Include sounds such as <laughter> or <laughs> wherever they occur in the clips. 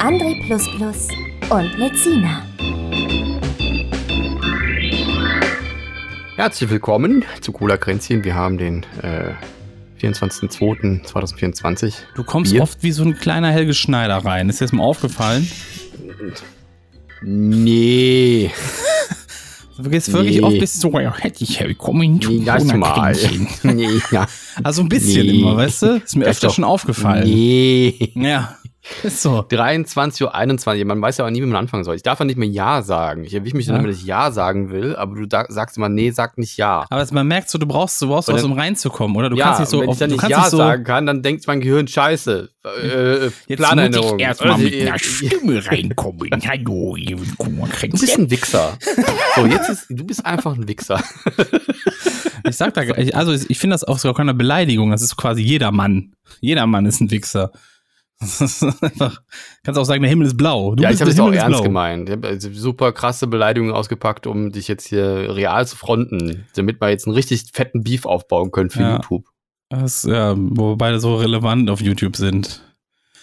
André und Lezina. Herzlich willkommen zu Cola Kränzchen. Wir haben den äh, 24.02.2024. Du kommst Bier. oft wie so ein kleiner Helge Schneider rein. Ist dir das mal aufgefallen? Nee. Du gehst wirklich Nee. oft bis so, ja, hätte ich willkommen zu Nee, mal. <laughs> Nee, ja. Also ein bisschen Nee. immer, weißt du? Ist mir Das öfter doch- schon aufgefallen. Nee. Ja, so. 23.21 Uhr. Man weiß ja auch nie, wie man anfangen soll. Ich darf ja nicht mehr Ja sagen. Ich erwische mich dann Ja. immer, dass ich Ja sagen will, aber du sagst immer, nee, sag nicht Ja. Aber man merkt so, du brauchst, du brauchst was, dann- um reinzukommen, oder? Du ja, kannst nicht so, wenn auf, ich dann nicht Ja so, sagen kann, dann denkt mein Gehirn Scheiße. Äh, jetzt Planänderung. muss ich erstmal mit Äh, einer Stimme reinkommen. <laughs> Hallo, Du bist ein Wichser. <laughs> So, jetzt ist, du bist einfach ein Wichser. <laughs> Ich sag da, also ich finde das auch sogar keine Beleidigung. Das ist quasi jeder Mann. Jeder Mann ist ein Wichser. <laughs> Einfach, kannst auch sagen, der Himmel ist blau. Du ja, ich habe es auch ernst blau. gemeint. Ich habe also super krasse Beleidigungen ausgepackt, um dich jetzt hier real zu fronten, damit wir jetzt einen richtig fetten Beef aufbauen können für Ja. YouTube. Das, ja, wo beide so relevant auf YouTube sind.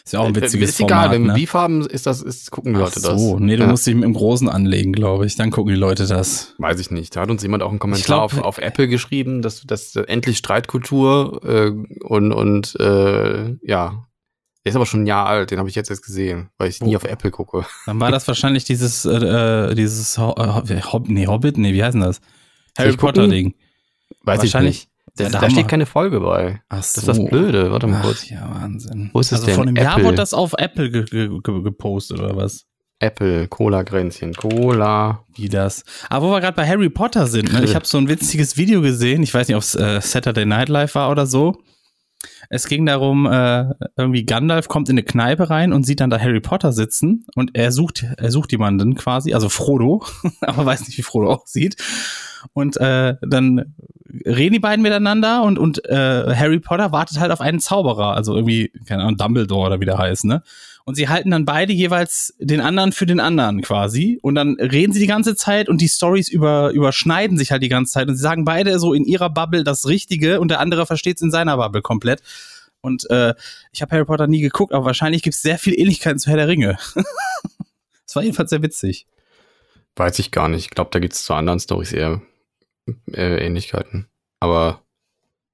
Ist ja auch ein Äh, witziges ist egal, Format, wenn wir ne? Beef haben, ist das, ist, gucken die Ach Leute das. so, nee, du Ja. musst dich mit dem Großen anlegen, glaube ich. Dann gucken die Leute das. Weiß ich nicht. Da hat uns jemand auch einen Kommentar glaub- auf, auf Apple geschrieben, dass, dass äh, endlich Streitkultur äh, und, und äh, ja. Der ist aber schon ein Jahr alt, den habe ich jetzt erst gesehen, weil ich nie Wo- auf Apple gucke. <laughs> Dann war das wahrscheinlich dieses, äh, äh, dieses Ho äh, Hob nee, Hobbit, nee, wie heißt denn das? Harry ich gucken? Potter Ding. Weiß ich Wahrscheinlich- nicht. Da, Ja, da da steht keine Folge bei. Ach Das ist das Blöde. Warte mal Ach, kurz. ja, Wahnsinn. Wo ist es also denn? vor einem Jahr Apple. wurde das auf Apple ge ge ge gepostet, oder was? Apple, Cola-Gränzchen, Cola. Wie das. Aber wo wir gerade bei Harry Potter sind, ne? ich <laughs> habe so ein witziges Video gesehen, ich weiß nicht, ob es äh, Saturday Night Live war oder so. Es ging darum, äh, irgendwie Gandalf kommt in eine Kneipe rein und sieht dann da Harry Potter sitzen und er sucht, er sucht jemanden quasi, also Frodo, <laughs> aber weiß nicht, wie Frodo aussieht. Und äh, dann reden die beiden miteinander und, und äh, Harry Potter wartet halt auf einen Zauberer, also irgendwie, keine Ahnung, Dumbledore oder wie der heißt, ne? Und sie halten dann beide jeweils den anderen für den anderen quasi. Und dann reden sie die ganze Zeit und die Stories über, überschneiden sich halt die ganze Zeit. Und sie sagen beide so in ihrer Bubble das Richtige und der andere versteht es in seiner Bubble komplett. Und äh, ich habe Harry Potter nie geguckt, aber wahrscheinlich gibt es sehr viel Ähnlichkeiten zu Herr der Ringe. <laughs> Das war jedenfalls sehr witzig. Weiß ich gar nicht. Ich glaube, da gibt es zu anderen Stories eher äh, Ähnlichkeiten. Aber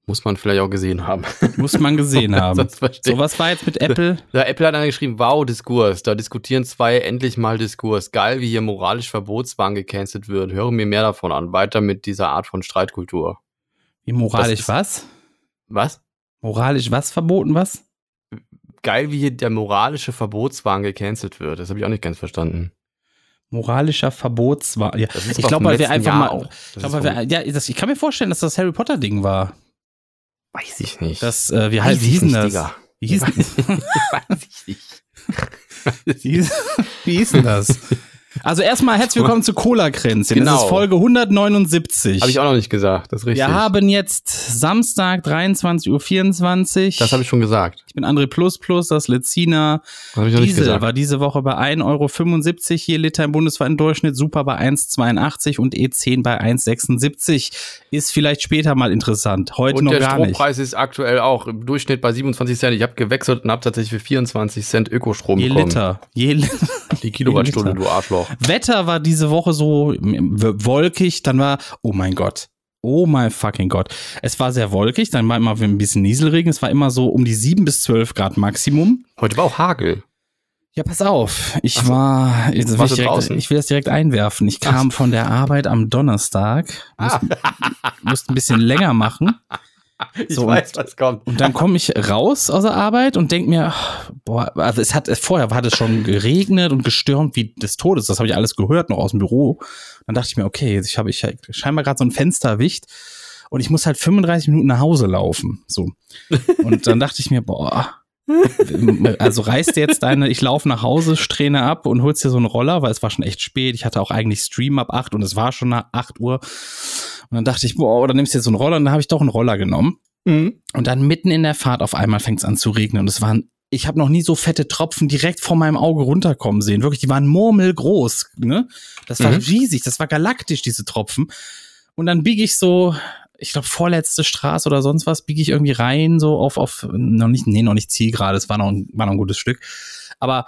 muss man vielleicht auch gesehen haben. <laughs> Muss man gesehen haben. So, was war jetzt mit Apple? Ja, Apple hat dann geschrieben, wow, Diskurs. Da diskutieren zwei endlich mal Diskurs. Geil, wie hier moralisch Verbotswahn gecancelt wird. Höre mir mehr davon an. Weiter mit dieser Art von Streitkultur. Wie moralisch ist- was? Was? Moralisch was verboten, was? Geil, wie hier der moralische Verbotswahn gecancelt wird. Das habe ich auch nicht ganz verstanden. Moralischer Verbotswahn. Ja. Ich glaube, weil wir einfach Jahr mal. auch. Ich, weil wir, ja, das, ich kann mir vorstellen, dass das Harry Potter Ding war. Weiß ich nicht. Das, äh, wie, heißt, wie hieß denn das? Digga. Wie hieß, <laughs> Weiß ich nicht. <laughs> wie hieß denn das? <laughs> Also erstmal herzlich willkommen zu Cola Kränzchen. Das Genau. ist Folge 179. Habe ich auch noch nicht gesagt. Das ist richtig. wir haben jetzt Samstag 23.24 Uhr. das habe ich schon gesagt. Ich bin André Plus Plus, das Lezina. Das ich noch nicht Diesel gesagt. war diese Woche bei 1,75 Euro je Liter im bundesweiten Durchschnitt, Super bei 1,82 und E10 bei 1,76. Ist vielleicht später mal interessant. Heute Und noch der gar nicht. Strompreis ist aktuell auch im Durchschnitt bei 27 Cent. Ich habe gewechselt und habe tatsächlich für 24 Cent Ökostrom Je bekommen. Liter. Je Li Die Kilowattstunde, Je Liter. du Arschloch. Wetter war diese Woche so wolkig, dann war, oh mein Gott. Oh mein fucking Gott. Es war sehr wolkig, dann war immer ein bisschen Nieselregen. Es war immer so um die 7 bis 12 Grad Maximum. Heute war auch Hagel. Ja, pass auf. Ich Ach so. war, jetzt will ich, direkt, draußen? ich will das direkt einwerfen. Ich kam von der Arbeit am Donnerstag, musste, <laughs> musste ein bisschen länger machen. <laughs> <laughs> Ich So, weiß, was kommt. Und dann komme ich raus aus der Arbeit und denk mir, boah, also es hat vorher hat es schon geregnet und gestürmt wie des Todes. Das habe ich alles gehört noch aus dem Büro. Dann dachte ich mir, okay, ich habe ich scheinbar gerade so ein Fenster erwischt und ich muss halt 35 Minuten nach Hause laufen. So. Und dann dachte ich mir, boah, also reißt jetzt deine, ich laufe nach Hause, Strähne ab und holst dir so einen Roller, weil es war schon echt spät. Ich hatte auch eigentlich Stream ab 8 und es war schon nach 8 Uhr. Und dann dachte ich, boah, oder nimmst du jetzt so einen Roller? Und dann habe ich doch einen Roller genommen. Mhm. Und dann mitten in der Fahrt auf einmal fängt es an zu regnen. Und es waren, ich habe noch nie so fette Tropfen direkt vor meinem Auge runterkommen sehen. Wirklich, die waren murmelgroß. Ne? Das war Mhm. riesig, das war galaktisch, diese Tropfen. Und dann biege ich so, ich glaube, vorletzte Straße oder sonst was, biege ich irgendwie rein, so auf, auf, noch nicht, nee, noch nicht Zielgerade, es war noch, ein- war noch ein gutes Stück. Aber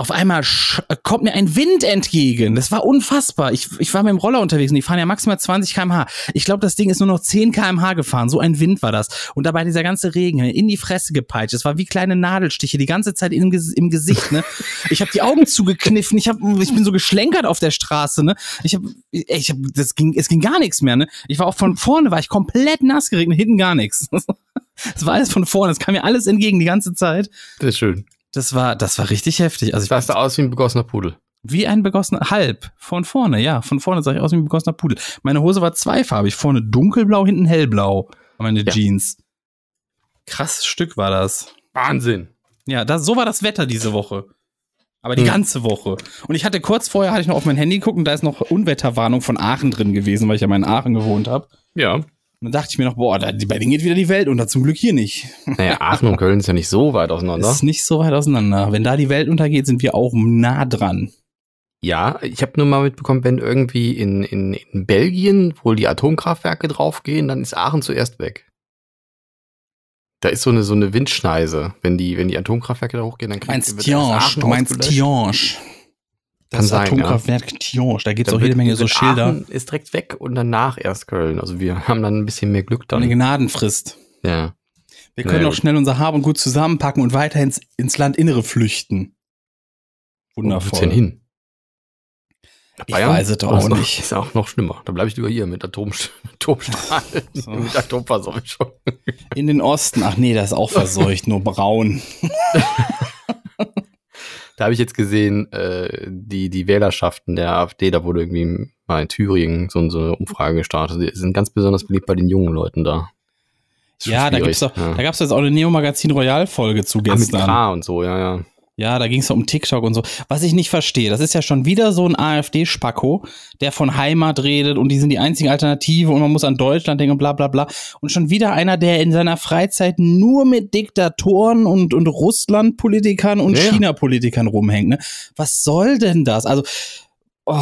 auf einmal sch- kommt mir ein Wind entgegen. Das war unfassbar. Ich, ich war mit dem Roller unterwegs und die fahren ja maximal 20 km/h. Ich glaube, das Ding ist nur noch 10 km/h gefahren. So ein Wind war das. Und dabei dieser ganze Regen in die Fresse gepeitscht. Es war wie kleine Nadelstiche die ganze Zeit im, im Gesicht. Ne? Ich habe die Augen zugekniffen. Ich, hab, ich bin so geschlenkert auf der Straße. Ne? Ich habe, ich hab, das ging, es ging gar nichts mehr. Ne? Ich war auch von vorne, war ich komplett nass geregnet, hinten gar nichts. <laughs> Es war alles von vorne. Es kam mir alles entgegen die ganze Zeit. Das ist schön. Das war, das war richtig heftig. Also ich Das sah aus wie ein begossener Pudel. wie ein begossener, halb, von vorne, ja, von vorne sah ich aus wie ein begossener Pudel. Meine Hose war zweifarbig, vorne dunkelblau, hinten hellblau. Meine Ja. Jeans. Krasses Stück war das. Wahnsinn. Ja, das, so war das Wetter diese Woche. Aber die Hm. ganze Woche. Und ich hatte kurz vorher, hatte ich noch auf mein Handy geguckt und da ist noch Unwetterwarnung von Aachen drin gewesen, weil ich ja mal in Aachen gewohnt habe. Ja. Und dann dachte ich mir noch, boah, da, bei denen geht wieder die Welt unter, zum Glück hier nicht. Naja, Aachen und Köln ist ja nicht so weit auseinander. Ist nicht so weit auseinander. Wenn da die Welt untergeht, sind wir auch nah dran. Ja, ich habe nur mal mitbekommen, wenn irgendwie in, in, in Belgien wohl die Atomkraftwerke draufgehen, dann ist Aachen zuerst weg. Da ist so eine, so eine Windschneise. Wenn die, wenn die Atomkraftwerke da hochgehen, dann kriegt- meinst Aachen du meinst ausgelöscht. Das sein, Atomkraftwerk Tiange, da gibt es auch jede Menge so Schilder. Aachen ist direkt weg und danach erst Köln. Also wir haben dann ein bisschen mehr Glück Eine dann. Gnadenfrist. Ja. Wir können ja, auch schnell unser Hab und Gut zusammenpacken und weiter ins, ins Landinnere flüchten. Wo Wundervoll. denn hin? Ich weiß es doch auch noch- nicht. Ist auch noch schlimmer. Da bleibe ich lieber hier mit Atom, <laughs> Atomstrahlen, <laughs> So. mit Atomverseuchung. In den Osten. Ach nee, das ist auch verseucht, nur braun. <laughs> Da habe ich jetzt gesehen, äh, die, die Wählerschaften der AfD, da wurde irgendwie mal in Thüringen so, so eine Umfrage gestartet. Die sind ganz besonders beliebt bei den jungen Leuten da. Ja, da gibt's doch, ja. da gab's jetzt auch eine Neo Magazin Royal Folge zu Ah, mit gestern. K und so, ja, ja. Ja, da ging es um TikTok und so. Was ich nicht verstehe, das ist ja schon wieder so ein AfD-Spacko, der von Heimat redet und die sind die einzige Alternative und man muss an Deutschland denken und bla bla bla. Und schon wieder einer, der in seiner Freizeit nur mit Diktatoren und, und Russland-Politikern und Ja, ja. China-Politikern rumhängt. Ne? Was soll denn das? Also, oh,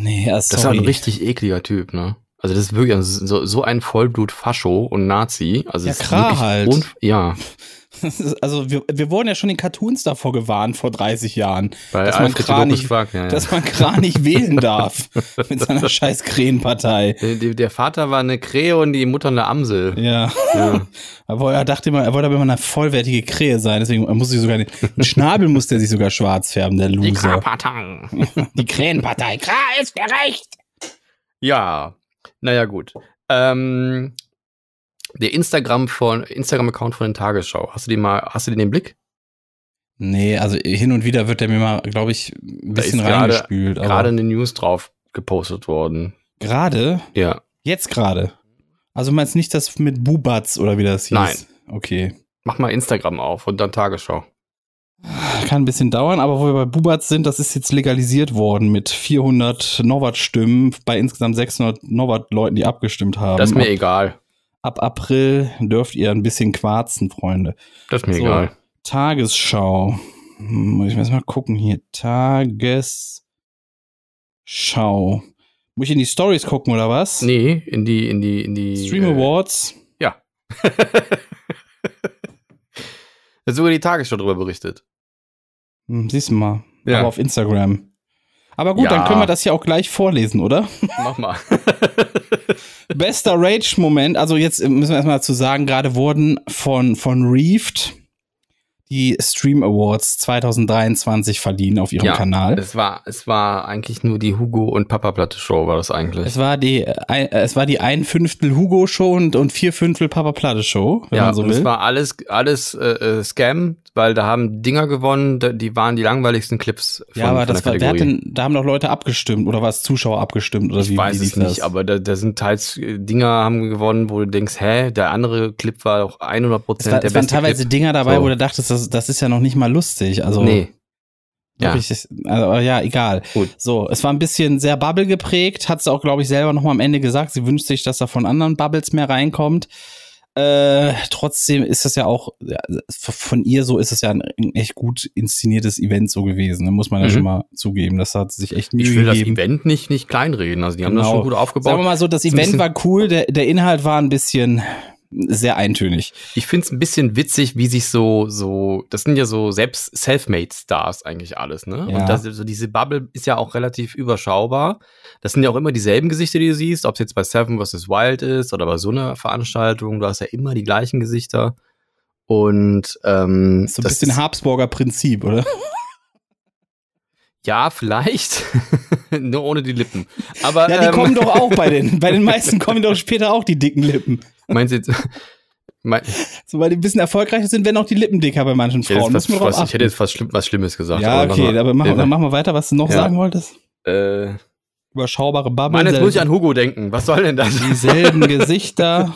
nee, ja, Das ist sorry. ein richtig ekliger Typ, ne? Also das ist wirklich so, so ein Vollblut-Fascho und Nazi. Also Ja, wirklich halt. Ja, also wir, wir wurden ja schon in Cartoons davor gewarnt vor 30 Jahren, bei dass man Alfred Kra Lopez nicht, Quark, ja, ja. dass man Kra nicht wählen darf <laughs> mit seiner scheiß Krähenpartei. Der, der- Vater war eine Krähe und die Mutter eine Amsel. Ja. Ja. <laughs> Aber er dachte immer, er wollte aber immer eine vollwertige Krähe sein, deswegen muss sich sogar den, den Schnabel musste er sich sogar schwarz färben, der Die Loser. Kra-Partei. <laughs> Die Krähenpartei. Kra ist gerecht. Ja, naja, gut. Ähm, der Instagram von Instagram-Account von den Tagesschau. Hast du den mal, hast du den im Blick? Nee, also hin und wieder wird der mir mal, glaube ich, ein Da bisschen ist gerade- reingespült. Gerade eine News drauf gepostet worden. Gerade? Ja. Jetzt gerade. Also du meinst nicht das mit Bubatz oder wie das hieß? Nein. Okay. Mach mal Instagram auf und dann Tagesschau. Kann ein bisschen dauern, aber wo wir bei Bubatz sind, das ist jetzt legalisiert worden mit 400 Novat-Stimmen bei insgesamt 600 Novat-Leuten, die abgestimmt haben. Das ist mir egal. Ab April dürft ihr ein bisschen quarzen, Freunde. Das ist mir So. egal. Tagesschau. Hm, Muss ich mal gucken hier. Tagesschau. Muss ich in die Stories gucken oder was? Nee, in die, in die, in die. Stream äh, Awards. Ja. <laughs> da hat sogar die Tagesschau drüber berichtet. Hm, siehst du mal. Ja. Aber auf Instagram. Aber gut, Ja. dann können wir das ja auch gleich vorlesen, oder? <laughs> Mach mal. Bester Rage-Moment, also jetzt müssen wir erstmal dazu sagen, gerade wurden von, von Reefed die Stream Awards 2023 verliehen auf ihrem Ja, Kanal. es war, es war eigentlich nur die Hugo und Papa Platte Show, war das eigentlich. Es war die, ein, es war die ein Fünftel Hugo Show und, und vier Fünftel Papa Platte Show, wenn ja, man so will. es war alles, alles äh, äh, Scam, weil da haben Dinger gewonnen, die waren die langweiligsten Clips von, ja, aber das war, wer hat denn, da haben doch Leute abgestimmt oder war es Zuschauer abgestimmt oder ich wie, weiß wie es nicht, das? aber da, da sind teils äh, Dinger haben gewonnen, wo du denkst, hä, der andere Clip war doch 100 es, Prozent der es waren beste teilweise Clip. Dinger dabei, So. wo du dachtest, das, das ist ja noch nicht mal lustig. Also, Nee. Ja. Wirklich, also, aber ja, egal. Gut. So, es war ein bisschen sehr Bubble geprägt, hat sie auch, glaube ich, selber noch mal am Ende gesagt. Sie wünscht sich, dass da von anderen Bubbles mehr reinkommt. Äh, trotzdem ist das ja auch, ja, von ihr so ist es ja ein echt gut inszeniertes Event so gewesen. Da muss man ja Mhm. schon mal zugeben. Das hat sich echt Mühe Ich will das gegeben. Event nicht, nicht kleinreden. Also die haben das Genau. schon gut aufgebaut. Sagen wir mal so, das ein Event war cool, der, der Inhalt war ein bisschen sehr eintönig. Ich finde es ein bisschen witzig, wie sich so, so, das sind ja so selbst Selfmade-Stars eigentlich alles, ne? Ja. Und das, so diese Bubble ist ja auch relativ überschaubar. Das sind ja auch immer dieselben Gesichter, die du siehst, ob es jetzt bei Seven vs. Wild ist oder bei so einer Veranstaltung. Du hast ja immer die gleichen Gesichter. Und ähm, So ein das bisschen Habsburger Prinzip, oder? <laughs> ja, vielleicht. <laughs> Nur ohne die Lippen. Aber Ja, die ähm, kommen doch auch bei den, bei den <laughs> meisten kommen doch später auch die dicken Lippen. meinst du jetzt, mein, So, weil die ein bisschen erfolgreicher sind, werden auch die Lippen dicker bei manchen Frauen. Muss man was, ich hätte jetzt fast schlimm, was Schlimmes gesagt. Ja, aber okay, was- aber mach, Ja. dann machen wir weiter, was du noch Ja. sagen wolltest. Äh, Überschaubare Bubble. Mann, jetzt muss ich an Hugo denken. Was soll denn das? dieselben <laughs> Gesichter.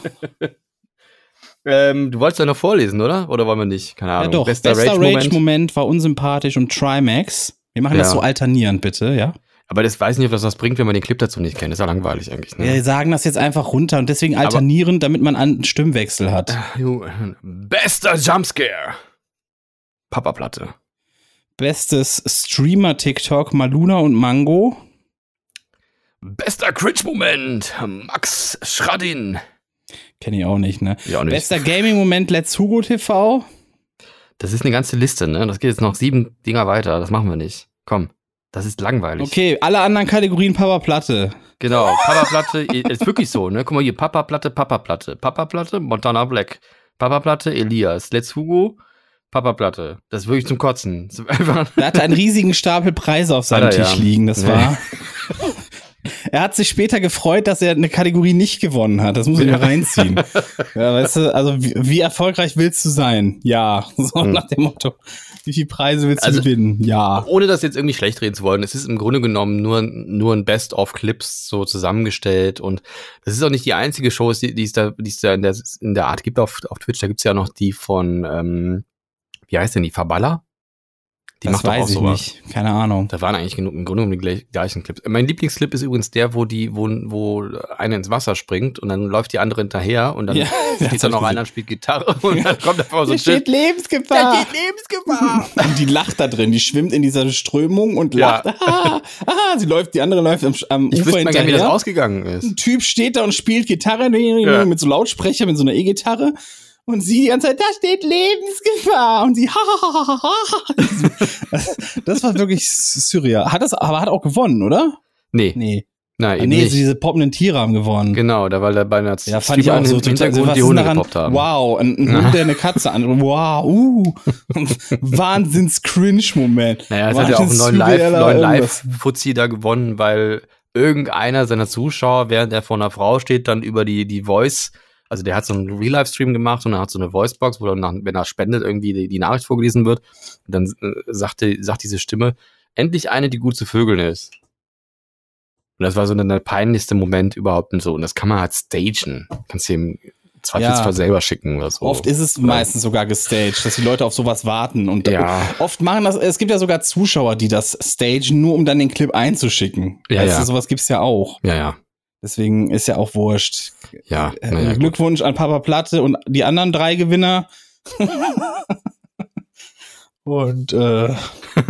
Ähm, du wolltest ja noch vorlesen, oder? Oder wollen wir nicht? Keine Ja Ahnung. doch, bester, Rage-Moment. Rage-Moment war unsympathisch und Trimax. Wir machen das Ja. so alternierend, bitte, ja? Aber das weiß nicht, ob das was bringt, wenn man den Clip dazu nicht kennt. Das ist ja langweilig eigentlich. Ne? Wir sagen das jetzt einfach runter und deswegen alternierend, damit man einen Stimmwechsel hat. Ju- Bester Jumpscare. Papa-Platte. Bestes Streamer-TikTok, Maluna und Mango. Bester Cringe-Moment. Max Schradin. Kenne ich auch nicht, ne? Ja, auch nicht. Bester Gaming-Moment, Let's Hugo TV. Das ist eine ganze Liste, ne? Das geht jetzt noch sieben Dinger weiter. Das machen wir nicht. Komm. Das ist langweilig. Okay, alle anderen Kategorien Papa Platte. Genau. Papa-Platte ist wirklich so, ne? Guck mal hier. Papa-Platte, Papa-Platte. Papa-Platte, Montana Black. Papa-Platte, Elias. Let's Hugo. Papa-Platte. Das ist wirklich zum Kotzen. Er hatte einen riesigen Stapel Preise auf seinem Tisch ja. liegen. Das Nee. war. <laughs> Er hat sich später gefreut, dass er eine Kategorie nicht gewonnen hat. Das muss ich Ja. mal reinziehen. <laughs> Ja, weißt du, also wie, wie erfolgreich willst du sein? Ja. <laughs> So Hm. nach dem Motto. Wie viele Preise willst du Also- gewinnen? Ja. ohne das jetzt irgendwie schlecht reden zu wollen, es ist im Grunde genommen nur, nur ein Best-of-Clips so zusammengestellt und das ist auch nicht die einzige Show, die, die es da, die es da in der, in der Art gibt auf, auf Twitch. Da gibt's ja noch die von, ähm, wie heißt denn die, Faballa? Die das macht weiß auch ich sowas. nicht. Keine Ahnung. Da waren eigentlich genug, im Grunde genommen die gleich- gleichen Clips. Mein Lieblingsclip ist übrigens der, wo die, wo, wo eine ins Wasser springt und dann läuft die andere hinterher und dann Ja, steht <laughs> da noch einer und spielt Gitarre und dann kommt einfach so ein steht. Lebensgefahr. Lebensgefahr. <laughs> Und die lacht da drin, die schwimmt in dieser Strömung und Ja. lacht. Ah, ah, sie läuft, die andere läuft am, am Ich Ufer wüsste mal gar nicht, wie das hinterher. ausgegangen ist. Ein Typ steht da und spielt Gitarre Ja. mit so Lautsprecher, mit so einer E-Gitarre. Und sie die ganze Zeit, da steht Lebensgefahr. Und sie, ha, ha, ha, ha, ha. Das, <laughs> das war wirklich surreal. Hat das, aber hat auch gewonnen, oder? Nee, Nee. nein, Ah, nee, nicht. diese poppenden Tiere haben gewonnen. Genau, da weil da bei einer Ja, fand ich auch so total. Hintergrund was die Hunde daran? gepoppt haben. Wow, ein, ein Hund, der eine Katze an. Wow, uh. <laughs> Wahnsinns-Cringe-Moment. Naja, es hat ja auch einen neuen Live, neuen irgendwas. Live-Fuzzi da gewonnen, weil irgendeiner seiner Zuschauer, während er vor einer Frau steht, dann über die, die Voice, also der hat so einen Real-Life-Stream gemacht und er hat so eine Voicebox, wo dann, nach, wenn er spendet, irgendwie die, die Nachricht vorgelesen wird. Und dann äh, sagte, sagt diese Stimme, endlich eine, die gut zu Vögeln ist. Und das war so der peinlichste Moment überhaupt und so. Und das kann man halt stagen. Kannst du ihm zweifelsfall Ja. selber schicken oder so. Oft ist es meistens sogar gestaged, dass die Leute auf sowas warten. Und Ja. oft machen das, es gibt ja sogar Zuschauer, die das stagen, nur um dann den Clip einzuschicken. Ja, weißt ja. Du, sowas gibt's ja auch. Ja, ja. Deswegen ist ja auch wurscht. Ja, Äh, naja, gut. Glückwunsch an Papa Platte und die anderen drei Gewinner. <laughs> und äh,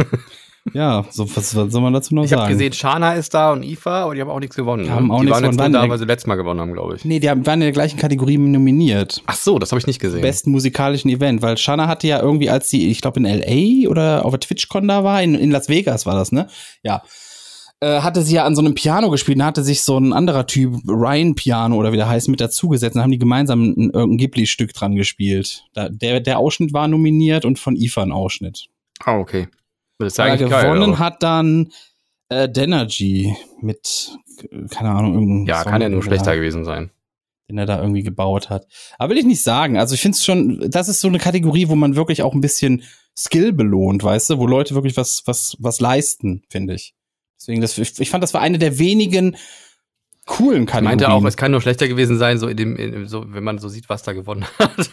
<laughs> ja, so, was, was soll man dazu noch Ich sagen? habe gesehen, Shana ist da und Ifa, aber die haben auch nichts gewonnen. Die ne? haben auch die nichts waren gewonnen. da, weil sie letztes Mal gewonnen haben, glaube ich. Nee, die haben- waren in der gleichen Kategorie nominiert. Ach so, das habe ich nicht gesehen. besten musikalischen Event, weil Shana hatte ja irgendwie, als sie, ich glaube in LA oder auf der TwitchCon da war, in, in Las Vegas war das, ne? Ja. Äh, hatte sie ja an so einem Piano gespielt, da hatte sich so ein anderer Typ, Ryan Piano oder wie der heißt, mit dazugesetzt und haben die gemeinsam ein, irgendein Ghibli-Stück dran gespielt. Da, der, der Ausschnitt war nominiert und von IFA ein Ausschnitt. Ah, okay. Das ist Aber eigentlich gewonnen geil, aber- hat dann äh, Denergy mit, keine Ahnung, irgendein Ja, Song, kann ja nur er schlechter da- gewesen sein. den er da irgendwie gebaut hat. Aber will ich nicht sagen. Also ich finde es schon, das ist so eine Kategorie, wo man wirklich auch ein bisschen Skill belohnt, weißt du, wo Leute wirklich was, was, was leisten, finde ich. Deswegen, das, ich, ich fand, das war eine der wenigen coolen Ich Kategorien. meinte auch, es kann nur schlechter gewesen sein, so in dem, in, so, wenn man so sieht, was da gewonnen <laughs> hat.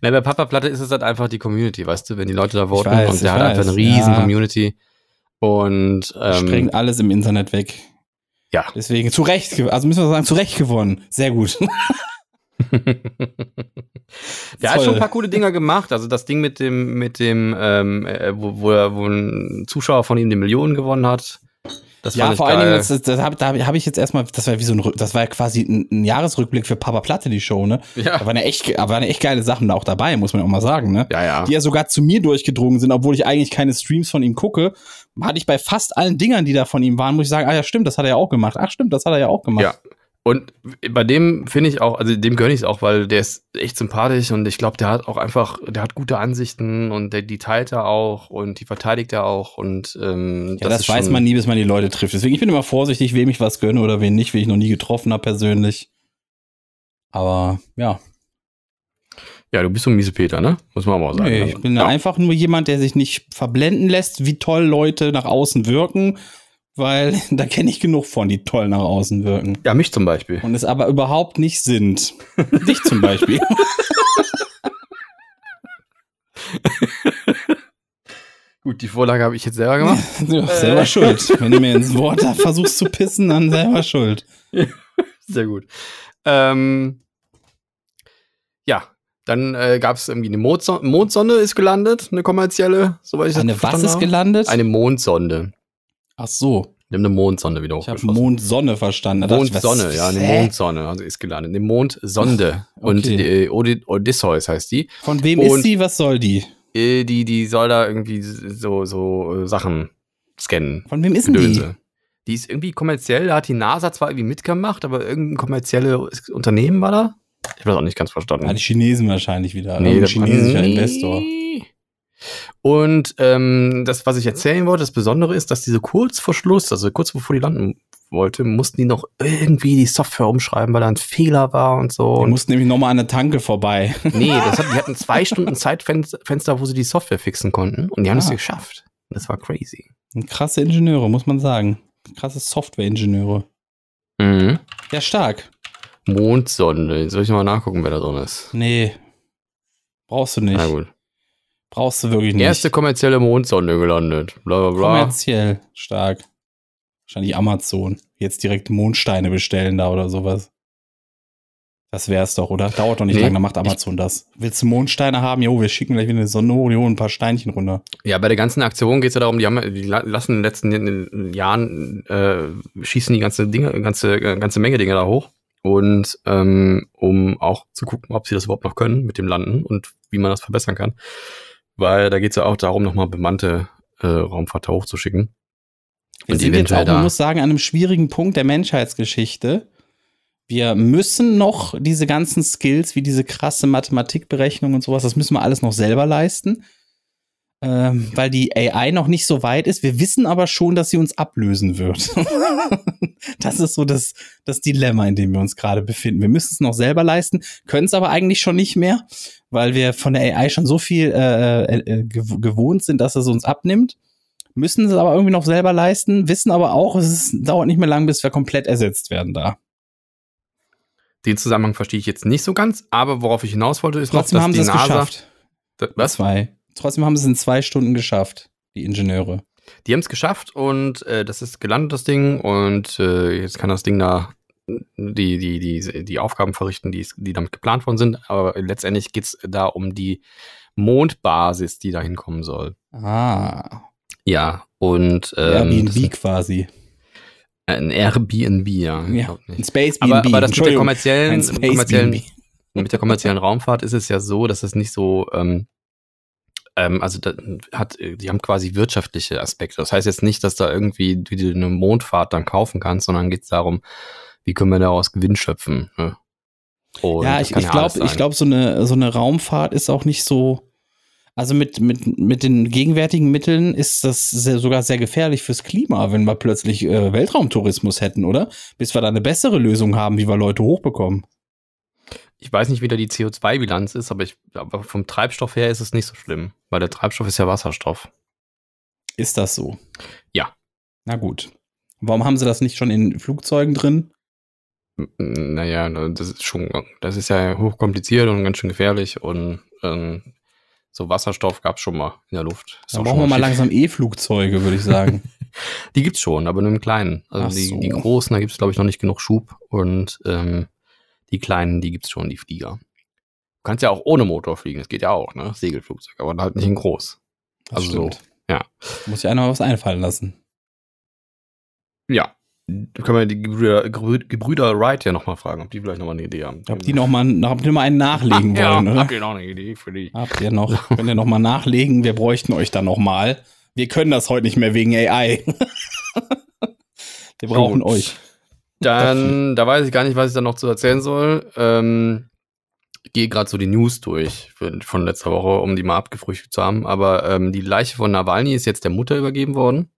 Na, bei Papa Platte ist es halt einfach die Community, weißt du, wenn die Leute da voten weiß, und ich der hat einfach weiß, eine riesen ja. Community. Und ähm, Sprengt alles im Internet weg. ja. Deswegen zu Recht, also müssen wir sagen, zu Recht gewonnen. Sehr gut. <laughs> <laughs> Der hat schon ein paar coole Dinger gemacht. Also das Ding mit dem, mit dem, ähm, äh, wo, wo, wo ein Zuschauer von ihm die Millionen gewonnen hat. Das ja, vor allen geil. Dingen, das, das, habe da hab ich jetzt erstmal, das war wie so ein, das war ja quasi ein, ein Jahresrückblick für Papa Platte, die Show, ne? Ja. Da waren ja echt, da waren ja echt geile Sachen da auch dabei, muss man auch mal sagen, ne? ja, ja. Die ja sogar zu mir durchgedrungen sind, obwohl ich eigentlich keine Streams von ihm gucke. Hatte ich bei fast allen Dingern, die da von ihm waren, muss ich sagen, ah ja, stimmt, das hat er ja auch gemacht. Ach stimmt, das hat er ja auch gemacht. Ja. Und bei dem finde ich auch, also dem gönne ich es auch, weil der ist echt sympathisch und ich glaube, der hat auch einfach, der hat gute Ansichten und der, die teilt er auch und die verteidigt er auch und ähm, Ja, das, ist weiß man nie, bis man die Leute trifft. Deswegen, ich bin immer vorsichtig, wem ich was gönne oder wen nicht, wen ich noch nie getroffen habe persönlich. Aber ja, Ja, du bist so ein miese Peter, ne? Muss man aber auch sagen. nee, Also, ich bin ja. einfach nur jemand, der sich nicht verblenden lässt, wie toll Leute nach außen wirken, weil <laughs> da kenne ich genug von, die toll nach außen wirken. Ja, mich zum Beispiel. Und es aber überhaupt nicht sind. <laughs> Dich zum Beispiel. Gut, die Vorlage habe ich jetzt selber gemacht. <laughs> Ja, selber schuld. Wenn du mir ins Wort versuchst zu pissen, dann selber schuld. Sehr gut. Ähm, ja, dann äh, gab es irgendwie eine Mondsonde, Mondsonde ist gelandet, eine kommerzielle, soweit ich das Eine was ist habe. gelandet? Eine Mondsonde. Ach so, Wir haben eine Mondsonde wieder ich habe hochgeschossen. Mondsonne verstanden. Was- Mondsonne, ja, eine Hä? Mondsonne, also ist gelandet. Eine Mondsonde. Und Okay. die, Odi- Odysseus heißt die. Von wem Und- ist sie? Was soll die? Äh, Die, die soll da irgendwie so, so äh, Sachen scannen. Von wem ist denn die? Die ist irgendwie kommerziell, da hat die NASA zwar irgendwie mitgemacht, aber irgendein kommerzielles Unternehmen war da. Ich habe das auch nicht ganz verstanden. Ah, die Chinesen wahrscheinlich wieder. Nee, das chinesischer nee. Investor. Und ähm, das, was ich erzählen wollte, das Besondere ist, dass diese kurz vor Schluss, also kurz bevor die landen wollte, mussten die noch irgendwie die Software umschreiben, weil da ein Fehler war und so. Und mussten nämlich nochmal an der Tanke vorbei. <laughs> nee, das hat, die hatten zwei <laughs> Stunden Zeitfenster, wo sie die Software fixen konnten. Und die haben es Ah. geschafft. Das war crazy. Krasse Ingenieure, muss man sagen. Krasse Software-Ingenieure. Mhm. Ja, stark. Mondsonde. Soll ich mal nachgucken, wer da drin ist? Nee. Brauchst du nicht. Na gut. Brauchst du wirklich nicht. Erste kommerzielle Mondsonde gelandet. Bla bla bla. Kommerziell stark. Wahrscheinlich Amazon. Jetzt direkt Mondsteine bestellen da oder sowas. Das wär's doch, oder? Dauert doch nicht Nee. lange, dann macht Amazon das. Willst du Mondsteine haben? Jo, wir schicken gleich wieder eine Sonne hoch, holen ein paar Steinchen runter. Ja, bei der ganzen Aktion geht es ja darum, die, haben, die la- lassen in den letzten Jahren, äh, schießen die ganze Dinge, ganze, ganze Menge Dinge da hoch. Und ähm, um auch zu gucken, ob sie das überhaupt noch können mit dem Landen und wie man das verbessern kann. Weil da geht es ja auch darum, nochmal bemannte äh, Raumfahrt hochzuschicken. Wir Und sind jetzt auch, man muss sagen, an einem schwierigen Punkt der Menschheitsgeschichte. Wir müssen noch diese ganzen Skills, wie diese krasse Mathematikberechnung und sowas, das müssen wir alles noch selber leisten, ähm, weil die AI noch nicht so weit ist. Wir wissen aber schon, dass sie uns ablösen wird. <laughs> das ist so das, das Dilemma, in dem wir uns gerade befinden. Wir müssen es noch selber leisten, können es aber eigentlich schon nicht mehr, weil wir von der AI schon so viel äh, äh, äh, gew- gewohnt sind, dass es uns abnimmt müssen es aber irgendwie noch selber leisten, wissen aber auch, es ist, dauert nicht mehr lang, bis wir komplett ersetzt werden da. Den Zusammenhang verstehe ich jetzt nicht so ganz, aber worauf ich hinaus wollte, ist Trotzdem noch, haben dass sie die es NASA, geschafft. Was? Zwei. Trotzdem haben sie es in zwei Stunden geschafft, die Ingenieure. Die haben es geschafft und äh, das ist gelandet, das Ding. Und äh, jetzt kann das Ding da die, die, die, die Aufgaben verrichten, die, die damit geplant worden sind. Aber letztendlich geht es da um die Mondbasis, die da hinkommen soll. Ah. Ja, und ähm, Airbnb quasi. ein Airbnb, ja. Ja, ein Space Aber, aber das mit der kommerziellen, kommerziellen mit der kommerziellen <laughs> Raumfahrt ist es ja so, dass es nicht so, ähm, ähm, also da hat, die haben quasi wirtschaftliche Aspekte. Das heißt jetzt nicht, dass da irgendwie wie du eine Mondfahrt dann kaufen kannst, sondern geht es darum, wie können wir daraus Gewinn schöpfen. Ne? Und Ja, ich, ich glaube, ich glaube, so eine, so eine Raumfahrt ist auch nicht so. Also mit, mit, mit den gegenwärtigen Mitteln ist das sehr, sogar sehr gefährlich fürs Klima, wenn wir plötzlich äh, Weltraumtourismus hätten, oder? Bis wir da eine bessere Lösung haben, wie wir Leute hochbekommen. Ich weiß nicht, wie da die CO2-Bilanz ist, aber, ich, aber vom Treibstoff her ist es nicht so schlimm, weil der Treibstoff ist ja Wasserstoff. Ist das so? Ja. Na gut. Warum haben sie das nicht schon in Flugzeugen drin? Naja, das ist schon, das ist ja hochkompliziert und ganz schön gefährlich und ähm, so Wasserstoff gab es schon mal in der Luft. Ist Dann auch brauchen wir mal schief. langsam E-Flugzeuge, würde ich sagen. <laughs> Die gibt's schon, aber nur im Kleinen. Also Ach die, so. die großen, da gibt's glaube ich noch nicht genug Schub und ähm, die kleinen, die gibt's schon, die Flieger. Du kannst ja auch ohne Motor fliegen, das geht ja auch, ne? Segelflugzeug, aber halt nicht in groß. Das Also so, stimmt. ja. Muss ich einer was einfallen lassen. Ja. Können wir die Gebrüder, Gebrü- Gebrüder Wright ja nochmal fragen, ob die vielleicht nochmal eine Idee haben. Ob die noch mal, ob die noch mal einen nachlegen <laughs> ja, wollen, oder? Habt ihr noch eine Idee für die? Habt ihr noch, <laughs> könnt ihr noch mal nachlegen? Wir bräuchten euch dann noch mal. Wir können das heute nicht mehr wegen AI. <laughs> Wir brauchen Gut. euch. Dann, da weiß ich gar nicht, was ich da noch zu erzählen soll. Ähm, ich gehe gerade so die News durch von letzter Woche, um die mal abgefrühstückt zu haben. Aber ähm, die Leiche von Nawalny ist jetzt der Mutter übergeben worden.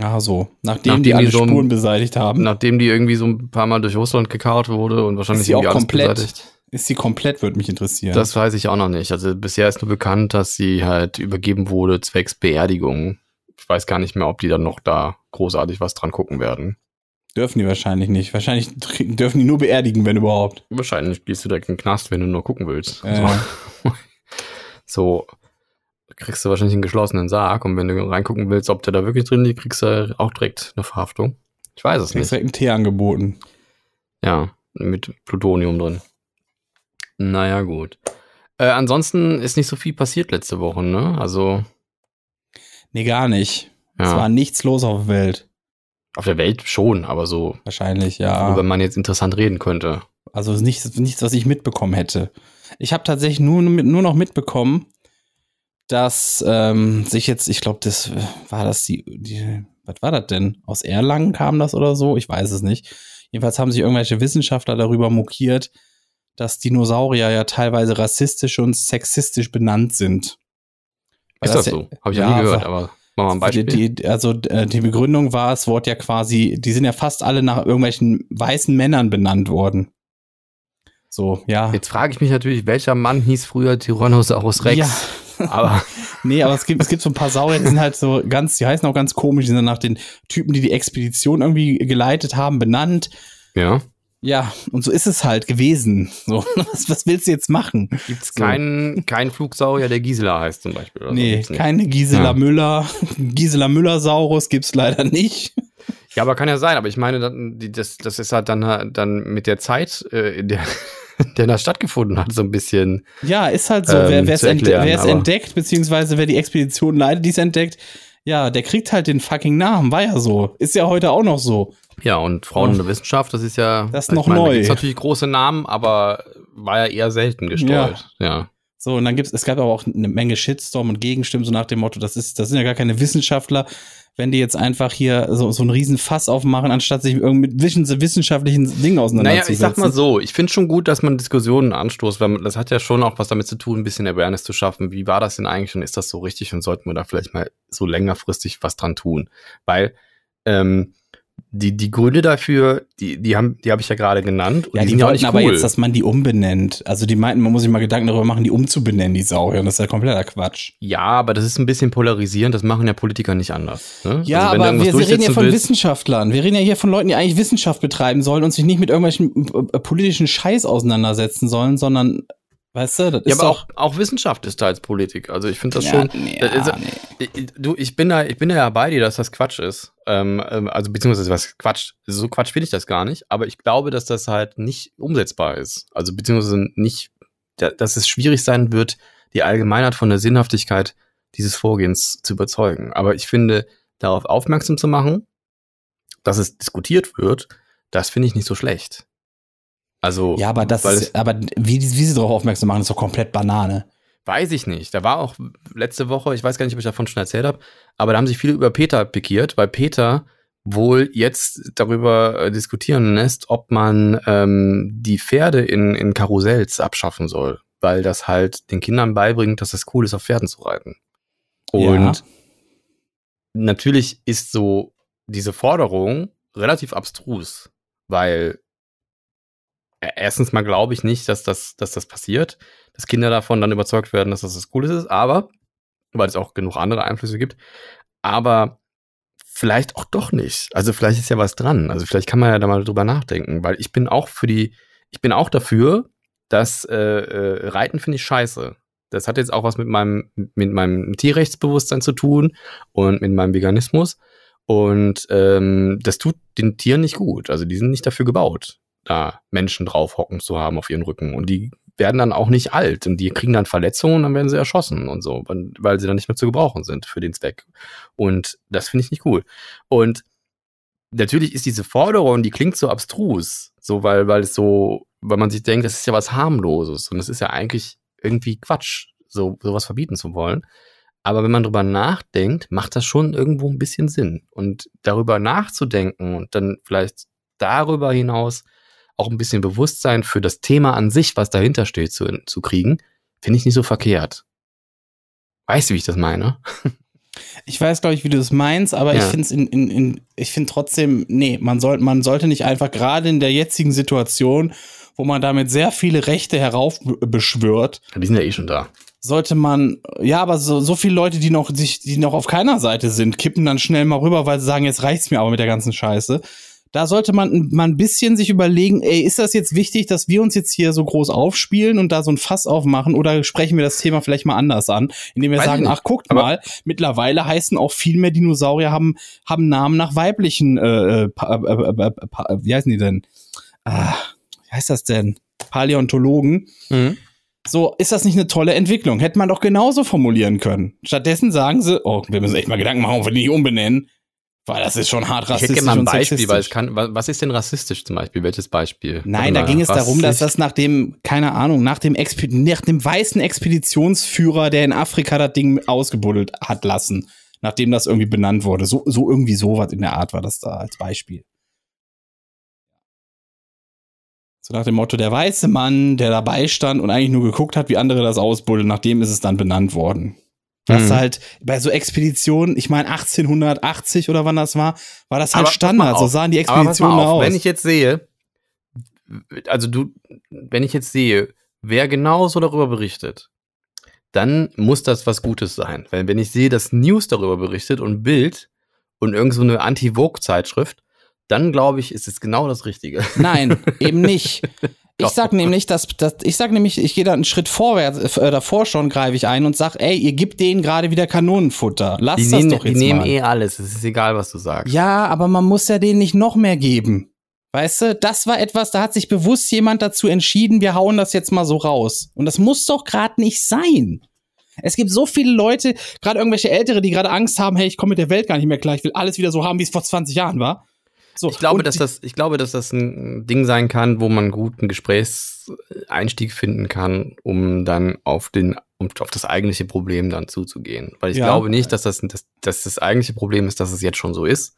Ah, so. Nachdem, Nachdem die alle die so Spuren beseitigt haben, Nachdem die irgendwie so ein paar Mal durch Russland gekarrt wurde und wahrscheinlich Ist sie irgendwie auch komplett? beseitigt. ist sie komplett, würde mich interessieren. Das weiß ich auch noch nicht. Also bisher ist nur bekannt, dass sie halt übergeben wurde zwecks Beerdigung. Ich weiß gar nicht mehr, ob die dann noch da großartig was dran gucken werden. Dürfen die wahrscheinlich nicht. Wahrscheinlich dürfen die nur beerdigen, wenn überhaupt. Wahrscheinlich gehst du direkt in den Knast, wenn du nur gucken willst. Äh. So. <laughs> so kriegst du wahrscheinlich einen geschlossenen Sarg und wenn du reingucken willst, ob der da wirklich drin liegt, kriegst du auch direkt eine Verhaftung. Ich weiß es kriegst nicht. direkt einen Tee angeboten. Ja, mit Plutonium drin. Naja, gut. Äh, ansonsten ist nicht so viel passiert letzte Woche, ne? Also, Nee, gar nicht. Es ja. war nichts los auf der Welt. Auf der Welt schon, aber so, Wahrscheinlich, ja. worüber man jetzt interessant reden könnte. Also nichts, nichts, was ich mitbekommen hätte. Ich habe tatsächlich nur, nur noch mitbekommen, dass ähm, sich jetzt, ich glaube, das äh, war das die, die, was war das denn? Aus Erlangen kam das oder so? Ich weiß es nicht. Jedenfalls haben sich irgendwelche Wissenschaftler darüber mokiert, dass Dinosaurier ja teilweise rassistisch und sexistisch benannt sind. Weil Ist das ja- so? Habe ich ja, ja nie gehört, aber machen wir ein Beispiel. Die, die, also äh, die Begründung war, es wurde ja quasi, die sind ja fast alle nach irgendwelchen weißen Männern benannt worden. So, ja. Jetzt frage ich mich natürlich, welcher Mann hieß früher Tyrannosaurus Rex? Ja. <laughs> Aber <laughs> Nee, aber es gibt, es gibt so ein paar Saurier, die sind halt so ganz, die heißen auch ganz komisch, die sind nach den Typen, die die Expedition irgendwie geleitet haben, benannt. ja, Ja, und so ist es halt gewesen. So, <laughs> was, was willst du jetzt machen? gibt es So. keinen, keinen Flugsaurier, der Gisela heißt zum Beispiel? Oder Nee, so? Keine Gisela Ja. Müller. <laughs> Gisela Müller-Saurus gibt's leider nicht. Ja, aber kann ja sein, aber ich meine, das, das ist halt dann, dann mit der Zeit, äh, in der, <laughs> der das stattgefunden hat, so ein bisschen. Ja, ist halt so. Ähm, wer es zu ent erklären, wer es aber- entdeckt, beziehungsweise wer die Expedition leitet, die es entdeckt, ja, der kriegt halt den fucking Namen. War ja so. Ist ja heute auch noch so. Ja, und Frauen in der Wissenschaft, das ist ja. Das ist noch meine, da neu. gibt's natürlich große Namen, aber war ja eher selten gestreut. Ja. So, und dann gibt's, es gab aber auch eine Menge Shitstorm und Gegenstimmen, so nach dem Motto, das ist, das sind ja gar keine Wissenschaftler, wenn die jetzt einfach hier so, so einen riesen Fass aufmachen, anstatt sich irgendwie mit wissen- wissenschaftlichen Dingen Naja, auseinanderzusetzen. ich sag mal so, ich finde schon gut, dass man Diskussionen anstoßt, weil man, das hat ja schon auch was damit zu tun, ein bisschen Awareness zu schaffen. Wie war das denn eigentlich und ist das so richtig und sollten wir da vielleicht mal so längerfristig was dran tun? Weil ähm, die, die Gründe dafür, die, die haben, die habe ich ja gerade genannt. Und Ja, die, auch wollten nicht aber cool. jetzt, dass man die umbenennt. Also die meinten, man muss sich mal Gedanken darüber machen, die umzubenennen, die Saurier. Und das ist ja kompletter Quatsch. ja, aber das ist ein bisschen polarisierend, das machen ja Politiker nicht anders. Ne? Ja, Also aber wir, wir reden ja von willst- Wissenschaftlern. Wir reden ja hier von Leuten, die eigentlich Wissenschaft betreiben sollen und sich nicht mit irgendwelchen äh, politischen Scheiß auseinandersetzen sollen, sondern, weißt du, das Ja, ist aber doch. auch, auch Wissenschaft ist teils Politik. Also ich finde das Ja, schon. nee, ja, nee. Ich- Du, ich bin da, ich bin da ja bei dir, dass das Quatsch ist. Ähm, ähm, also beziehungsweise was Quatsch. So Quatsch finde ich das gar nicht. Aber ich glaube, dass das halt nicht umsetzbar ist. Also beziehungsweise nicht, da- dass es schwierig sein wird, die Allgemeinheit von der Sinnhaftigkeit dieses Vorgehens zu überzeugen. Aber ich finde, darauf aufmerksam zu machen, dass es diskutiert wird, das finde ich nicht so schlecht. Also Ja, aber das ist, aber wie, wie sie darauf aufmerksam machen, ist doch komplett Banane. Weiß ich nicht. Da war auch letzte Woche, ich weiß gar nicht, ob ich davon schon erzählt habe, aber da haben sich viele über Peter pikiert, weil Peter wohl jetzt darüber äh, diskutieren lässt, ob man ähm, die Pferde in, in Karussells abschaffen soll, weil das halt den Kindern beibringt, dass es cool ist, auf Pferden zu reiten. Und Ja. natürlich ist so diese Forderung relativ abstrus, weil erstens mal glaube ich nicht, dass das, dass das passiert, dass Kinder davon dann überzeugt werden, dass das was Cooles ist, aber, weil es auch genug andere Einflüsse gibt, aber vielleicht auch doch nicht. Also vielleicht ist ja was dran. Also vielleicht kann man ja da mal drüber nachdenken, weil ich bin auch für die, ich bin auch dafür, dass äh, äh, Reiten finde ich scheiße. Das hat jetzt auch was mit meinem, mit meinem Tierrechtsbewusstsein zu tun und mit meinem Veganismus. Und ähm, das tut den Tieren nicht gut. Also die sind nicht dafür gebaut, da Menschen draufhocken zu haben auf ihren Rücken. Und die werden dann auch nicht alt und die kriegen dann Verletzungen und dann werden sie erschossen und so, weil sie dann nicht mehr zu gebrauchen sind für den Zweck. Und das finde ich nicht cool. Und natürlich ist diese Forderung, die klingt so abstrus, so weil, weil es so, weil man sich denkt, das ist ja was harmloses und es ist ja eigentlich irgendwie Quatsch, so sowas verbieten zu wollen. Aber wenn man drüber nachdenkt, macht das schon irgendwo ein bisschen Sinn. Und darüber nachzudenken und dann vielleicht darüber hinaus auch ein bisschen Bewusstsein für das Thema an sich, was dahinter steht, zu, zu kriegen, finde ich nicht so verkehrt. Weißt du, wie ich das meine? Ich weiß, glaube ich, wie du es meinst, aber ja. ich finde es in, in, in, ich finde trotzdem, nee, man soll, man sollte nicht einfach gerade in der jetzigen Situation, wo man damit sehr viele Rechte heraufbeschwört. Die sind ja eh schon da. Sollte man, ja, aber so, so viele Leute, die noch, sich, die noch auf keiner Seite sind, kippen dann schnell mal rüber, weil sie sagen, jetzt reicht's mir aber mit der ganzen Scheiße da sollte man mal ein bisschen sich überlegen, ey, ist das jetzt wichtig, dass wir uns jetzt hier so groß aufspielen und da so ein Fass aufmachen oder sprechen wir das Thema vielleicht mal anders an, indem wir Weiß sagen, ach guckt mal, mittlerweile heißen auch viel mehr Dinosaurier haben haben Namen nach weiblichen äh, äh, äh, äh, äh wie heißen die denn? Ah, wie heißt das denn? Paläontologen. Mhm. So, ist das nicht eine tolle Entwicklung? Hätte man doch genauso formulieren können. Stattdessen sagen sie, oh, wir müssen echt mal Gedanken machen, ob wir die nicht umbenennen. Weil das ist schon hart rassistisch. Ich hätte gerne mal ein Beispiel, weil es kann, was ist denn rassistisch zum Beispiel? Welches Beispiel? Nein, da ging es darum, dass das nach dem, keine Ahnung, nach dem, Expe nach dem weißen Expeditionsführer, der in Afrika das Ding ausgebuddelt hat lassen, nachdem das irgendwie benannt wurde. So, so irgendwie sowas in der Art war das da als Beispiel. So nach dem Motto, der weiße Mann, der dabei stand und eigentlich nur geguckt hat, wie andere das ausbuddeln, nachdem ist es dann benannt worden. Das mhm. halt bei so Expeditionen, ich meine 1880 oder wann das war, war das halt aber Standard. So sahen die Expeditionen aus. Wenn ich jetzt sehe, also du, wenn ich jetzt sehe, wer genau so darüber berichtet, dann muss das was Gutes sein. Weil wenn ich sehe, dass News darüber berichtet und Bild und irgend so eine Anti-Vogue-Zeitschrift, dann glaube ich, ist es genau das Richtige. Nein, <laughs> eben nicht. Ich sag nämlich, dass, dass ich sag nämlich, ich gehe da einen Schritt vorwärts, äh, davor schon greife ich ein und sag, ey, ihr gebt denen gerade wieder Kanonenfutter. Lass die das nehmen, doch jetzt Die nehmen mal. eh alles. Es ist egal, was du sagst. Ja, aber man muss ja denen nicht noch mehr geben. Weißt du, das war etwas, da hat sich bewusst jemand dazu entschieden, wir hauen das jetzt mal so raus. Und das muss doch gerade nicht sein. Es gibt so viele Leute, gerade irgendwelche Ältere, die gerade Angst haben, hey, ich komme mit der Welt gar nicht mehr klar, ich will alles wieder so haben, wie es vor 20 Jahren war. So, ich, glaube, dass das, ich glaube, dass das ein Ding sein kann, wo man einen guten Gesprächseinstieg finden kann, um dann auf, den, um auf das eigentliche Problem dann zuzugehen. Weil ich ja. glaube nicht, dass das, dass, dass das eigentliche Problem ist, dass es jetzt schon so ist,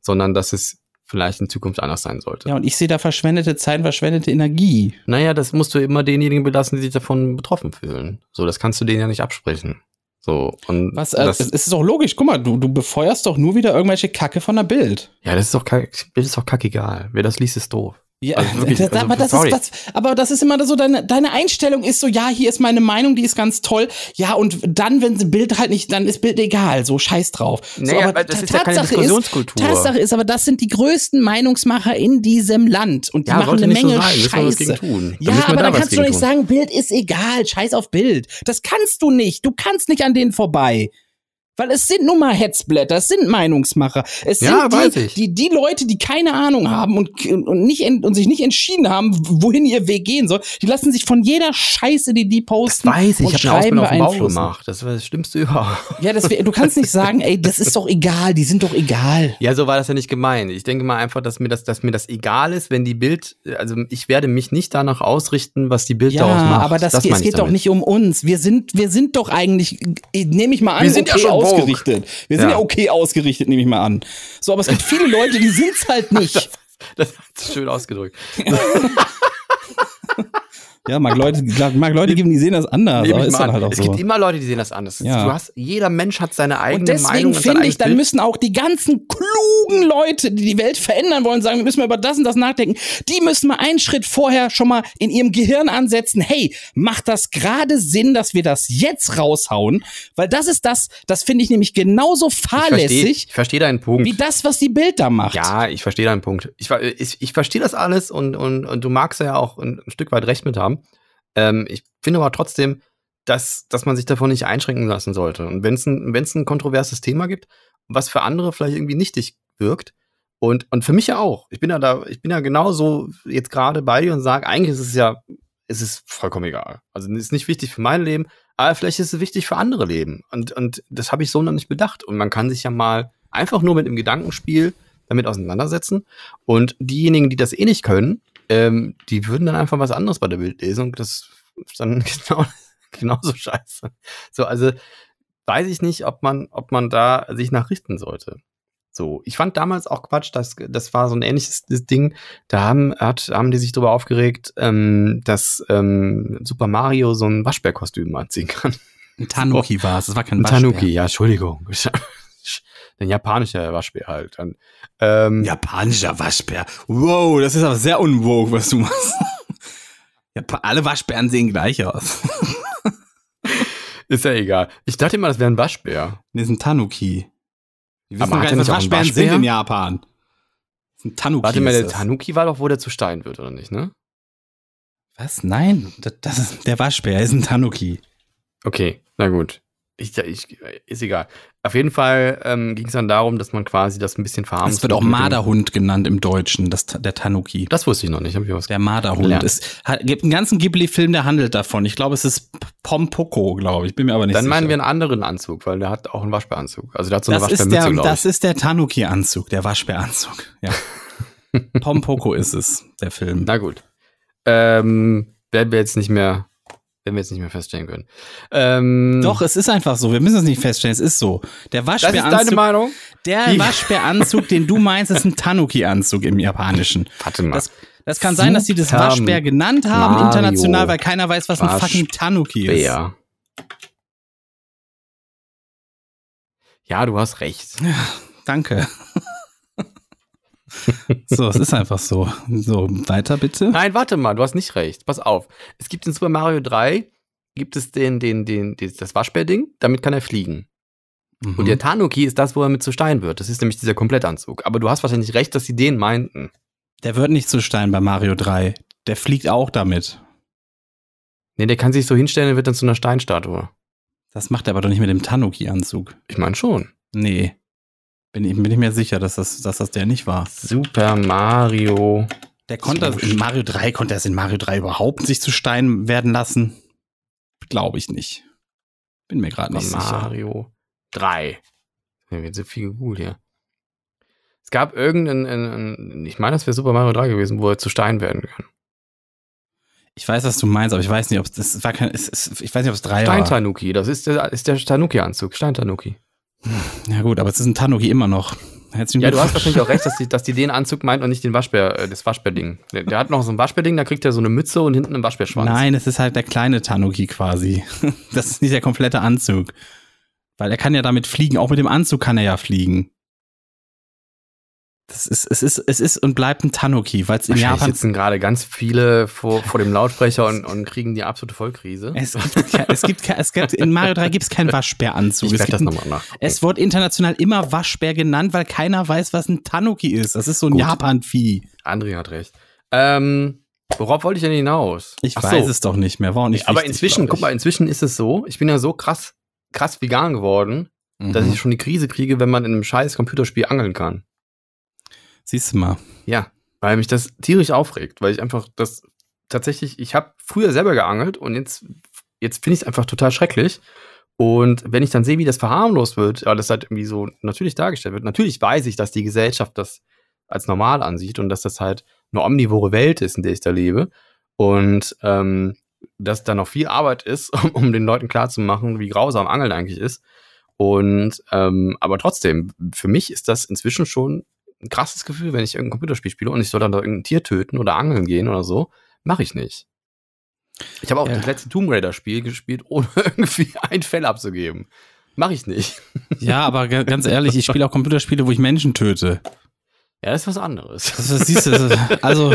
sondern dass es vielleicht in Zukunft anders sein sollte. Ja, und ich sehe da verschwendete Zeit, verschwendete Energie. Naja, das musst du immer denjenigen belassen, die sich davon betroffen fühlen. So, das kannst du denen ja nicht absprechen. So, und Was, äh, das, es ist doch logisch, guck mal, du, du befeuerst doch nur wieder irgendwelche Kacke von der Bild. Ja, das ist doch, Bild ist doch kackegal. Wer das liest, ist doof. Ja, also wirklich, das, also, aber, das ist, das, aber das ist immer so, deine, deine Einstellung ist so, ja, hier ist meine Meinung, die ist ganz toll. Ja, und dann, wenn Bild halt nicht, dann ist Bild egal, so scheiß drauf. Nee, so, aber das ist ja keine Diskussionskultur. Ist, Tatsache ist, aber das sind die größten Meinungsmacher in diesem Land und die ja, machen eine Menge so Scheiße. Tun. Ja, aber da dann kannst du nicht sagen, Bild ist egal, scheiß auf Bild. Das kannst du nicht. Du kannst nicht an denen vorbei. Weil es sind nun mal Hetzblätter, es sind Meinungsmacher. Es sind ja, die, die, die Leute, die keine Ahnung haben und, und, nicht, und sich nicht entschieden haben, wohin ihr Weg gehen soll, die lassen sich von jeder Scheiße, die die posten, das weiß ich, und ich schreiben auf dem Bau gemacht. Das war das Schlimmste überhaupt. Ja, das, du kannst nicht sagen, ey, das ist doch egal, die sind doch egal. Ja, so war das ja nicht gemeint. Ich denke mal einfach, dass mir das, dass mir das egal ist, wenn die Bild, also ich werde mich nicht danach ausrichten, was die Bild ja, daraus macht. aber das, das es geht doch nicht um uns. Wir sind, wir sind doch eigentlich, nehme ich mal an, wir sind okay ja schon ausgerichtet. Wir sind ja. ja. okay ausgerichtet, nehme ich mal an. So, aber es gibt viele Leute, die sind es halt <laughs> nicht. das, das ist schön ausgedrückt. <laughs> Ja, mag Leute, mag Leute geben, die sehen das anders. aber ist halt auch es so. gibt immer Leute, die sehen das anders. Ja. Du hast, jeder Mensch hat seine eigene und deswegen Meinung. Deswegen finde ich, dann müssen auch die ganzen klugen Leute, die die Welt verändern wollen, sagen, wir müssen mal über das und das nachdenken, die müssen mal einen Schritt vorher schon mal in ihrem Gehirn ansetzen, hey, macht das gerade Sinn, dass wir das jetzt raushauen? Weil das ist das, das finde ich nämlich genauso fahrlässig. Ich verstehe deinen Punkt. Wie das, was die Bild da macht. Ja, ich verstehe deinen Punkt. Ich, ich, ich verstehe das alles und, und, und du magst ja auch ein, ein Stück weit recht mit haben. Ähm, ich finde aber trotzdem, dass, dass man sich davon nicht einschränken lassen sollte. Und wenn es ein, ein kontroverses Thema gibt, was für andere vielleicht irgendwie nichtig wirkt, und, und für mich ja auch. Ich bin ja da, ich bin ja genauso jetzt gerade bei dir und sage, eigentlich ist es ja, ist vollkommen egal. Also es ist nicht wichtig für mein Leben, aber vielleicht ist es wichtig für andere Leben. Und, und das habe ich so noch nicht bedacht. Und man kann sich ja mal einfach nur mit dem Gedankenspiel damit auseinandersetzen. Und diejenigen, die das eh nicht können, ähm, die würden dann einfach was anderes bei der Bildlesung. Das ist dann <laughs> genau genauso scheiße. So, also weiß ich nicht, ob man, ob man da sich nachrichten sollte. So, ich fand damals auch Quatsch, das, das war so ein ähnliches Ding. Da haben, hat, haben die sich darüber aufgeregt, ähm, dass ähm, Super Mario so ein Waschbärkostüm anziehen kann. Ein Tanuki war es, das war kein Ein Waschbär. Tanuki, ja, Entschuldigung. Ein japanischer Waschbär halt. Dann, ähm, Japanischer Waschbär. Wow, das ist aber sehr unwoke, was du machst. <laughs> Ja, alle Waschbären sehen gleich aus. Ist ja egal. Ich dachte immer, das wäre ein Waschbär. Nee, ist ein Tanuki. Wir wissen Aber gar nicht, was Waschbären Waschbär? sind in Japan. Das ist ein Tanuki. Warte mal, der das. Tanuki war doch, wo der zu Stein wird, oder nicht, ne? Was? Nein, das, das ist der Waschbär, ist ein Tanuki. Okay, na gut. Ich, ich, ist egal. Auf jeden Fall ähm, ging es dann darum, dass man quasi das ein bisschen verarmt. Das wird auch Marderhund genannt im Deutschen, das, der Tanuki. Das wusste ich noch nicht. Hab ich was Der Marderhund. gelernt. Es hat, gibt einen ganzen Ghibli-Film, der handelt davon. Ich glaube, es ist Pompoko, glaube ich. Bin mir aber nicht Dann sicher. meinen wir einen anderen Anzug, weil der hat auch einen Waschbäranzug. Also der hat so eine das, ist Waschbärmütze, glaube das ich. ist der Tanuki-Anzug, der Waschbäranzug. Ja. <laughs> Pompoko ist es, der Film. Na gut. Ähm, werden wir jetzt nicht mehr, werden wir jetzt nicht mehr feststellen können. Ähm, Doch, es ist einfach so. Wir müssen es nicht feststellen. Es ist so. Der das ist deine Waschbäranzug, Meinung? der Die- Waschbäranzug, den du meinst, ist ein Tanuki-Anzug im Japanischen. Warte mal. Das, das kann sein, dass sie das Waschbär genannt haben Mario international, weil keiner weiß, was ein fucking Tanuki ist. Bär. Ja, du hast recht. <laughs> Danke. So, es ist einfach so. So, weiter bitte. Nein, warte mal, du hast nicht recht. Pass auf. Es gibt in Super Mario 3 gibt es den, den, den, den das Waschbär-Ding, damit kann er fliegen. Mhm. Und der Tanuki ist das, wo er mit zu Stein wird. Das ist nämlich dieser Komplettanzug. Aber du hast wahrscheinlich recht, dass sie den meinten. Der wird nicht zu Stein bei Mario 3. Der fliegt auch damit. Nee, der kann sich so hinstellen und wird dann zu einer Steinstatue. Das macht er aber doch nicht mit dem Tanuki-Anzug. Ich meine schon. Nee. Bin ich, bin ich mir sicher, dass das, dass das der nicht war. Super Mario. Der konnte das in Mario 3, konnte er es in Mario 3 überhaupt sich zu Stein werden lassen? Glaube ich nicht. Bin mir gerade nicht sicher. Mario 3. Ja, wird so viel gegoogelt hier. Es gab irgendeinen, ein- ein- ich meine, das wäre Super Mario 3 gewesen, wo er zu Stein werden kann. Ich weiß, was du meinst, aber ich weiß nicht, ob es das war kein, es, es, ich weiß nicht, ob es 3 war. Stein-Tanuki, das ist der, ist der Tanuki-Anzug. Stein-Tanuki. Ja gut, aber es ist ein Tanuki immer noch. Herzlichen Ja, du hast wahrscheinlich auch recht, dass <laughs> die, dass die den Anzug meint und nicht den Waschbär, äh, das Waschbärding. Der, der hat noch so ein Waschbärding, da kriegt er so eine Mütze und hinten einen Waschbärschwanz. Nein, es ist halt der kleine Tanuki quasi. <laughs> Das ist nicht der komplette Anzug. Weil er kann ja damit fliegen. Auch mit dem Anzug kann er ja fliegen. Das ist, es ist, es ist und bleibt ein Tanuki, weil es in Japan. sitzen gerade ganz viele vor, vor dem Lautsprecher und, und kriegen die absolute Vollkrise. Es gibt, es gibt, es gibt, in Mario 3 gibt es keinen Waschbäranzug. ich Es, das nochmal nach. es wird international immer Waschbär genannt, weil keiner weiß, was ein Tanuki ist. Das ist so ein. Japan-Vieh. André hat recht. Ähm, worauf wollte ich denn hinaus? Ich Ach weiß so. es doch nicht mehr. War auch nicht Aber wichtig, inzwischen, glaub guck mal, inzwischen ist es so, ich bin ja so krass, krass vegan geworden, dass Mhm. ich schon die Krise kriege, wenn man in einem scheiß Computerspiel angeln kann. Siehst du mal. Ja, weil mich das tierisch aufregt, weil ich einfach das tatsächlich, ich habe früher selber geangelt und jetzt, jetzt finde ich es einfach total schrecklich. Und wenn ich dann sehe, wie das verharmlost wird, weil das halt irgendwie so natürlich dargestellt wird, natürlich weiß ich, dass die Gesellschaft das als normal ansieht und dass das halt eine omnivore Welt ist, in der ich da lebe. Und ähm, dass da noch viel Arbeit ist, <laughs> um, um den Leuten klarzumachen, wie grausam Angeln eigentlich ist. Und ähm, aber trotzdem, für mich ist das inzwischen schon ein krasses Gefühl, wenn ich irgendein Computerspiel spiele und ich soll dann da irgendein Tier töten oder angeln gehen oder so. Mache ich nicht. Ich habe auch Ja. das letzte Tomb Raider-Spiel gespielt, <laughs> ohne irgendwie ein Fell abzugeben. Mach ich nicht. <laughs> Ja, aber ga- ganz ehrlich, ich spiele auch Computerspiele, wo ich Menschen töte. Ja, das ist was anderes. Das, das siehst du, also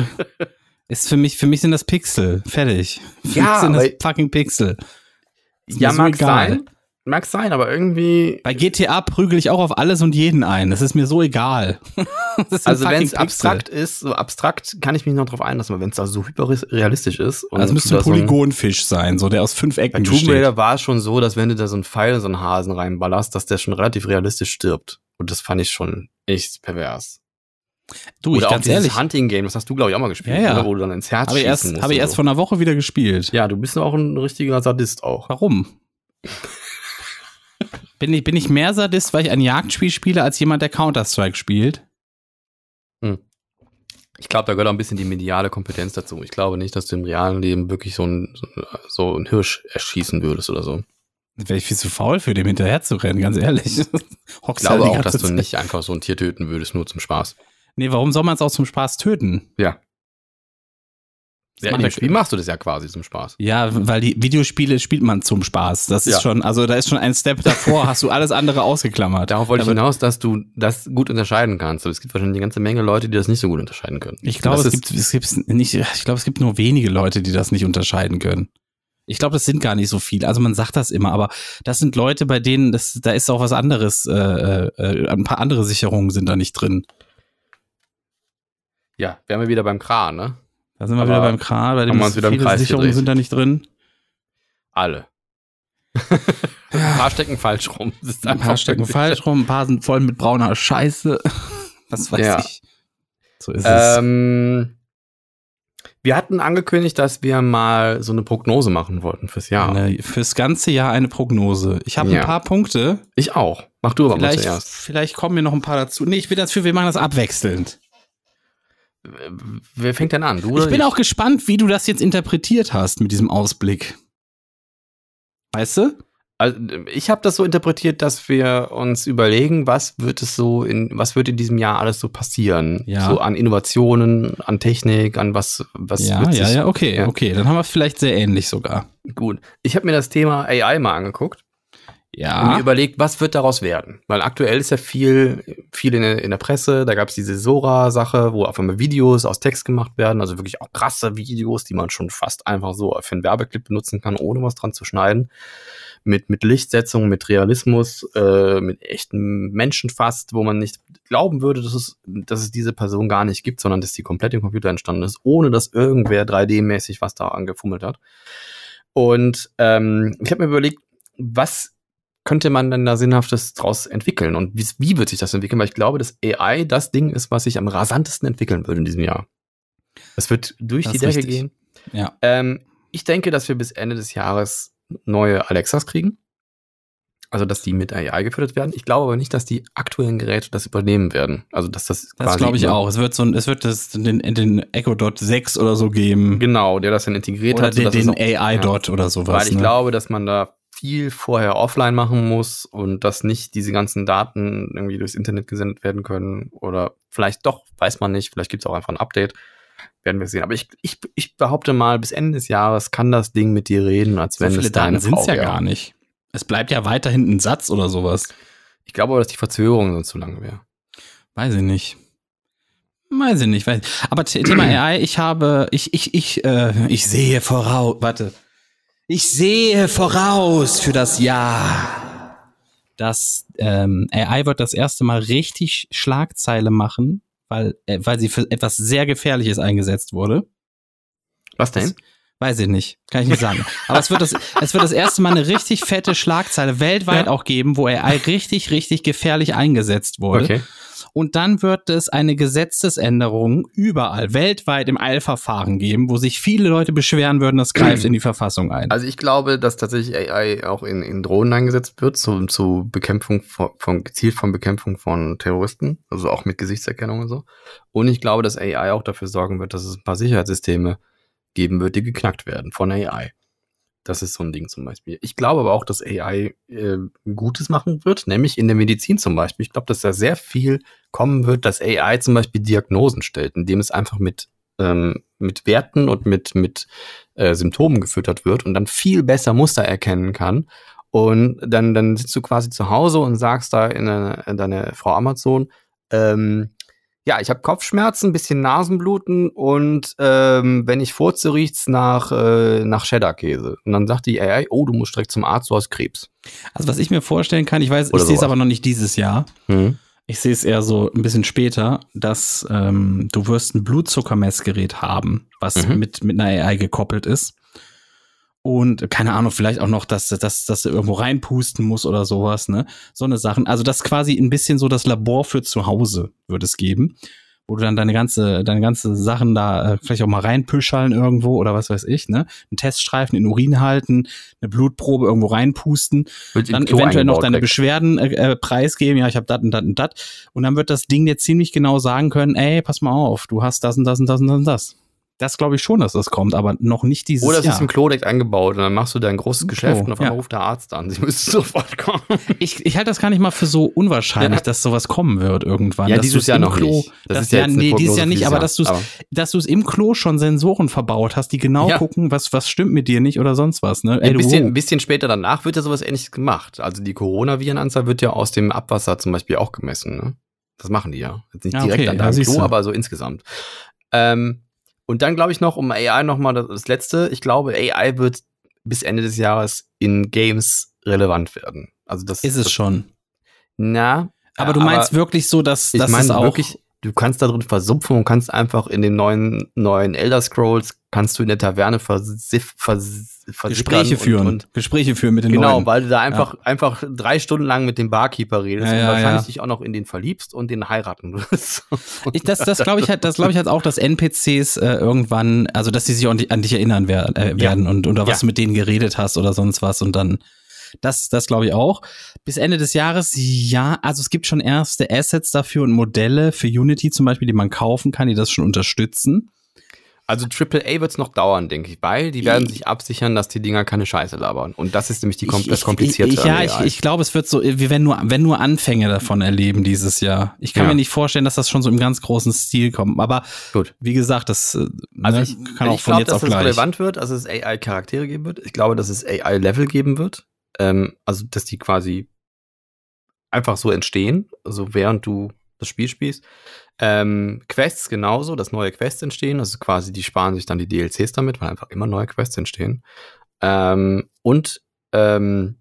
ist für mich, für mich sind das Pixel. Fertig. Für Ja, mich sind das fucking Pixel. Ist ja, so mag egal. sein. Mag sein, aber irgendwie. Bei GTA prügel ich auch auf alles und jeden ein. Das ist mir so egal. <laughs> Also wenn es abstrakt ist, so abstrakt kann ich mich noch drauf einlassen, aber wenn es da so hyperrealistisch ist und Also es müsste ein da so ein- Polygonfisch sein, so der aus fünf Bei Ecken Tomb besteht. Raider war es schon so, dass wenn du da so einen Pfeil in so einen Hasen reinballerst, dass der schon relativ realistisch stirbt. Und das fand ich schon echt pervers. Du, ich Oder auch ganz dieses ehrlich, Hunting-Game, das hast du, glaube ich, auch mal gespielt, Ja, ja. Oder? wo du dann ins Herz habe ich erst, habe ich erst so. vor einer Woche wieder gespielt. Ja, du bist auch ein richtiger Sadist auch. Warum? <laughs> bin, ich, bin ich mehr Sadist, weil ich ein Jagdspiel spiele, als jemand, der Counter-Strike spielt? Ich glaube, da gehört auch ein bisschen die mediale Kompetenz dazu. Ich glaube nicht, dass du im realen Leben wirklich so ein, so ein Hirsch erschießen würdest oder so. Wäre ich viel zu faul für dem hinterher zu rennen, ganz ehrlich. <laughs> Ich halt glaube die auch, dass du nicht einfach so ein Tier töten würdest, nur zum Spaß. Nee, warum soll man es auch zum Spaß töten? Ja. Ja, in dem Spiel machst du das ja quasi zum Spaß. Ja, weil die Videospiele spielt man zum Spaß. Das ist Ja. schon, also da ist schon ein Step davor, <laughs> hast du alles andere ausgeklammert. Darauf wollte ich hinaus, dass du das gut unterscheiden kannst. Es gibt wahrscheinlich eine ganze Menge Leute, die das nicht so gut unterscheiden können. Ich glaube, es gibt, es gibt nicht, ich glaube, es gibt nur wenige Leute, die das nicht unterscheiden können. Ich glaube, das sind gar nicht so viele. Also man sagt das immer, aber das sind Leute, bei denen, das, da ist auch was anderes, äh, äh, ein paar andere Sicherungen sind da nicht drin. Ja, wären wir wieder beim Kran, ne? Da sind wir Aber wieder beim Kran, bei dem wieder viele Sicherungen gedreht. sind da nicht drin. Alle. <laughs> Ein paar stecken falsch rum. Ein paar stecken falsch rum, ein paar sind voll mit brauner Scheiße. <laughs> Was weiß Ja. ich. So ist es. Ähm, wir hatten angekündigt, dass wir mal so eine Prognose machen wollten fürs Jahr. Eine, fürs ganze Jahr eine Prognose. Ich habe Ja. ein paar Punkte. Ich auch. Mach du aber mal Vielleicht, zuerst. vielleicht kommen mir noch ein paar dazu. Nee, ich will dafür, wir machen das abwechselnd. Wer fängt denn an? Du Ich bin auch gespannt, wie du das jetzt interpretiert hast mit diesem Ausblick. Weißt du? Also, ich habe das so interpretiert, dass wir uns überlegen, was wird es so in, was wird in diesem Jahr alles so passieren? Ja. So an Innovationen, an Technik, an was, was ja, wird ja, ja, okay, ja. okay. Dann haben wir es vielleicht sehr ähnlich sogar. Gut. Ich habe mir das Thema AI mal angeguckt und mir Ja. überlegt, was wird daraus werden? Weil aktuell ist ja viel, viel in der, in der Presse. Da gab es diese Sora-Sache, wo auf einmal Videos aus Text gemacht werden, also wirklich auch krasse Videos, die man schon fast einfach so für einen Werbeclip benutzen kann, ohne was dran zu schneiden. Mit, mit Lichtsetzung, mit Realismus, äh, mit echten Menschen fast, wo man nicht glauben würde, dass es, dass es diese Person gar nicht gibt, sondern dass die komplett im Computer entstanden ist, ohne dass irgendwer 3D-mäßig was da angefummelt hat. Und ähm, ich habe mir überlegt, was könnte man denn da Sinnhaftes draus entwickeln? Und wie, wie wird sich das entwickeln? Weil ich glaube, dass AI das Ding ist, was sich am rasantesten entwickeln würde in diesem Jahr. Es wird durch Das die Decke richtig. gehen. Ja. Ähm, ich denke, dass wir bis Ende des Jahres neue Alexas kriegen. Also, dass die mit AI gefüttert werden. Ich glaube aber nicht, dass die aktuellen Geräte das übernehmen werden. Also, dass das Das glaube ich auch. Es wird so ein, es wird das, den, den Echo Dot 6 oder so geben. Genau, der das dann integriert Oder hat. den, es den auch- AI ja. Dot oder sowas. Weil ich ne? glaube, dass man da viel vorher offline machen muss und dass nicht diese ganzen Daten irgendwie durchs Internet gesendet werden können. Oder vielleicht doch, weiß man nicht. Vielleicht gibt es auch einfach ein Update. Werden wir sehen. Aber ich, ich, ich behaupte mal, bis Ende des Jahres kann das Ding mit dir reden, als so wenn viele es deine Daten sind es ja gar nicht. Es bleibt ja weiterhin ein Satz oder sowas. Ich glaube aber, dass die Verzögerung sonst zu lange wäre. Weiß ich nicht. Weiß ich nicht. Weiß. Aber The- Thema <clears throat> AI, ich habe, ich, ich, ich, äh, ich sehe voraus, warte. Ich sehe voraus für das Jahr, dass ähm, AI wird das erste Mal richtig Schlagzeile machen, weil, äh, weil sie für etwas sehr Gefährliches eingesetzt wurde. Was denn? Weiß ich nicht, kann ich nicht sagen. Aber es wird das, es wird das erste Mal eine richtig fette Schlagzeile weltweit Ja. auch geben, wo AI richtig, richtig gefährlich eingesetzt wurde. Okay. Und dann wird es eine Gesetzesänderung überall, weltweit im Eilverfahren geben, wo sich viele Leute beschweren würden, das greift in die Verfassung ein. Also ich glaube, dass tatsächlich AI auch in, in Drohnen eingesetzt wird, zu, zu Bekämpfung von, von, gezielt von Bekämpfung von Terroristen, also auch mit Gesichtserkennung und so. Und ich glaube, dass AI auch dafür sorgen wird, dass es ein paar Sicherheitssysteme geben wird, die geknackt werden von AI. Das ist so ein Ding zum Beispiel. Ich glaube aber auch, dass AI äh, Gutes machen wird, nämlich in der Medizin zum Beispiel. Ich glaube, dass da sehr viel kommen wird, dass AI zum Beispiel Diagnosen stellt, indem es einfach mit, ähm, mit Werten und mit, mit äh, Symptomen gefüttert wird und dann viel besser Muster erkennen kann Und dann, dann sitzt du quasi zu Hause und sagst da in deine, in deine Frau Amazon, ähm, ja, ich habe Kopfschmerzen, bisschen Nasenbluten und ähm, wenn ich furze, riecht's nach, äh, nach Cheddar-Käse. Und dann sagt die AI, oh, du musst direkt zum Arzt, du hast Krebs. Also was ich mir vorstellen kann, ich weiß, Oder ich sehe es aber noch nicht dieses Jahr. Mhm. Ich sehe es eher so ein bisschen später, dass ähm, du wirst ein Blutzuckermessgerät haben, was Mhm. mit, mit einer AI gekoppelt ist. Und keine Ahnung, vielleicht auch noch, dass, dass, dass du irgendwo reinpusten muss oder sowas, ne? So eine Sachen. Also das quasi ein bisschen so das Labor für zu Hause wird es geben, wo du dann deine ganze, deine ganze Sachen da äh, vielleicht auch mal reinpüscheln irgendwo oder was weiß ich, ne? Einen Teststreifen in Urin halten, eine Blutprobe irgendwo reinpusten im dann eventuell noch deine direkt. Beschwerden äh, äh, preisgeben, ja, ich habe dat und dat und dat. Und dann wird das Ding dir ziemlich genau sagen können, ey, pass mal auf, du hast das und das und das und das und das. Das glaube ich schon, dass das kommt, aber noch nicht dieses Oder es Jahr. ist im Klo direkt eingebaut und dann machst du dein großes Geschäft Klo, und auf einmal ja. ruft der Arzt an. Sie müssen <laughs> sofort kommen. ich ich halte das gar nicht mal für so unwahrscheinlich, Ja. dass sowas kommen wird irgendwann. Ja, dieses Jahr noch Klo, nicht. Das dass, ist ja ja, nee, dieses Jahr nicht, aber dass du dass es im Klo schon Sensoren verbaut hast, die genau gucken, was was stimmt mit dir nicht oder sonst was. Ne? Ey, ein, bisschen, ein bisschen später danach wird ja sowas ähnliches gemacht. Also die Coronavirenanzahl wird ja aus dem Abwasser zum Beispiel auch gemessen. Ne? Das machen die ja. Jetzt nicht Ja, direkt okay, an deinem Klo, aber so insgesamt. Ähm, und dann glaube ich noch, um AI nochmal das, das letzte, ich glaube, AI wird bis Ende des Jahres in Games relevant werden. Also das ist es das, schon. Na, Aber du meinst wirklich so, dass ich das meine ist auch wirklich, du kannst da drin versupfen und kannst einfach in den neuen, neuen Elder Scrolls, kannst du in der Taverne versiff, vers, Gespräche führen, Und, und Gespräche führen mit den Genau, Leuten. weil du da einfach, einfach drei Stunden lang mit dem Barkeeper redest Ja, und ja, wahrscheinlich ja. dich auch noch in den verliebst und den heiraten wirst. Ich, das das glaube ich halt, das glaube ich halt auch, dass NPCs äh, irgendwann, also dass die sich an dich, an dich erinnern wer, äh, werden und oder was Ja. du mit denen geredet hast oder sonst was und dann das, das glaube ich auch. Bis Ende des Jahres, ja, also es gibt schon erste Assets dafür und Modelle für Unity zum Beispiel, die man kaufen kann, die das schon unterstützen. Also AAA wird es noch dauern, denke ich, weil die werden sich absichern, dass die Dinger keine Scheiße labern. Und das ist nämlich die, das Komplizierte. Ich, ich, ja, ich, ich glaube, es wird so, wir werden nur, wenn nur Anfänge davon erleben dieses Jahr. Ich kann Ja. mir nicht vorstellen, dass das schon so im ganz großen Stil kommt. Aber Gut. wie gesagt, das äh, Also ne, ich, kann auch ich von glaube, jetzt dass auf es gleich. relevant wird, dass es AI-Charaktere geben wird. Ich glaube, dass es AI-Level geben wird. Ähm, also, dass die quasi einfach so entstehen, also während du das Spiel spielst. Ähm, Quests genauso, dass neue Quests entstehen. Also quasi, die sparen sich dann die DLCs damit, weil einfach immer neue Quests entstehen. Ähm, und ähm,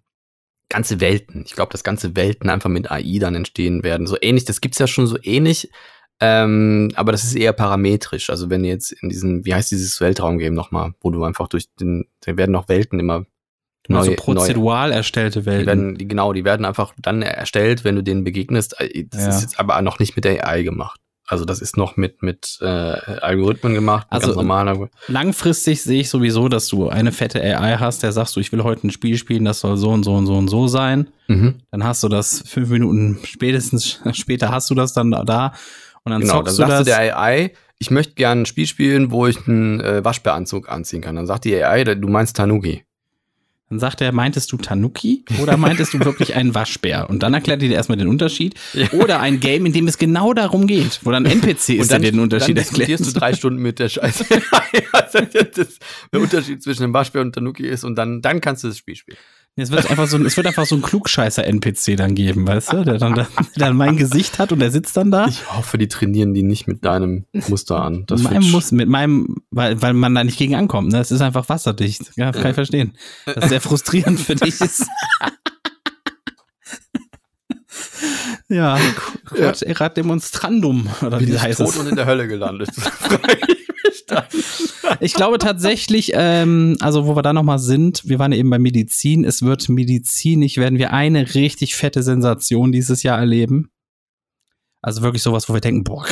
ganze Welten. Ich glaube, dass ganze Welten einfach mit AI dann entstehen werden. So ähnlich, das gibt's ja schon so ähnlich. Ähm, aber das ist eher parametrisch. Also wenn jetzt in diesem, wie heißt dieses Weltraumgame nochmal, wo du einfach durch den, da werden noch Welten immer also neue, prozedural erstellte die Welten. werden, die, genau, die werden einfach dann erstellt, wenn du denen begegnest. Äh, Das Ja. ist jetzt aber noch nicht mit AI gemacht. Also das ist noch mit, mit äh, Algorithmen gemacht, Also, Algorithmen. Langfristig sehe ich sowieso, dass du eine fette AI hast, der sagst du, ich will heute ein Spiel spielen, das soll so und so und so und so sein. Mhm. Dann hast du das fünf Minuten spätestens <laughs> später hast du das dann da und dann Genau, dann zockst du sagst das. du der AI, ich möchte gerne ein Spiel spielen, wo ich einen äh, Waschbäranzug anziehen kann. Dann sagt die AI, du meinst Tanuki. Dann sagt er, meintest du Tanuki oder meintest du wirklich einen Waschbär? Und dann erklärt er dir erstmal den Unterschied. Oder ein Game, in dem es genau darum geht, wo dann NPC ist, der den Unterschied dann erklärt. diskutierst du drei Stunden mit der Scheiße. <laughs> der Unterschied zwischen dem Waschbär und Tanuki ist und dann, dann kannst du das Spiel spielen. Es wird einfach so, ein- es wird einfach so ein Klugscheißer-NPC dann geben, weißt du, der dann, der dann mein Gesicht hat und der sitzt dann da. Ich hoffe, die trainieren die nicht mit deinem Muster an. Das meinem muss, mit meinem, weil, weil man da nicht gegen ankommt, ne? Es ist einfach wasserdicht. Ja, kann ich verstehen. Das sehr frustrierend für dich ist. <laughs> ja, Quod erat demonstrandum, oder wie wie heißt tot es? und in der Hölle gelandet. <laughs> Ich glaube tatsächlich, ähm, also wo wir da nochmal sind, wir waren ja eben bei Medizin, es wird medizinisch, werden wir eine richtig fette Sensation dieses Jahr erleben. Also wirklich sowas, wo wir denken, boah,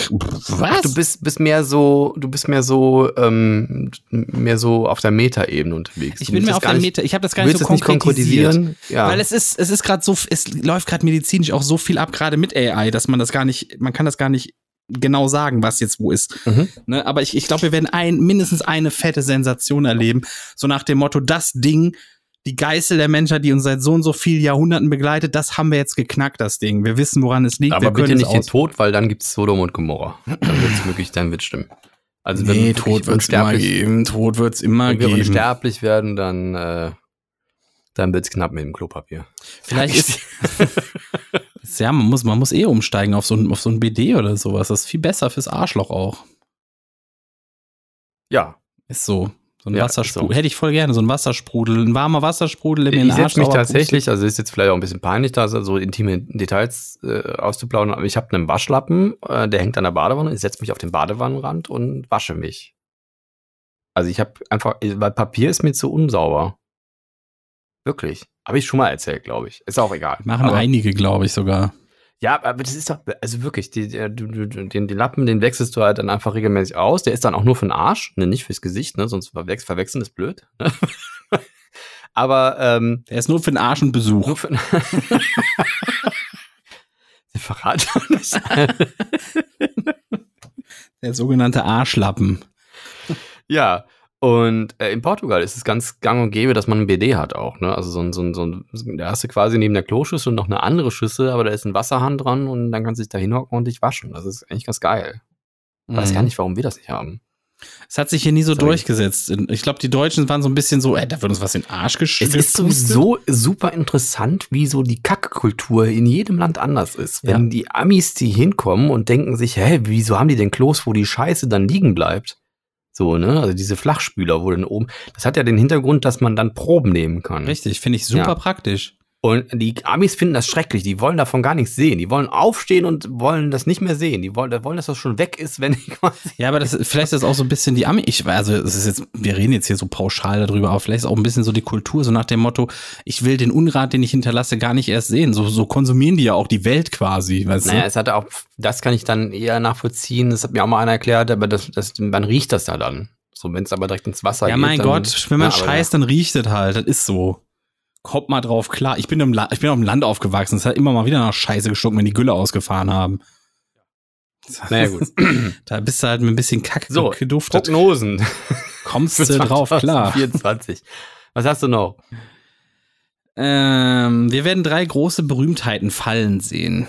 was? Du bist, bist mehr so, du bist mehr so, ähm, mehr so auf der Metaebene unterwegs. ich bin das auf der nicht- Meta, ich habe das gar nicht so nicht konkretisiert. konkretisieren. Ja. Weil es ist, es ist gerade so, es läuft gerade medizinisch auch so viel ab, gerade mit AI, dass man das gar nicht, man kann das gar nicht genau sagen, was jetzt wo ist. Mhm. Ne? Aber ich, ich glaube, wir werden ein, mindestens eine fette Sensation erleben. So nach dem Motto, das Ding, die Geißel der Menschheit, die uns seit so und so vielen Jahrhunderten begleitet, das haben wir jetzt geknackt, das Ding. Wir wissen, woran es liegt. Aber wir bitte nicht es den Tod, weil dann gibt's Sodom und Gomorra. Dann wird's <clears throat> wirklich, dann wird's stimmen. Also wenn nee, wir Tod wird's immer geben. Tod wird's immer wenn wir geben. unsterblich werden, dann äh, dann wird's knapp mit dem Klopapier. Vielleicht ist, <laughs> ja, man muss, man muss eh umsteigen auf so ein, auf so ein BD oder sowas. Das ist viel besser fürs Arschloch auch. Ja. Ist so. So ein Ja, Wassersprudel. so. Hätte ich voll gerne. So ein Wassersprudel. Ein warmer Wassersprudel, in Ich setze mich tatsächlich, also ist jetzt vielleicht auch ein bisschen peinlich, da so intime Details äh, auszuplaudern, aber ich habe einen Waschlappen, äh, der hängt an der Badewanne. Ich setze mich auf den Badewannenrand und wasche mich. Also ich habe einfach, weil Papier ist mir zu unsauber. Wirklich. Habe ich schon mal erzählt, glaube ich. Ist auch egal. Machen aber, einige, glaube ich sogar. Ja, aber das ist doch, also wirklich, die, die, du, den, den Lappen, den wechselst du halt dann einfach regelmäßig aus. Der ist dann auch nur für den Arsch, ne, nicht fürs Gesicht, ne, sonst verwechseln, verwechseln ist blöd. Ne? <laughs> aber ähm, Der ist nur für den Arsch und Besuch. nur für <laughs> doch nicht. <laughs> Der sogenannte Arschlappen. Ja, und äh, in Portugal ist es ganz gang und gäbe, dass man ein BD hat auch. Ne? Also so ein, so ein, so ein, da hast du quasi neben der Kloschüssel noch eine andere Schüssel, aber da ist ein Wasserhahn dran und dann kannst du dich da hinhocken und dich waschen. Das ist eigentlich ganz geil. Ich weiß Mhm. gar nicht, warum wir das nicht haben. Es hat sich hier nie so Sorry. durchgesetzt. Ich glaube, die Deutschen waren so ein bisschen so, ey, da wird uns was in den Arsch gesch Es ist sowieso super interessant, wie so die Kackkultur in jedem Land anders ist. Wenn Ja. die Amis, die hinkommen und denken sich, hä, wieso haben die denn Klos, wo die Scheiße dann liegen bleibt? So, ne? Also diese Flachspüler, wo dann oben. Das hat ja den Hintergrund, dass man dann Proben nehmen kann. Richtig, finde ich super Ja. praktisch. Und die Amis finden das schrecklich. Die wollen davon gar nichts sehen. Die wollen aufstehen und wollen das nicht mehr sehen. Die wollen, wollen dass das schon weg ist, <laughs> wenn die quasi. Ja, aber das, vielleicht ist das auch so ein bisschen die Ami. Ich, also, es ist jetzt, wir reden jetzt hier so pauschal darüber, aber vielleicht ist auch ein bisschen so die Kultur, so nach dem Motto, ich will den Unrat, den ich hinterlasse, gar nicht erst sehen. So, so konsumieren die ja auch die Welt quasi, weißt Naja, du? es hatte auch, das kann ich dann eher nachvollziehen. Das hat mir auch mal einer erklärt, aber das, das, man riecht das ja dann. So, wenn es aber direkt ins Wasser Ja, geht. mein dann, Gott, wenn man Ja, scheißt, dann riecht es halt. Das ist so. Kommt mal drauf klar. Ich bin im, La ich bin auf dem Land aufgewachsen. Es hat immer mal wieder nach Scheiße gestunken, wenn die Gülle ausgefahren haben. Naja, gut. <clears throat> Da bist du halt mit ein bisschen Kacke So, geduftet. Prognosen. Kommst <laughs> du drauf klar. 24. Was hast du noch? Ähm, wir werden drei große Berühmtheiten fallen sehen.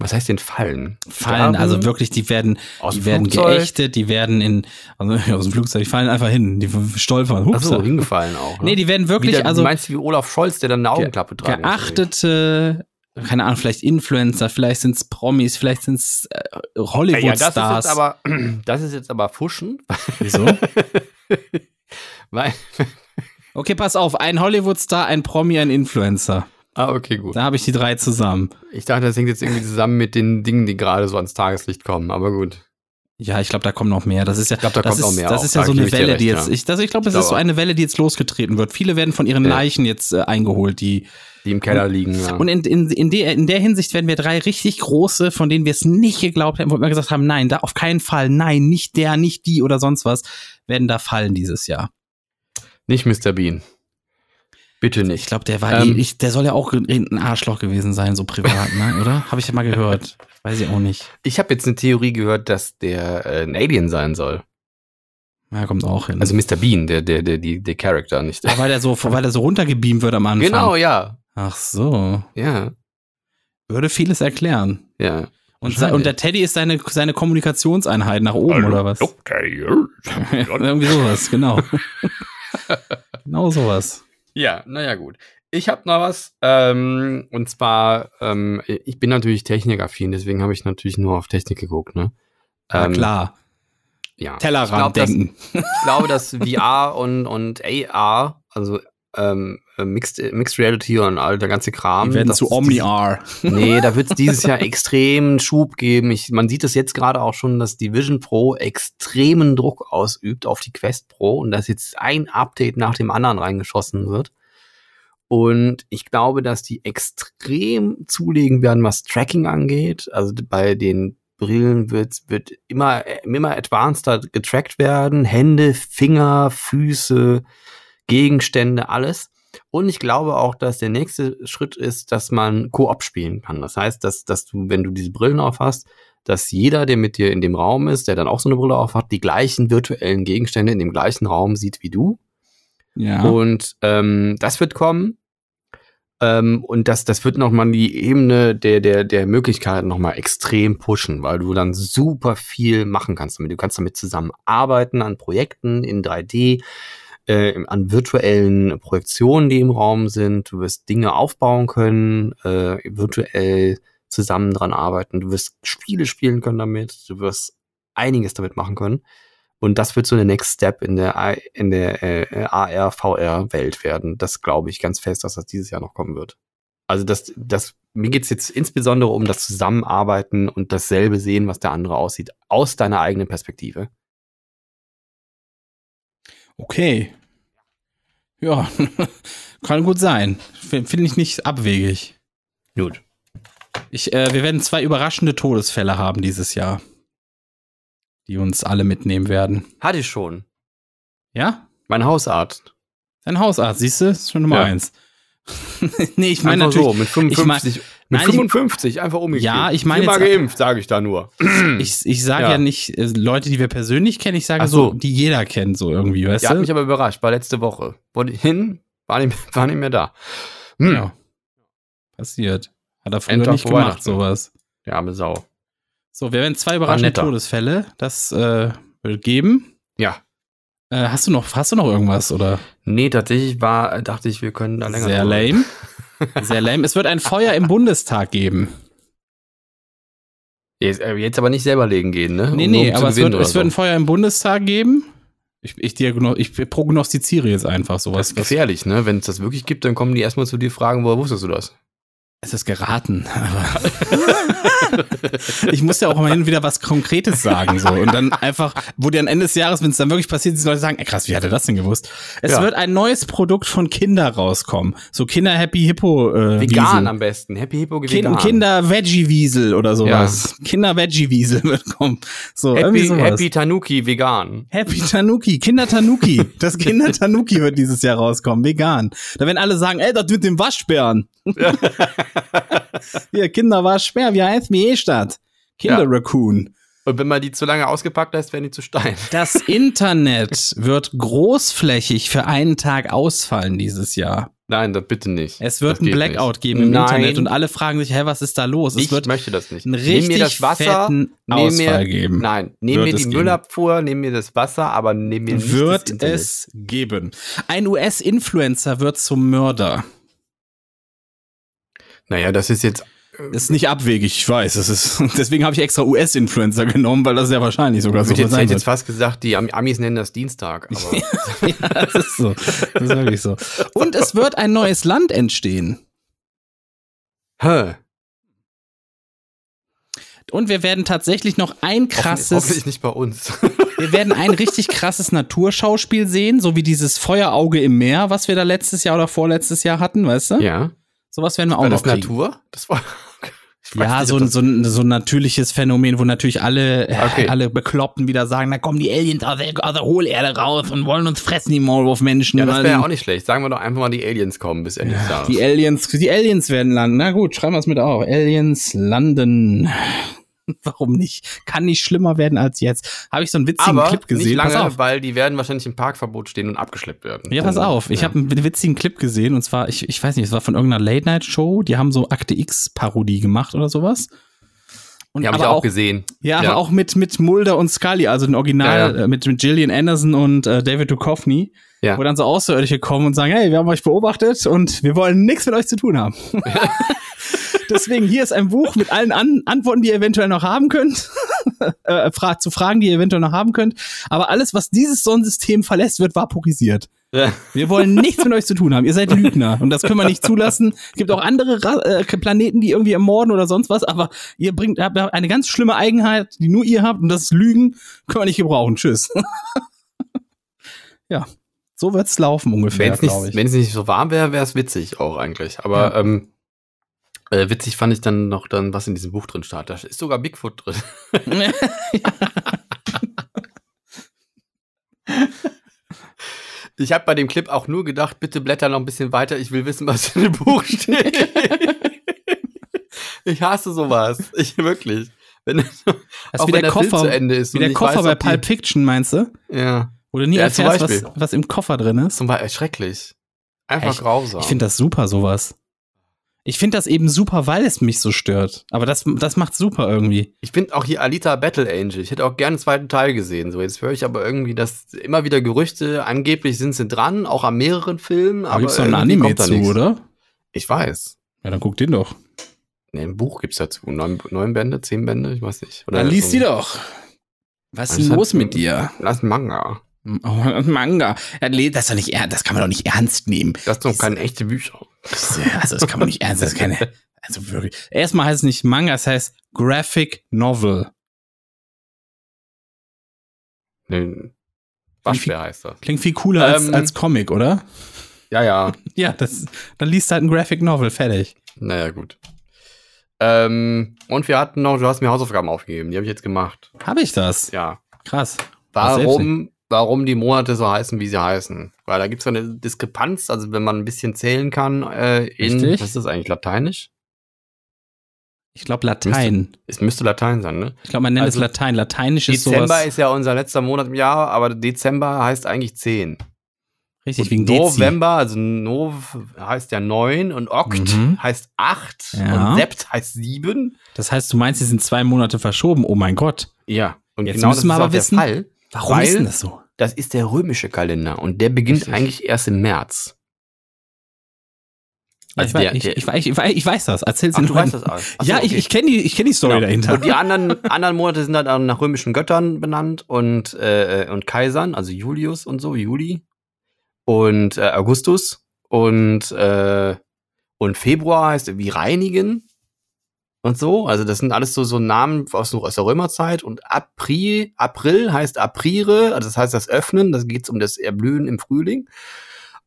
Was heißt denn fallen? Fallen, Sterben? also wirklich, die werden, Aus die werden Flugzeug? geächtet, die werden in, also <laughs> aus dem Flugzeug, die fallen einfach hin, die stolpern. Hups. Achso, hingefallen auch. Ne? nee, die werden wirklich, der, also du meinst wie Olaf Scholz, der dann eine Augenklappe tragen muss, geachtete, keine Ahnung, vielleicht Influencer, vielleicht sind's Promis, vielleicht sind's äh, oder wie? Ja, das ist Hollywood-Stars. jetzt aber, <clears throat> das ist jetzt aber Fuschen. Wieso? <laughs> Weil, Okay, pass auf, ein Hollywood-Star, ein Promi, ein Influencer. Ah, okay, gut. Da habe ich die drei zusammen. Ich dachte, das hängt jetzt irgendwie zusammen mit den Dingen, die gerade so ans Tageslicht kommen, aber gut. Ja, ich glaube, da kommen noch mehr. Das ist ja, glaub, da das kommt ist, noch mehr Das auch. ist ja Da so eine ich Welle, recht, die jetzt, ich, also ich glaube, es Ich ist so glaube eine Welle, die jetzt losgetreten wird. Viele werden von ihren Ja. Leichen jetzt äh, eingeholt, die Die im Keller liegen, ja. Und in, in, in, der, in der Hinsicht werden wir drei richtig große, von denen wir es nicht geglaubt hätten, wo wir gesagt haben, nein, da auf keinen Fall, nein, nicht der, nicht die oder sonst was, werden da fallen dieses Jahr. Nicht Mr. Bean. Bitte Ich nicht. glaube, der war, Ähm. ich, der soll ja auch ein Arschloch gewesen sein, so privat, ne, oder? Habe ich ja mal gehört. <laughs> Weiß ich auch nicht. Ich habe jetzt eine Theorie gehört, dass der äh, ein Alien sein soll. Ja, kommt auch hin. Also Mr. Bean, der, der, der, die, der Charakter, nicht der. Ja, weil der so, weil der so runtergebeamt wird am Anfang. Genau, ja. Ach so. Ja, Würde vieles erklären. ja. Und, und der Teddy ist seine, seine Kommunikationseinheit nach oben, oder was? <laughs> Irgendwie sowas, genau. <laughs> genau sowas. Ja, naja, gut. Ich habe noch was. Ähm, und zwar, ähm, ich bin natürlich technikaffin, deswegen habe ich natürlich nur auf Technik geguckt, ne? Na Ähm, klar. Ja. Tellerrand ich glaub, dass- denken. Ich glaube, dass VR und, und AR, also ähm, äh, Mixed, Mixed Reality und all der ganze Kram. Die werden dass zu Omni-R. <laughs> Nee, da wird es <laughs> dieses Jahr extremen Schub geben. Ich, man sieht es jetzt gerade auch schon, dass die Vision Pro extremen Druck ausübt auf die Quest Pro und dass jetzt ein Update nach dem anderen reingeschossen wird. Und ich glaube, dass die extrem zulegen werden, was Tracking angeht. Also bei den Brillen wird, wird immer, immer advanceder getrackt werden. Hände, Finger, Füße, Gegenstände, alles. Und ich glaube auch, dass der nächste Schritt ist, dass man Koop spielen kann. Das heißt, dass, dass du, wenn du diese Brillen auf hast, dass jeder, der mit dir in dem Raum ist, der dann auch so eine Brille auf hat, die gleichen virtuellen Gegenstände in dem gleichen Raum sieht wie du. Ja. Und ähm, das wird kommen. Ähm, und das, das wird nochmal die Ebene der, der, der Möglichkeiten nochmal extrem pushen, weil du dann super viel machen kannst damit. Du kannst damit zusammenarbeiten an Projekten in 3D. Äh, an virtuellen Projektionen, die im Raum sind. Du wirst Dinge aufbauen können, äh, virtuell zusammen dran arbeiten. Du wirst Spiele spielen können damit. Du wirst einiges damit machen können. Und das wird so der Next Step in der, in der äh, AR, VR-Welt werden. Das glaube ich ganz fest, dass das dieses Jahr noch kommen wird. Also das, das, mir geht's jetzt insbesondere um das Zusammenarbeiten und dasselbe sehen, was der andere aussieht, aus deiner eigenen Perspektive. Okay. Ja, <laughs> kann gut sein. Finde ich nicht abwegig. Gut. Ich, äh, wir werden zwei überraschende Todesfälle haben dieses Jahr die uns alle mitnehmen werden. Hatte ich schon. Ja? Mein Hausarzt. Dein Hausarzt, siehst du? Ist schon Nummer ja. eins. <laughs> nee, ich meine natürlich. So, mit 55. Ich mein, mit 55, ich, einfach umgekehrt. Ja, ich meine. Immer geimpft, sage ich da nur. <clears throat> ich ich sage ja. ja. nicht äh, Leute, die wir persönlich kennen, ich sage so. so. die jeder kennt, so irgendwie, weißt ja, du? hat mich aber überrascht. War letzte Woche. Ich hin, war nicht, <laughs> war nicht mehr da. Hm. Ja. Passiert. Hat er früher Endtag nicht gemacht, sowas. Der arme Sau. So, wir werden zwei überraschende Todesfälle. Das äh, wird geben. Ja. Äh, hast du noch, hast du noch irgendwas oder? Nee, tatsächlich war, dachte ich, wir können da länger. Sehr lame. <laughs> Sehr lame. Es wird ein Feuer im Bundestag geben. Jetzt, äh, jetzt, aber nicht selber legen gehen, ne? Nee, um nee, aber es wird, es wird ein Feuer im Bundestag geben. Ich, ich, ich prognostiziere jetzt einfach sowas. Das ist gefährlich, ne? Wenn es das wirklich gibt, dann kommen die erstmal zu dir fragen, woher wusstest du das? Es ist geraten. <laughs> ich muss ja auch mal hin und wieder was Konkretes sagen. so Und dann einfach, wo dir am Ende des Jahres, wenn es dann wirklich passiert, die Leute sagen, ey, krass, wie hat er das denn gewusst? Es ja. wird ein neues Produkt von Kinder rauskommen. So Kinder Happy Hippo. Äh, Vegan Wiesel. am besten. Happy Hippo vegan. Kinder Veggie Wiesel oder sowas. Ja. Kinder Veggie Wiesel <laughs> wird kommen. So, Happy. Happy Tanuki vegan. Happy Tanuki. Kinder Tanuki. Das Kinder Tanuki wird dieses Jahr rauskommen. Vegan. Da werden alle sagen, ey, das mit dem Waschbären. Ja. <laughs> Hier, Kinder war schwer, wie heißt mir eh statt? Kinder Raccoon. Und wenn man die zu lange ausgepackt lässt, werden die zu stein. <laughs> Das Internet wird großflächig für einen Tag ausfallen dieses Jahr. Nein, das bitte nicht. Es wird ein Blackout nicht. geben im Nein. Internet und alle fragen sich, hä, was ist da los? Es ich wird möchte das nicht. Einen richtig nehm mir das Wasser, fetten Ausfall mir, geben. Nein, nehm mir die Müllabfuhr, nehm mir das Wasser, aber nehm mir nicht Wird das Internet. es geben. Ein US-Influencer wird zum Mörder. Naja, das ist jetzt. Das äh, ist nicht abwegig, ich weiß. Das ist, <laughs> deswegen habe ich extra US-Influencer genommen, weil das ja wahrscheinlich sogar so ich sein hätte jetzt fast gesagt, die Amis nennen das Dienstag. Aber <laughs> ja, das ist so. Das ist wirklich so. Und es wird ein neues Land entstehen. Hä? Und wir werden tatsächlich noch ein krasses. Hoffentlich nicht bei uns. <laughs> wir werden ein richtig krasses Naturschauspiel sehen, so wie dieses Feuerauge im Meer, was wir da letztes Jahr oder vorletztes Jahr hatten, weißt du? Ja. Sowas werden wir auch war noch das kriegen. Natur? Das war <laughs> ja, nicht, so, ein, so, ein, so ein natürliches Phänomen, wo natürlich alle, okay. alle Bekloppten wieder sagen, da kommen die Aliens aus der, aus der Hohlerde raus und wollen uns fressen, die Maulwurf-Menschen. Ja, das wäre ja auch nicht schlecht. Sagen wir doch einfach mal, die Aliens kommen bis Ende des Jahres. Die Aliens, die Aliens werden landen. Na gut, schreiben wir es mit auf. Aliens landen. <laughs> Warum nicht? Kann nicht schlimmer werden als jetzt. Habe ich so einen witzigen Aber Clip gesehen. Nicht lange, pass auf. weil die werden wahrscheinlich im Parkverbot stehen und abgeschleppt werden. Ja, pass oh, auf. Ich ja. habe einen witzigen Clip gesehen und zwar, ich, ich weiß nicht, es war von irgendeiner Late-Night-Show. Die haben so Akte X-Parodie gemacht oder sowas. Und die habe ich auch, auch, gesehen. Ja, ja, aber auch mit, mit Mulder und Scully, also den Original, ja, ja. Äh, mit, mit Gillian Anderson und äh, David Duchovny. Ja. Wo dann so Außerirdische kommen und sagen, hey, wir haben euch beobachtet und wir wollen nichts mit euch zu tun haben. <laughs> <laughs> Deswegen hier ist ein Buch mit allen An Antworten, die ihr eventuell noch haben könnt. <laughs> äh, fra zu Fragen, die ihr eventuell noch haben könnt. Aber alles, was dieses Sonnensystem verlässt, wird vaporisiert. Ja. Wir wollen nichts mit euch zu tun haben. Ihr seid Lügner und das können wir nicht zulassen. Es gibt auch andere Ra äh, Planeten, die irgendwie ermorden oder sonst was, aber ihr bringt habt eine ganz schlimme Eigenheit, die nur ihr habt und das ist Lügen. Können wir nicht gebrauchen. Tschüss. <laughs> ja, so wird's laufen ungefähr. Wenn es nicht, nicht so warm wäre, wäre es witzig auch eigentlich. Aber ja. ähm, äh, witzig fand ich dann noch dann, was in diesem Buch drin stand. Da ist sogar Bigfoot drin. <laughs> ich habe bei dem Clip auch nur gedacht, bitte blätter noch ein bisschen weiter, ich will wissen, was in dem Buch steht. <laughs> ich hasse sowas. Ich wirklich. Wenn, das auch wie wenn der, Koffer, zu Ende ist. Wie der Koffer weiß, bei Pulp Fiction, meinst du? Ja. Du nie ja, erfährst, was, was im Koffer drin ist. Zum Beispiel, schrecklich. Einfach grausam. Ich finde das super, sowas. Ich finde das eben super, weil es mich so stört. Aber das, das macht super irgendwie. Ich finde auch hier Alita Battle Angel. Ich hätte auch gerne einen zweiten Teil gesehen. So, jetzt höre ich aber irgendwie, dass immer wieder Gerüchte, angeblich sind sie dran, auch an mehreren Filmen. Da Aber gibt's doch ein irgendwie Anime kommt da zu, nichts. oder? Ich weiß. Ja, dann guck den doch. Nee, ein Buch gibt's dazu. Neun, neun Bände, zehn Bände, ich weiß nicht. Oder Dann liest so- die doch. Was ist denn los mit dir? Das ist ein Manga. Oh, ein <laughs> Manga. Das, ist doch nicht, das kann man doch nicht ernst nehmen. Das sind doch keine echte Bücher. Also, das kann man nicht ernst, das ist keine, also wirklich. Erstmal heißt es nicht Manga, es heißt Graphic Novel. Nee. Waschbär heißt das. Klingt viel cooler als, Ähm. als Comic, oder? Ja, ja. <laughs> Ja, das, dann liest halt ein Graphic Novel, fertig. Naja, gut. Ähm, und wir hatten noch, du hast mir Hausaufgaben aufgegeben, die habe ich jetzt gemacht. Habe ich das? Ja. Krass. Warum, warum die Monate so heißen, wie sie heißen? Weil da gibt es eine Diskrepanz, also wenn man ein bisschen zählen kann, äh, in, Richtig. was ist das eigentlich, Lateinisch? Ich glaube Latein. Es müsste Latein sein, ne? Ich glaube, man nennt Also, es Latein. Lateinisch ist Dezember sowas. ist ja unser letzter Monat im Jahr, aber Dezember heißt eigentlich 10. richtig, Und wegen Dezi. November, also Nov heißt ja 9 und Okt Mhm. heißt 8 Ja. und Sept heißt 7. Das heißt, du meinst, sie sind zwei Monate verschoben. Oh mein Gott. Ja, und Jetzt genau müssen das wir aber wissen, Fall. Warum Weil- ist denn das so? Das ist der römische Kalender und der beginnt Richtig. eigentlich erst im März. ich, Also weiß, der- ich, ich, weiß- ich, weiß- ich weiß das. Erzähl's Ach, du weißt das alles. Ach so, ja, ich, okay. ich kenne die, ich kenn die Story Genau. dahinter. Und die anderen, <laughs> anderen Monate sind auch nach römischen Göttern benannt und, äh, und Kaisern, also Julius und so, Juli und äh, Augustus und, äh, und Februar heißt wie reinigen und so. Also das sind alles so, so Namen aus, aus der Römerzeit und April, April heißt Aprire, also das heißt das Öffnen, das geht um das Erblühen im Frühling.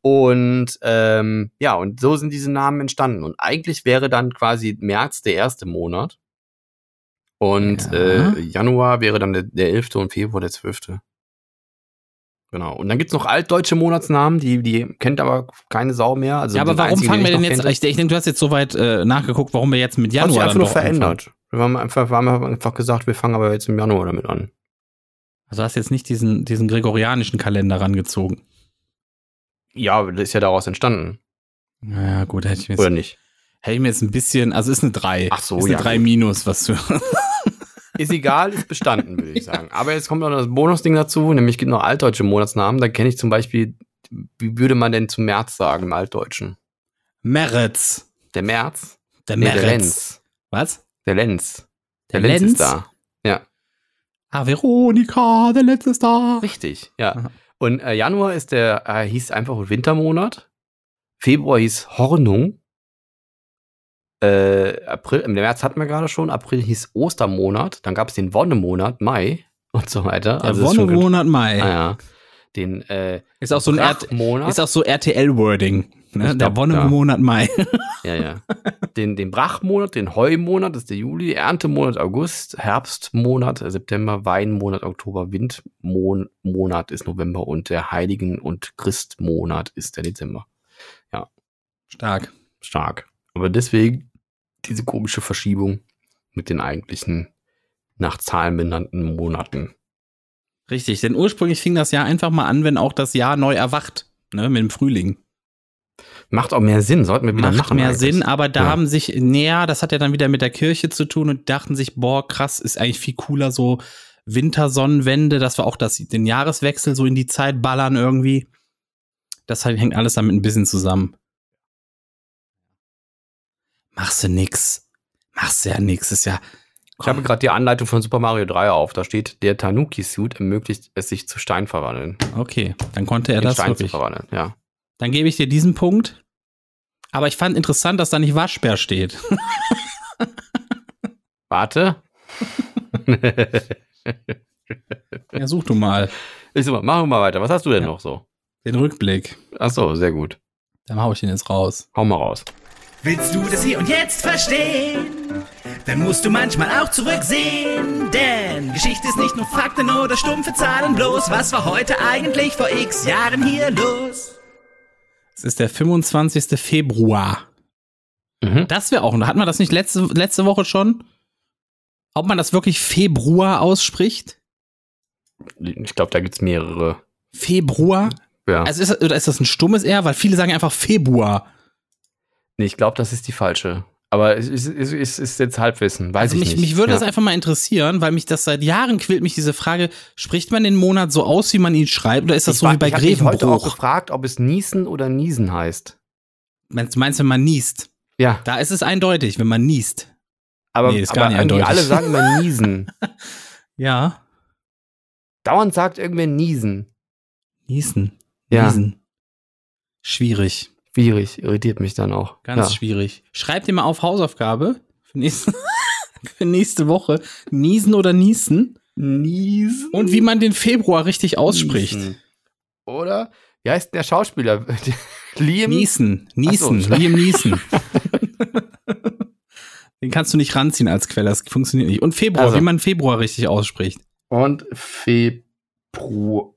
Und ähm, ja, und so sind diese Namen entstanden. Und eigentlich wäre dann quasi März der erste Monat. Und Ja. äh, Januar wäre dann der, der 11. und Februar der 12. Genau. Und dann gibt's noch altdeutsche Monatsnamen, die, die kennt aber keine Sau mehr. Also ja, aber warum einzigen, fangen wir denn jetzt? kenne, Ich, ich denke, du hast jetzt soweit äh, nachgeguckt, warum wir jetzt mit hat sich Januar einfach nur doch anfangen. verändert. Wir haben einfach, wir haben einfach gesagt, wir fangen aber jetzt im Januar damit an. Also hast jetzt nicht diesen, diesen gregorianischen Kalender rangezogen. Ja, das ist ja daraus entstanden. Naja, gut, hätte ich mir Oder jetzt, nicht? hätte ich mir jetzt ein bisschen, also ist eine 3. Ach so, ist eine ja, 3 gut. minus, was du. <laughs> Ist egal, ist bestanden, würde ich sagen. Aber jetzt kommt noch das Bonusding dazu, nämlich gibt noch altdeutsche Monatsnamen. Da kenne ich zum Beispiel, wie würde man denn zum März sagen im Altdeutschen? Meretz. Der März? Der Nee, der. Lenz. Was? Der Lenz. Der, Der Lenz, Lenz? ist da. Ja, Ah, Veronika, der letzte ist da. richtig. Ja. Aha. Und äh, Januar ist der, äh, hieß einfach Wintermonat. Februar hieß Hornung. Äh, April, im März hatten wir gerade schon. April hieß Ostermonat. Dann gab es den Wonnemonat, Mai und so weiter. Der gut. Wonnemonat Mai. Ah, ja. Den äh, Ist auch so ein Brachmonat. ist auch so RTL-Wording. Ne? Der Wonnemonat Mai. <laughs> Ja, ja. Den, den Brachmonat, den Heumonat ist der Juli, Erntemonat August, Herbstmonat September, Weinmonat Oktober, Windmonat ist November und der Heiligen- und Christmonat ist der Dezember. Stark. Stark. Aber deswegen diese komische Verschiebung mit den eigentlichen nach Zahlen benannten Monaten. Richtig, denn ursprünglich fing das Jahr einfach mal an, wenn auch das Jahr neu erwacht. Ne, mit dem Frühling. Macht auch mehr Sinn, sollten wir wieder Macht machen. mehr eigentlich. Sinn, aber da Ja. haben sich, näher, das hat ja dann wieder mit der Kirche zu tun und dachten sich, boah, krass, ist eigentlich viel cooler, so Wintersonnenwende, dass wir auch das, den Jahreswechsel so in die Zeit ballern irgendwie. Das halt, hängt alles damit ein bisschen zusammen. Machst du nix. Machst du ja nix, ist ja. Ich habe gerade die Anleitung von Super Mario 3 auf. Da steht, der Tanuki-Suit ermöglicht es sich zu Stein verwandeln. Okay, dann konnte er in das Stein zu verwandeln, ja. Dann gebe ich dir diesen Punkt. Aber ich fand interessant, dass da nicht Waschbär steht. <laughs> Warte. <laughs> Ja, such du mal ich so, machen wir mal weiter. Was hast du denn Ja. noch so? den Rückblick. Ach so, sehr gut. Dann hau ich den jetzt raus. Hau mal raus. Willst du das hier und jetzt verstehen? Dann musst du manchmal auch zurücksehen. Denn Geschichte ist nicht nur Fakten oder stumpfe Zahlen bloß. Was war heute eigentlich vor x Jahren hier los? Es ist der 25. Februar. Mhm. Das wäre auch, hatten wir das nicht letzte, letzte Woche schon? Ob man das wirklich Februar ausspricht? Ich glaube, da gibt's mehrere. Februar? Ja. Also ist, oder ist das ein stummes R? Weil viele sagen einfach Februar. Nee, ich glaube, das ist die falsche. Aber es ist, es ist, ist jetzt Halbwissen, weiß Also ich mich, nicht. mich würde ja. das einfach mal interessieren, weil mich das seit Jahren quält, mich diese Frage, spricht man den Monat so aus, wie man ihn schreibt, oder ist das Ich so war- wie bei ich hab mich heute auch Grevenbruch? gefragt, ob es Niesen oder Niesen heißt. Meinst, meinst du, wenn man niest? Ja, Da ist es eindeutig, wenn man niest. aber, Nee, ist aber gar nicht irgendwie eindeutig. alle sagen immer Niesen. <laughs> Ja. Dauernd sagt irgendwer Niesen. Niesen. Ja. Niesen. Schwierig. Schwierig, irritiert mich dann auch. Ganz ja. schwierig. Schreib dir mal auf Hausaufgabe für nächste, <laughs> für nächste Woche. Niesen oder Niesen? Niesen. Und wie man den Februar richtig ausspricht. Niesen. Oder? Wie heißt der Schauspieler? <laughs> Liam? Niesen. Niesen. So. Liam Niesen. <laughs> Den kannst du nicht ranziehen als Quelle, das funktioniert nicht. Und Februar, Also. wie man Februar richtig ausspricht. Und Februar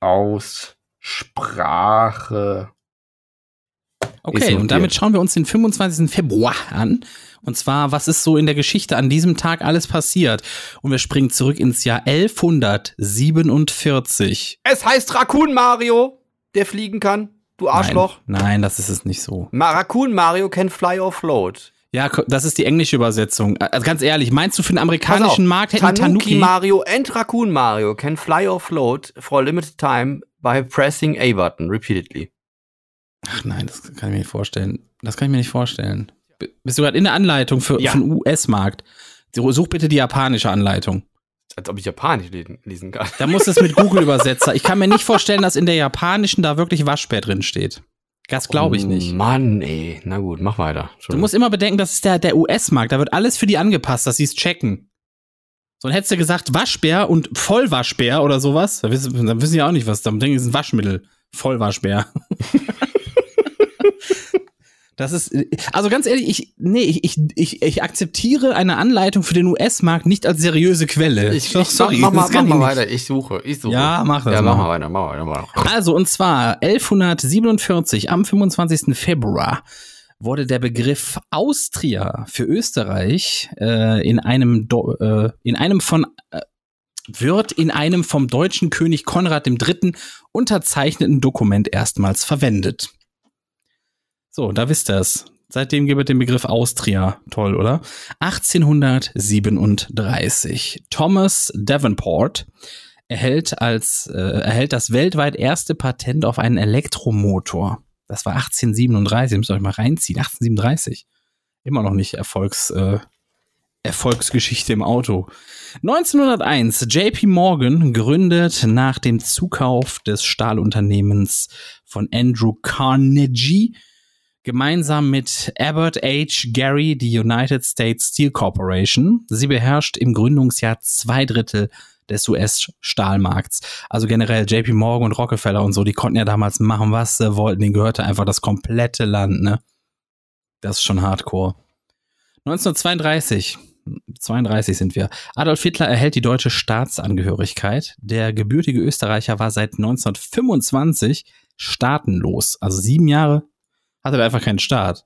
Aussprache. Okay, und damit schauen wir uns den 25. Februar an. Und zwar, was ist so in der Geschichte an diesem Tag alles passiert? Und wir springen zurück ins Jahr 1147. Es heißt Raccoon Mario, der fliegen kann. Du Arschloch. Nein, nein, das ist es nicht so. Ma Raccoon Mario can fly or float. Ja, das ist die englische Übersetzung. Also ganz ehrlich, meinst du für den Pass auf, amerikanischen Markt hätten Tanuki, Tanuki? Mario and Raccoon Mario can fly or float for a limited time by pressing A button repeatedly. Ach nein, das kann ich mir nicht vorstellen. Das kann ich mir nicht vorstellen. Bist du gerade in der Anleitung für, Ja. für den US-Markt? Such bitte die japanische Anleitung. Als ob ich Japanisch lesen, kann. Da muss es mit <laughs> Google-Übersetzer. Ich kann mir nicht vorstellen, dass in der japanischen da wirklich Waschbär drin steht. Das glaube ich Oh nicht. Mann, ey. Na gut, mach weiter. Du musst immer bedenken, das ist der, der US-Markt. Da wird alles für die angepasst, dass sie es checken. So, dann hättest du gesagt Waschbär und Vollwaschbär oder sowas. Da wissen, dann wissen die auch nicht, was. Dann denken sie, es ist ein Waschmittel. Vollwaschbär. <laughs> Das ist, also ganz ehrlich, ich, nee, ich, ich, ich, ich akzeptiere eine Anleitung für den US-Markt nicht als seriöse Quelle. ich, Doch, sorry, mach, mal, mach ich mal weiter. Ich suche, ich suche. Ja, mach das Ja, mach mal. mal weiter, mach mach weiter. Also, und zwar 1147, am 25. Februar, wurde der Begriff Austria für Österreich äh, in einem Do äh, in einem von äh, wird in einem vom deutschen König Konrad III. unterzeichneten Dokument erstmals verwendet. So, da wisst ihr es. Seitdem gibt es den Begriff Austria. Toll, oder? 1837. Thomas Davenport erhält als äh, erhält das weltweit erste Patent auf einen Elektromotor. Das war 1837, müsst ihr euch mal reinziehen. 1837. Immer noch nicht Erfolgs, äh, Erfolgsgeschichte im Auto. 1901, JP Morgan gründet nach dem Zukauf des Stahlunternehmens von Andrew Carnegie gemeinsam mit Abbott H. Gary die United States Steel Corporation. Sie beherrscht im Gründungsjahr zwei Drittel des US-Stahlmarkts. Also generell JP Morgan und Rockefeller und so, die konnten ja damals machen, was sie wollten. Denen gehörte einfach das komplette Land, ne? Das ist schon hardcore. 1932, 32 sind wir. Adolf Hitler erhält die deutsche Staatsangehörigkeit. Der gebürtige Österreicher war seit 1925 staatenlos. Also sieben Jahre hatte er einfach keinen Staat.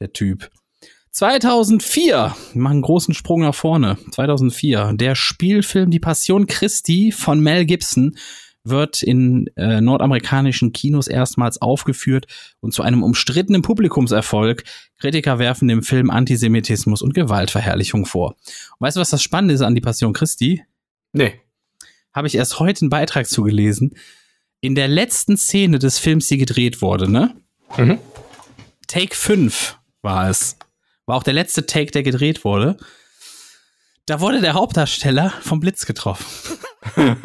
Der Typ. 2004, wir machen einen großen Sprung nach vorne. 2004, der Spielfilm Die Passion Christi von Mel Gibson wird in äh, nordamerikanischen Kinos erstmals aufgeführt und zu einem umstrittenen Publikumserfolg. Kritiker werfen dem Film Antisemitismus und Gewaltverherrlichung vor. Und weißt du, was das Spannende ist an Die Passion Christi? Nee. Habe ich erst heute einen Beitrag zugelesen. In der letzten Szene des Films, die gedreht wurde, ne? Mhm. Take 5 war es. War auch der letzte Take, der gedreht wurde. Da wurde der Hauptdarsteller vom Blitz getroffen. <laughs> Und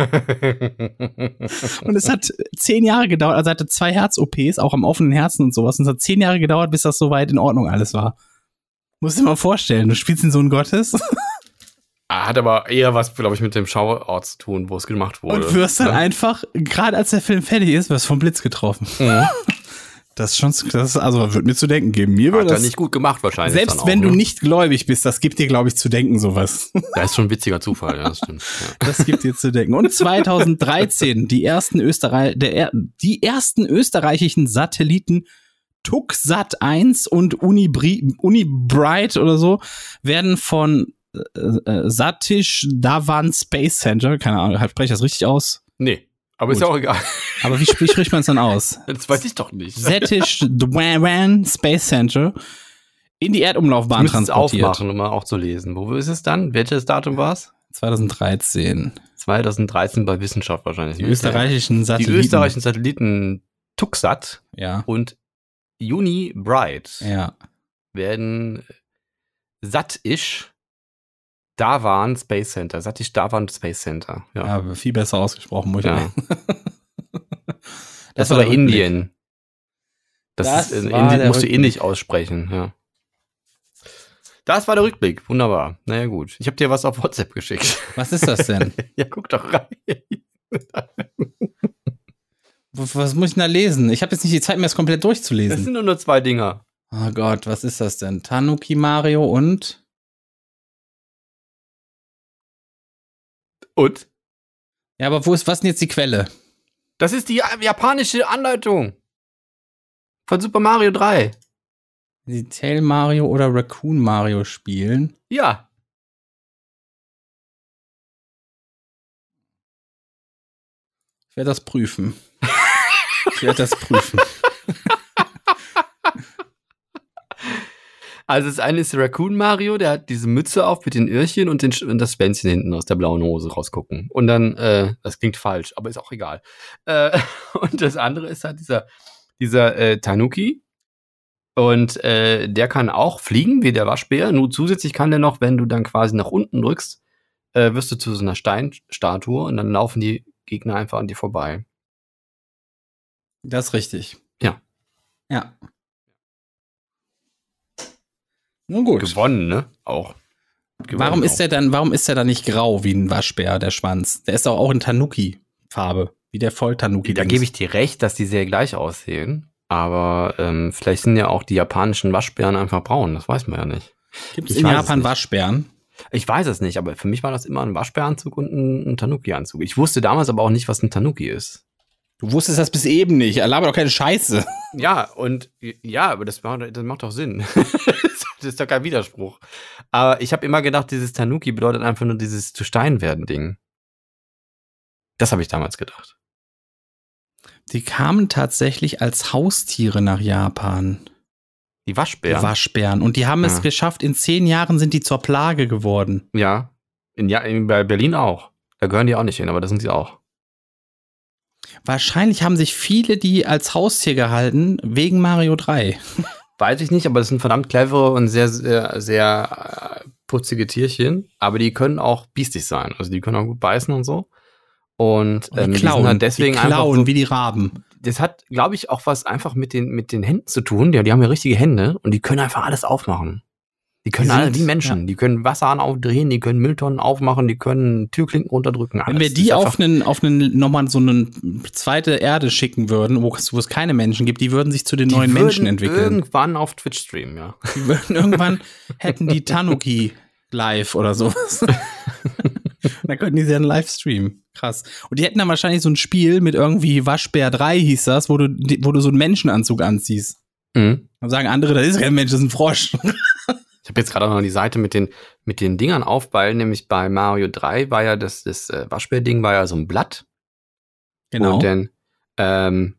es hat zehn Jahre gedauert, also er hatte zwei Herz-OPs, auch am offenen Herzen und sowas. Und es hat zehn Jahre gedauert, bis das soweit in Ordnung alles war. Musst dir mal vorstellen, du spielst den Sohn Gottes Ah, Hat aber eher was, glaube ich, mit dem Schauort zu tun, wo es gemacht wurde. und wirst dann Ne? einfach, gerade als der Film fertig ist, wirst vom Blitz getroffen. Mhm. <laughs> Das ist schon, das ist, also wird mir zu denken geben. Mir er das, nicht gut gemacht wahrscheinlich. selbst auch, wenn du ne? nicht gläubig bist, das gibt dir, glaube ich, zu denken, sowas. <laughs> Da ist schon ein witziger Zufall, ja, das stimmt. Ja. Das gibt dir zu denken. Und 2013, die ersten Österreich, der, er- die ersten österreichischen Satelliten TuckSat 1 und Unibri, Unibright oder so werden von äh, äh, Satish Dhawan Space Center, keine Ahnung, spreche ich das richtig aus? Nee, aber ist Gut. ja auch egal. Aber wie, wie spricht man es dann aus? <laughs> Das weiß ich doch nicht. Setish Dwan Space Center in die Erdumlaufbahn es transportiert. aufmachen, um mal auch zu lesen. Wo ist es dann? Welches Datum war es? 2013. 2013 bei Wissenschaft wahrscheinlich. Die österreichischen Die Satelliten. österreichischen Satelliten Tuxat Ja. und Uni Bright Ja. werden Satish Dawan Space Center. Satish Dawan Space Center. Ja. ja. viel besser ausgesprochen, muss ich Ja. sagen. <laughs> Das, war Indien. Das, Das ist in Indien musst du Rückblick. indisch aussprechen, ja. Das war der Rückblick. Wunderbar. Naja, gut. Ich habe dir was auf WhatsApp geschickt. Was ist das denn? <laughs> ja, guck doch rein. <laughs> was, muss ich denn da lesen? Ich habe jetzt nicht die Zeit, mir das komplett Das durchzulesen. sind nur, nur zwei Dinger. Oh Gott, was ist das denn? Tanuki Mario und Und? Ja, aber wo ist was denn jetzt die Quelle? Das ist die japanische Anleitung. Von Super Mario 3. Die Tail Mario oder Raccoon Mario spielen? Ja. Ich werde das prüfen. Ich werde das prüfen. Also das eine ist Raccoon Mario, der hat diese Mütze auf mit den Öhrchen und, den, und das Schwänzchen hinten aus der blauen Hose rausgucken. Und dann, äh, das klingt falsch, aber ist auch egal. Äh, <laughs> und das andere ist halt dieser, dieser äh, Tanuki. Und äh, der kann auch fliegen, wie der Waschbär. Nur zusätzlich kann der noch, wenn du dann quasi nach unten drückst, äh, wirst du zu so einer Steinstatue und dann laufen die Gegner einfach an dir vorbei. Das ist richtig. Ja. Ja. Nun gut. Gewonnen, ne? Auch. Gewonnen Warum ist auch. der dann, warum ist der dann nicht grau wie ein Waschbär, der Schwanz? Der ist doch auch in Tanuki-Farbe, wie der Voll-Tanuki. Da gebe ich dir recht, dass die sehr gleich aussehen. Aber ähm, vielleicht sind ja auch die japanischen Waschbären einfach braun. Das weiß man ja nicht. Gibt es ich in weiß es Japan nicht. Waschbären? Ich weiß es nicht, aber für mich war das immer ein Waschbäranzug und ein, ein Tanuki-Anzug. Ich wusste damals aber auch nicht, was ein Tanuki ist. Du wusstest das bis eben nicht. Er labert doch keine Scheiße. Ja, und ja, aber das macht, das macht doch Sinn. <laughs> das ist doch kein Widerspruch. Aber ich habe immer gedacht, dieses Tanuki bedeutet einfach nur dieses zu Stein werden Ding. Das habe ich damals gedacht. Die kamen tatsächlich als Haustiere nach Japan. Die Die Waschbären. Waschbären. Und die haben es Ja. geschafft, in zehn Jahren sind die zur Plage geworden. ja. In, ja, in, bei Berlin auch. Da gehören die auch nicht hin, aber da sind sie auch. Wahrscheinlich haben sich viele die als Haustier gehalten wegen Mario 3. <laughs> Weiß ich nicht, aber das sind verdammt clevere und sehr, sehr, sehr äh, putzige Tierchen. Aber die können auch biestig sein. Also die können auch gut beißen und so. Und Und die ähm, die klauen, halt deswegen die klauen so, wie die Raben. das hat, glaube ich, auch was einfach mit den, mit den Händen zu tun. Ja, die haben ja richtige Hände und die können einfach alles aufmachen. Die können Die alle wie Menschen. Die können Wasserhahn aufdrehen, die können Mülltonnen aufmachen, die können Türklinken runterdrücken. Wenn alles. wir Das die auf einen, auf einen, nochmal so eine zweite Erde schicken würden, wo es, wo es keine Menschen gibt, die würden sich zu den die neuen Menschen entwickeln. Irgendwann auf Twitch streamen, ja. Die würden irgendwann, hätten die Tanuki live oder sowas. <laughs> dann könnten die sie dann live streamen. Krass. Und die hätten dann wahrscheinlich so ein Spiel mit irgendwie Waschbär 3 hieß das, wo du, die- wo du so einen Menschenanzug anziehst. Mhm. Dann sagen andere, das ist kein Mensch, das ist ein Frosch. Ich habe jetzt gerade auch noch die Seite mit den, mit den Dingern auf, weil nämlich bei Mario 3 war ja das, das äh, Waschbär-Ding war ja so ein Blatt. Genau. Und dann, ähm,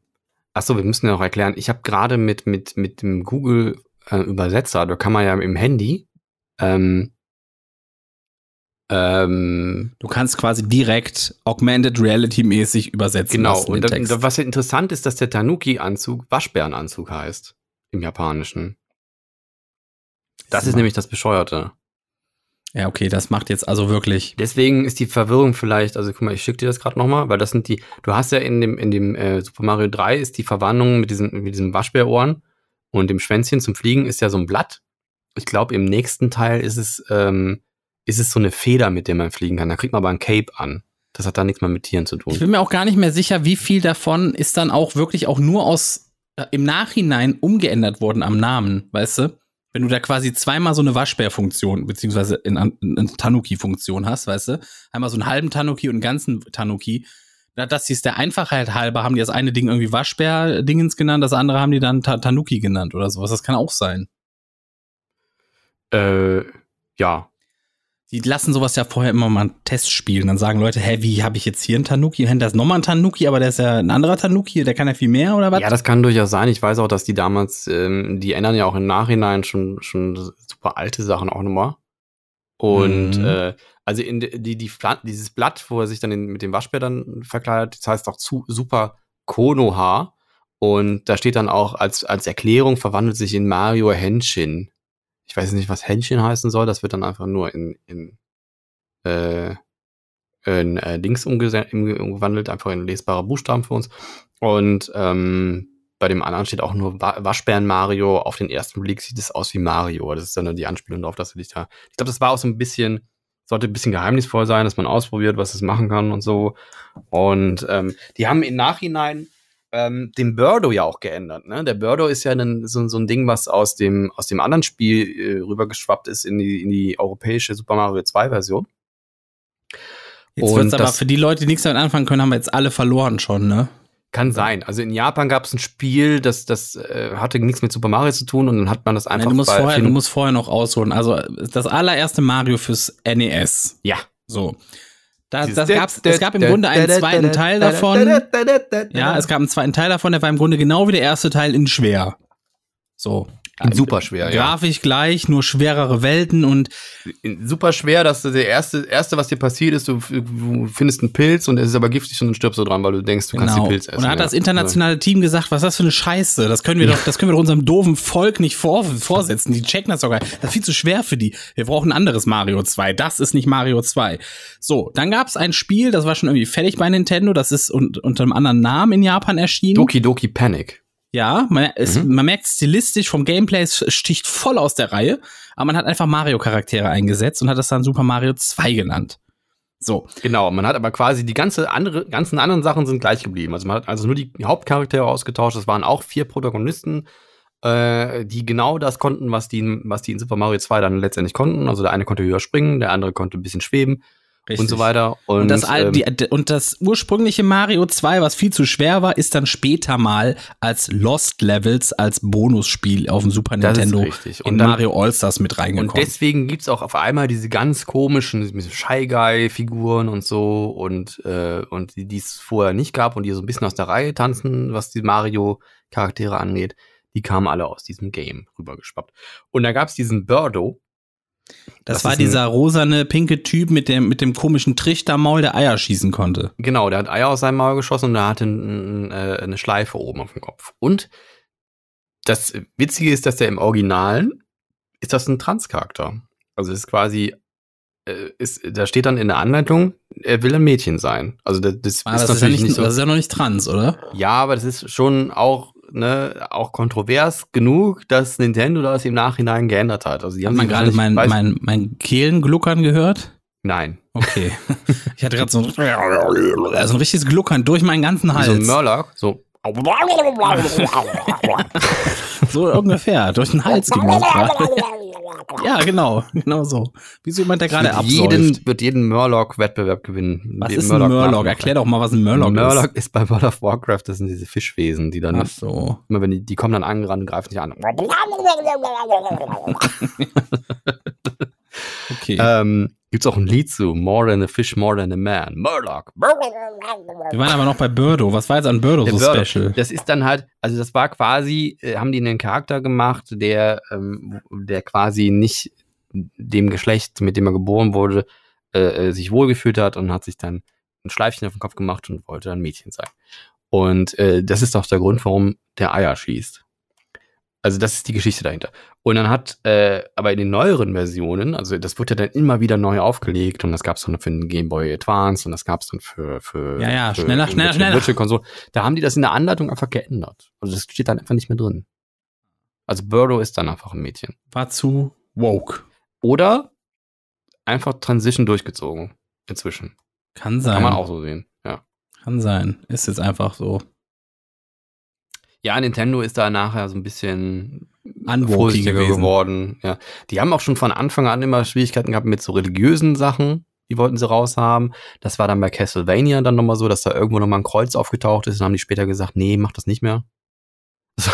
achso, wir müssen ja noch erklären, ich habe gerade mit, mit, mit dem Google äh, Übersetzer, da kann man ja im Handy, ähm, ähm, Du kannst quasi direkt Augmented Reality mäßig übersetzen. genau, und da, was ja interessant ist, dass der Tanuki-Anzug Waschbärenanzug heißt. Im Japanischen. Das ist Ja. nämlich das Bescheuerte. ja, okay, das macht jetzt also wirklich. Deswegen ist die Verwirrung vielleicht, also guck mal, ich schicke dir das gerade nochmal, weil das sind die, du hast ja in dem, in dem äh, Super Mario 3 ist die Verwandlung mit diesen, mit diesen Waschbärohren und dem Schwänzchen zum Fliegen ist ja so ein Blatt. Ich glaube, im nächsten Teil ist es, ähm, ist es so eine Feder, mit der man fliegen kann. Da kriegt man aber ein Cape an. Das hat da nichts mehr mit Tieren zu Ich tun. bin mir auch gar nicht mehr sicher, wie viel davon ist dann auch wirklich auch nur aus äh, im Nachhinein umgeändert worden am Namen, weißt du? Wenn du da quasi zweimal so eine Waschbär-Funktion, beziehungsweise in, in, in Tanuki-Funktion hast, weißt du? Einmal so einen halben Tanuki und einen ganzen Tanuki. Da- Das ist der Einfachheit halber, haben die das eine Ding irgendwie Waschbär-Dingens genannt, das andere haben die dann Ta Tanuki genannt oder sowas. Das kann auch sein. Äh, ja. Die lassen sowas ja vorher immer mal einen Test spielen. Dann sagen Leute, hä, wie habe ich jetzt hier einen Tanuki? Und da ist nochmal ein Tanuki, aber der ist ja ein anderer Tanuki, der kann ja viel mehr oder was? Ja, das kann durchaus sein. Ich weiß auch, dass die damals, ähm, die ändern ja auch im Nachhinein schon, schon super alte Sachen auch nochmal. Und Mhm. äh, also in die, die, dieses Blatt, wo er sich dann in, mit dem Waschbär dann verkleidet, das heißt auch zu, super Konoha. Und da steht dann auch als, als Erklärung verwandelt sich in Mario Henshin. Ich weiß nicht, was Henshin heißen soll. Das wird dann einfach nur in, in, äh, in äh, umge- umgewandelt, einfach in lesbare Buchstaben für uns. Und ähm, bei dem anderen steht auch nur Wa Waschbären Mario. Auf den ersten Blick sieht es aus wie Mario. Das ist dann die Anspielung darauf, dass er dich da. Ich glaube, das war auch so ein bisschen, sollte ein bisschen geheimnisvoll sein, dass man ausprobiert, was es machen kann und so. Und ähm, die haben im Nachhinein ähm, den Birdo ja auch geändert. Ne? Der Birdo ist ja ein, so, so ein Ding, was aus dem, aus dem anderen Spiel äh, rübergeschwappt ist in die, in die europäische Super Mario 2 Version. Jetzt Und wird's aber für die Leute, die nichts damit anfangen können, haben wir jetzt alle verloren schon, ne? Kann sein. Also in Japan gab es ein Spiel, das, das äh, hatte nichts mit Super Mario zu tun und dann hat man das einfach Nein, du, musst vorher, du musst vorher noch ausholen. Also das allererste Mario fürs NES. Ja. So. Da, das gab's, es gab im Grunde einen zweiten Teil davon. Ja, es gab einen zweiten Teil davon, der war im Grunde genau wie der erste Teil in schwer. So. Super schwer, ja. Grafisch gleich, nur schwerere Welten und Super schwer, dass der erste, erste, was dir passiert ist, du, du findest einen Pilz und es ist aber giftig und dann stirbst du dran, weil du denkst, du kannst genau. den Pilz essen. Und da hat ja. das internationale Team gesagt, was ist das für eine Scheiße? Das können wir doch, das können wir doch unserem doofen Volk nicht vor, vorsetzen. Die checken das sogar. Das ist viel zu schwer für die. Wir brauchen ein anderes Mario 2. Das ist nicht Mario 2. So, dann gab es ein Spiel, das war schon irgendwie fertig bei Nintendo. Das ist un unter einem anderen Namen in Japan erschienen. Doki Doki Panic. Ja, man, es, Mhm. man merkt stilistisch vom Gameplay, es sticht voll aus der Reihe, aber man hat einfach Mario-Charaktere eingesetzt und hat das dann Super Mario 2 genannt. So, Genau, man hat aber quasi die ganze andere, ganzen anderen Sachen sind gleich geblieben. Also man hat also nur die Hauptcharaktere ausgetauscht. Das waren auch vier Protagonisten, äh, die genau das konnten, was die, was die in Super Mario 2 dann letztendlich konnten. Also der eine konnte höher springen, der andere konnte ein bisschen schweben und so weiter. Und, Und das, ähm, die, und das ursprüngliche Mario 2, was viel zu schwer war, ist dann später mal als Lost Levels, als Bonusspiel auf dem Super Nintendo richtig. in Und dann- Mario All-Stars mit Und reingekommen. deswegen gibt's auch auf einmal diese ganz komischen Shy Guy-Figuren und so und, äh, und die die es vorher nicht gab und die so ein bisschen aus der Reihe tanzen, was die Mario-Charaktere angeht, die kamen alle aus diesem Game rübergeschwappt. Und da gab's diesen Birdo. Das, das war dieser rosane, pinke Typ mit dem, mit dem komischen Trichtermaul, der Eier schießen konnte. Genau, der hat Eier aus seinem Maul geschossen und der hatte ein, äh, eine Schleife oben auf dem Kopf. Und das Witzige ist, dass der im Originalen ist das ein Transcharakter. Also es ist quasi, äh, ist, da steht dann in der Anleitung, er will ein Mädchen sein. Also das, das Ah, ist das, ist ja nicht so. das ist ja noch nicht trans, oder? Ja, aber das ist schon auch, ne, auch kontrovers genug, dass Nintendo das im Nachhinein geändert hat. Also die Hat haben man sich gerade mein, mein, weiß- mein Kehlengluckern gehört? Nein. Okay. <laughs> ich hatte gerade so, ein- also ein richtiges Gluckern durch meinen ganzen Hals. so ein Murloc, so. <laughs> So ungefähr, durch den Hals ging. <laughs> Ja, genau, <laughs> genau so. Wie so jemand, der gerade absäuft. jeden, wird jeden Murloc-Wettbewerb gewinnen. Was ist ein Murloc? Erklär doch mal, was ein Murloc, Murloc ist. ist bei World of Warcraft, das sind diese Fischwesen, die dann Ach so. immer wenn die, die kommen dann angerannt und greifen dich an. <laughs> <laughs> Okay. Ähm, gibt's auch ein Lied zu More than a fish, more than a man. Murloc. Wir waren aber noch bei Birdo. Was war jetzt an Birdo Der so Birdo. special? Das ist dann halt, also das war quasi, äh, haben die einen Charakter gemacht, der, ähm, der quasi nicht dem Geschlecht, mit dem er geboren wurde, äh, äh, sich wohlgefühlt hat und hat sich dann ein Schleifchen auf den Kopf gemacht und wollte dann Mädchen sein. Und äh, das ist auch der Grund, warum der Eier schießt. Also das ist die Geschichte dahinter. Und dann hat, äh, aber in den neueren Versionen, also das wurde ja dann immer wieder neu aufgelegt und das gab es dann für den Game Boy Advance und das gab es dann für, für Ja, ja, für schneller, schneller, schneller. Virtual Console. Da haben die das in der Anleitung einfach geändert. Also das steht dann einfach nicht mehr drin. Also Birdo ist dann einfach ein Mädchen. War zu woke. Oder einfach Transition durchgezogen. Inzwischen. Kann sein. Kann man auch so sehen. Ja. Kann sein. Ist jetzt einfach so. Ja, Nintendo ist da nachher so ein bisschen vorsichtiger geworden. Ja. Die haben auch schon von Anfang an immer Schwierigkeiten gehabt mit so religiösen Sachen. Die wollten sie raushaben. Das war dann bei Castlevania dann nochmal so, dass da irgendwo nochmal ein Kreuz aufgetaucht ist. Dann haben die später gesagt, nee, mach das nicht mehr. <laughs>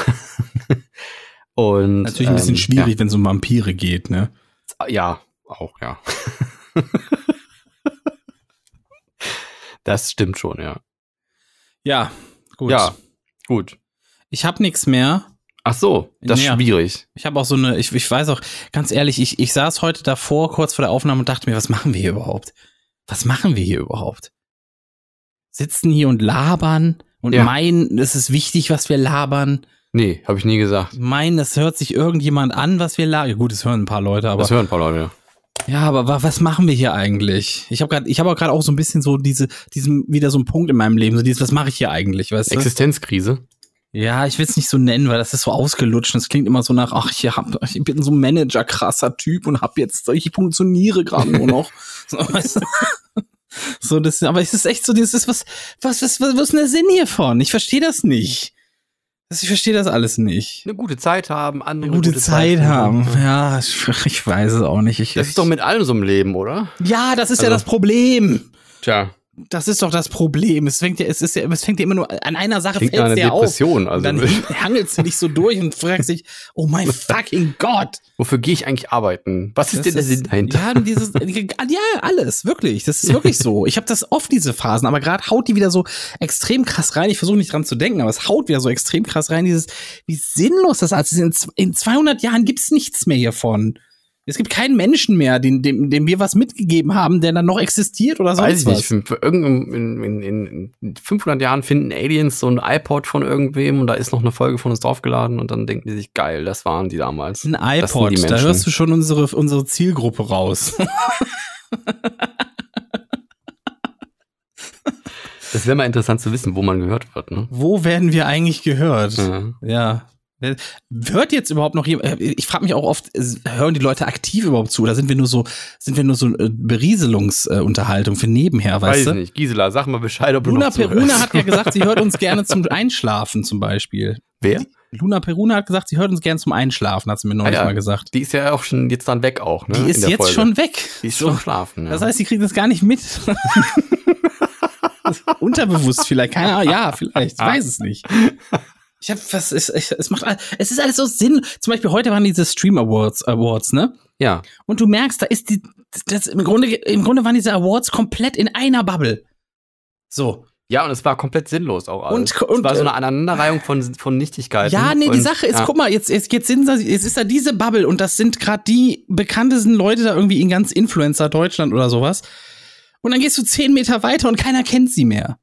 Und Natürlich ein bisschen ähm, schwierig, wenn es um Vampire geht, ne? Ja, ja auch, ja. <laughs> Das stimmt schon, ja. Ja, gut. Ja, gut. Ich habe nichts mehr. Ach so, das ist Ja. schwierig. Ich habe auch so eine, ich, ich weiß auch, ganz ehrlich, ich, ich saß heute davor, kurz vor der Aufnahme und dachte mir, was machen wir hier überhaupt? Was machen wir hier überhaupt? Sitzen hier und labern und Ja. meinen, es ist wichtig, was wir labern. Nee, habe ich nie gesagt. Meinen, das hört sich irgendjemand an, was wir labern. Ja, gut, es hören ein paar Leute, aber Das hören ein paar Leute. ja, aber wa- was machen wir hier eigentlich? Ich habe gerade, ich habe auch gerade auch so ein bisschen so diese, diesen wieder so einen Punkt in meinem Leben, so dieses, was mache ich hier eigentlich, weißt du? Ja, ich will es nicht so nennen, weil das ist so ausgelutscht. und Das klingt immer so nach, ach, ich, hab, ich bin so ein Manager, krasser Typ und hab jetzt, ich funktioniere gerade nur noch. <laughs> So, weißt du? so, das, aber es ist echt so, das ist was, was, was, was, was ist denn der Sinn hiervon? Ich verstehe das nicht. Ich verstehe das alles nicht. Eine gute Zeit haben, andere Eine gute, Zeit haben. Ja, ich, ich weiß es auch nicht. Ich, Das ist doch mit allem so im Leben, oder? ja, das ist ja Also- das Problem. Tja, Das ist doch das Problem. Es fängt ja, es ist ja, es fängt ja immer nur an einer Sache fällt einer ja auf. Also, dann <laughs> hangelst du dich so durch und fragst dich, oh mein <laughs> fucking Gott. wofür gehe ich eigentlich arbeiten? Was ist denn der Sinn dahinter? Ja, dieses, <laughs> ja, alles, wirklich. Das ist wirklich so. Ich habe das oft, diese Phasen, aber gerade haut die wieder so extrem krass rein. Ich versuche nicht dran zu denken, aber es haut wieder so extrem krass rein, dieses, wie sinnlos das ist. In, z- in 200 Jahren gibt's nichts mehr hiervon. Es gibt keinen Menschen mehr, dem, dem, dem wir was mitgegeben haben, der dann noch existiert oder sonst Weiß ich was. nicht. In, in, in 500 Jahren finden Aliens so ein iPod von irgendwem und da ist noch eine Folge von uns draufgeladen und dann denken die sich, geil, das waren die damals. Ein iPod, da hörst du schon unsere, unsere Zielgruppe raus. <laughs> Das wäre mal interessant zu wissen, wo man gehört wird, ne? Wo werden wir eigentlich gehört? Ja. Ja. Hört jetzt überhaupt noch jemand? Ich frage mich auch oft, äh, hören die Leute aktiv überhaupt zu? Oder sind wir nur so, sind wir nur so äh, Berieselungsunterhaltung für nebenher, Weiß weißt ich du? nicht. Gisela, sag mal Bescheid, ob du Luna noch zuhörst. Peruna hat ja gesagt, sie hört uns <laughs> gerne zum Einschlafen zum Beispiel. Wer? Luna Peruna hat gesagt, sie hört uns gerne zum Einschlafen, hat sie mir neulich Ah ja. mal gesagt. Die ist ja auch schon jetzt dann weg auch, ne? Die ist jetzt Folge. schon weg. Die ist schon schlafen, ja. Das heißt, sie kriegt das gar nicht mit. <laughs> Unterbewusst vielleicht, keine Ahnung. Ja, vielleicht. Ich weiß es nicht. <laughs> Ich hab, was ist, ich, es macht, es ist alles so Sinn. Zum Beispiel heute waren diese Stream Awards, Awards, ne? ja. Und du merkst, da ist die, das, im Grunde, im Grunde waren diese Awards komplett in einer Bubble. So. Ja, und es war komplett sinnlos auch alles. Und- und, es war so äh, eine Aneinanderreihung von, von Nichtigkeiten. Ja, nee, die Und- Sache ist, ja. guck mal, jetzt, jetzt, jetzt, sind jetzt ist da diese Bubble und das sind gerade die bekanntesten Leute da irgendwie in ganz Influencer Deutschland oder sowas. Und dann gehst du zehn Meter weiter und keiner kennt sie mehr.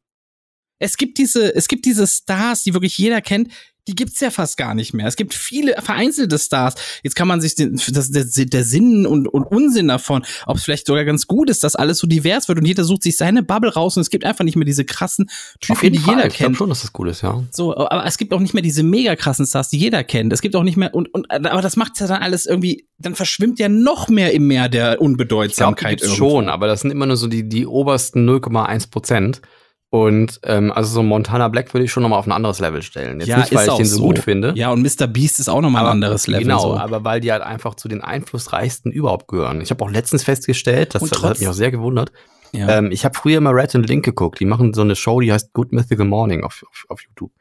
Es gibt diese, es gibt diese Stars, die wirklich jeder kennt, die gibt's ja fast gar nicht mehr. Es gibt viele vereinzelte Stars. Jetzt kann man sich den, das, der, der Sinn und, und Unsinn davon, ob es vielleicht sogar ganz gut ist, dass alles so divers wird und jeder sucht sich seine Bubble raus und es gibt einfach nicht mehr diese krassen Typen, die Fall. jeder ich kennt. schon, dass das cool ist, ja. So, aber es gibt auch nicht mehr diese mega krassen Stars, die jeder kennt. Es gibt auch nicht mehr und, und aber das macht ja dann alles irgendwie, dann verschwimmt ja noch mehr im Meer der Ich glaube, die Unbedeutsamkeit gibt's irgendwo. schon, aber das sind immer nur so die, die obersten 0,1 Prozent. Und ähm, also so Montana Black würde ich schon nochmal auf ein anderes Level stellen. Jetzt nicht, weil ich den so gut finde. Ja, und Mr. Beast ist auch noch mal ein anderes Level. Genau, so. aber weil die halt einfach zu den einflussreichsten überhaupt gehören. Ich habe auch letztens festgestellt, das, das hat mich auch sehr gewundert. ja. Ähm, ich habe früher mal Red and Link geguckt. Die machen so eine Show, die heißt Good Mythical Morning auf, auf, auf YouTube.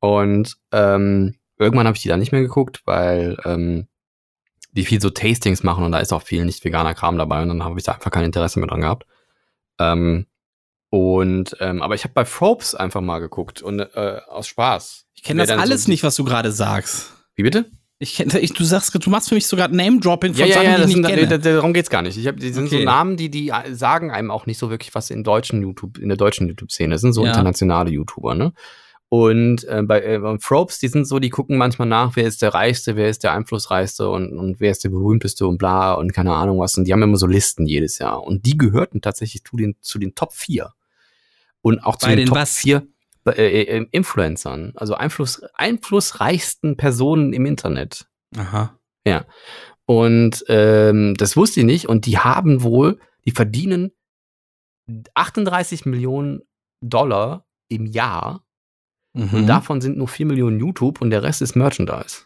Und ähm, irgendwann habe ich die dann nicht mehr geguckt, weil ähm, die viel so Tastings machen und da ist auch viel nicht veganer Kram dabei und dann habe ich da einfach kein Interesse mehr dran gehabt. Ähm, und ähm, aber ich habe bei Probes einfach mal geguckt und äh, aus Spaß. ich kenne das alles so- nicht, was du gerade sagst. Wie bitte? Ich kenn, ich, du sagst, du machst für mich sogar Name-Dropping von Ja, ja, Sachen, ja, die das ich sind, nicht da- kenne. da- darum geht's gar nicht. Ich hab, die sind Okay. so Namen, die, die sagen einem auch nicht so wirklich was in deutschen YouTube, in der deutschen YouTube-Szene. Das sind so Ja. internationale YouTuber, ne? Und äh, bei, äh, Probes, die sind so, die gucken manchmal nach, wer ist der Reichste, wer ist der Einflussreichste und, und wer ist der berühmteste und bla und keine Ahnung was. Und die haben immer so Listen jedes Jahr. Und die gehörten tatsächlich zu den, zu den Top 4. Und auch zu Bei den, den Top was? 4 äh, äh, Influencern, also Einfluss, einflussreichsten Personen im Internet. Aha. Und ähm, das wusste ich nicht. Und die haben wohl, die verdienen 38 Millionen Dollar im Jahr. Mhm. Und davon sind nur 4 Millionen YouTube und der Rest ist Merchandise.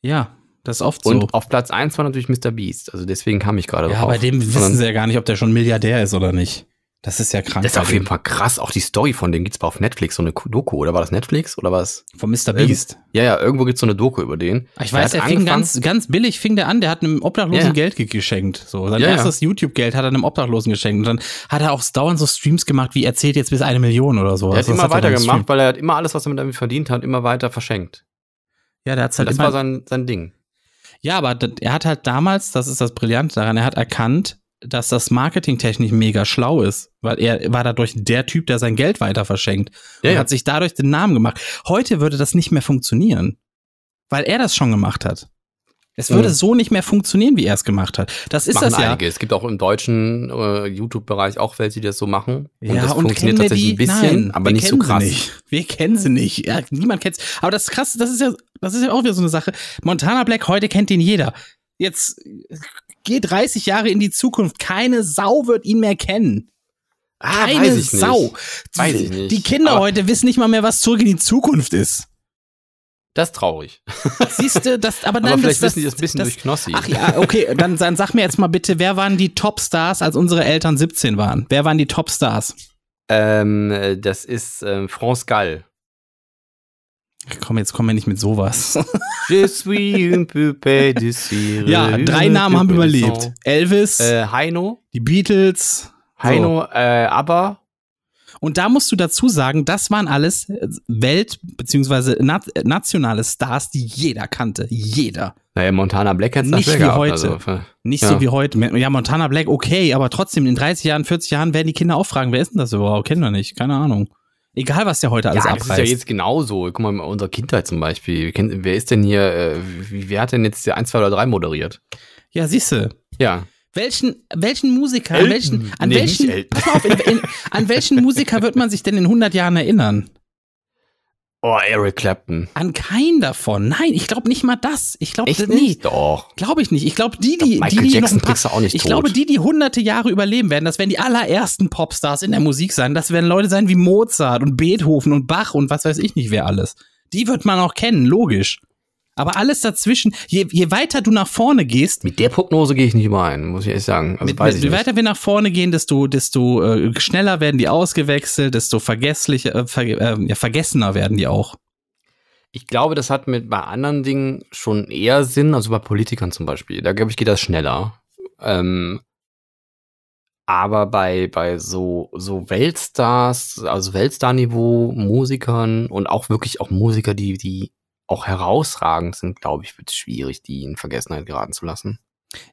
ja, das ist oft Und so. auf Platz 1 war natürlich Mr. Beast. Also deswegen kam ich gerade Ja, drauf. bei dem wissen sie ja gar nicht, ob der schon Milliardär ist oder nicht. Das ist ja krank. Das ist auf jeden. Fall krass. Auch die Story von dem gibt's bei auf Netflix, so eine Doku, oder war das Netflix oder was? Von Mr. Beast. Ja, ja, irgendwo gibt's so eine Doku über den. Ich Der weiß, er fing ganz, ganz billig, fing der an, der hat einem Obdachlosen Ja. Geld ge- geschenkt. So, sein Ja, ja. erstes YouTube-Geld hat er einem Obdachlosen geschenkt. Und dann hat er auch dauernd so Streams gemacht, wie er zählt jetzt bis eine Million oder so. Er hat Also immer er weitergemacht, weil er hat immer alles, was er damit verdient hat, immer weiter verschenkt. Ja, der hat's halt Das immer, war sein, sein Ding. Ja, aber er hat halt damals, das ist das Brillante daran, er hat erkannt, dass das marketingtechnisch mega schlau ist, weil er war dadurch der Typ, der sein Geld weiter verschenkt Ja, und ja. hat sich dadurch den Namen gemacht. Heute würde das nicht mehr funktionieren, weil er das schon gemacht hat. Es würde Mhm. so nicht mehr funktionieren, wie er es gemacht hat. Das ist machen das ja. einige. Es gibt auch im deutschen äh, YouTube-Bereich auch welche, die das so machen. Und ja, das und funktioniert tatsächlich die? ein bisschen, Nein, aber nicht so kennen sie krass. Nicht. Wir kennen sie nicht. Ja, niemand kennt's. Aber das ist krass, das ist ja, das ist ja auch wieder so eine Sache. Montana Black, heute kennt ihn jeder. Jetzt geht 30 Jahre in die Zukunft. Keine Sau wird ihn mehr kennen. Ah, Keine weiß ich nicht. Sau. Weiß Die- ich nicht. Die Kinder Aber- heute wissen nicht mal mehr, was zurück in die Zukunft ist. Das ist traurig. <laughs> Siehst du, das, aber Aber nein, vielleicht das, wissen die das ein bisschen durch Knossi. Ach ja, okay, dann, dann sag mir jetzt mal bitte, wer waren die Topstars, als unsere Eltern 17 waren? Wer waren die Topstars? Ähm, äh, das ist ähm, France Gall. Komm, jetzt kommen wir nicht mit sowas. <laughs> Je suis un peu près de cire. ja, drei Namen haben überlebt. Elvis, Äh, Heino. die Beatles. Heino, äh, aber Und da musst du dazu sagen, das waren alles äh, Welt- bzw. Na nationale Stars, die jeder kannte. Jeder. naja, Montana Black hat's Nicht wie gehabt, heute. Also, für- Nicht Ja. so wie heute. Ja, Montana Black, okay, aber trotzdem, in 30 Jahren, 40 Jahren werden die Kinder auch fragen, wer ist denn das überhaupt? Kennen wir nicht, keine Ahnung. Egal, was der heute alles ja, das ist abreißt. ja jetzt genauso. Guck mal, unsere Kindheit zum Beispiel. Wer ist denn hier, äh, wer hat denn jetzt die 1, 2 oder 3 moderiert? ja, siehste. Ja. Welchen, welchen Musiker, an Elton. welchen, an Nee, welchen, auf, in, in, an welchen Musiker wird man sich denn in 100 Jahren erinnern? Oh, Eric Clapton. An keinen davon. Nein, ich glaube nicht mal das. Ich glaube nie. nicht? Doch. Glaube ich nicht. Ich glaube, die, die, Michael die, die Jackson noch ein paar, kriegst du auch nicht Ich tot. glaube, die, die hunderte Jahre überleben werden, das werden die allerersten Popstars in der Musik sein. Das werden Leute sein wie Mozart und Beethoven und Bach und was weiß ich nicht wer alles. Die wird man auch kennen, logisch. Aber alles dazwischen, je, je weiter du nach vorne gehst, Mit der Prognose gehe ich nicht überein, muss ich ehrlich sagen. Also mit, je weiter wir nach vorne gehen, desto, desto äh, schneller werden die ausgewechselt, desto vergesslicher, äh, ver, äh, ja, vergessener werden die auch. Ich glaube, das hat mit bei anderen Dingen schon eher Sinn, also bei Politikern zum Beispiel. Da glaube ich, geht das schneller. Ähm, aber bei, bei so, so Weltstars, also Weltstar-Niveau, Musikern und auch wirklich auch Musiker, die, die auch herausragend sind, glaube ich, wird es schwierig, die in Vergessenheit geraten zu lassen.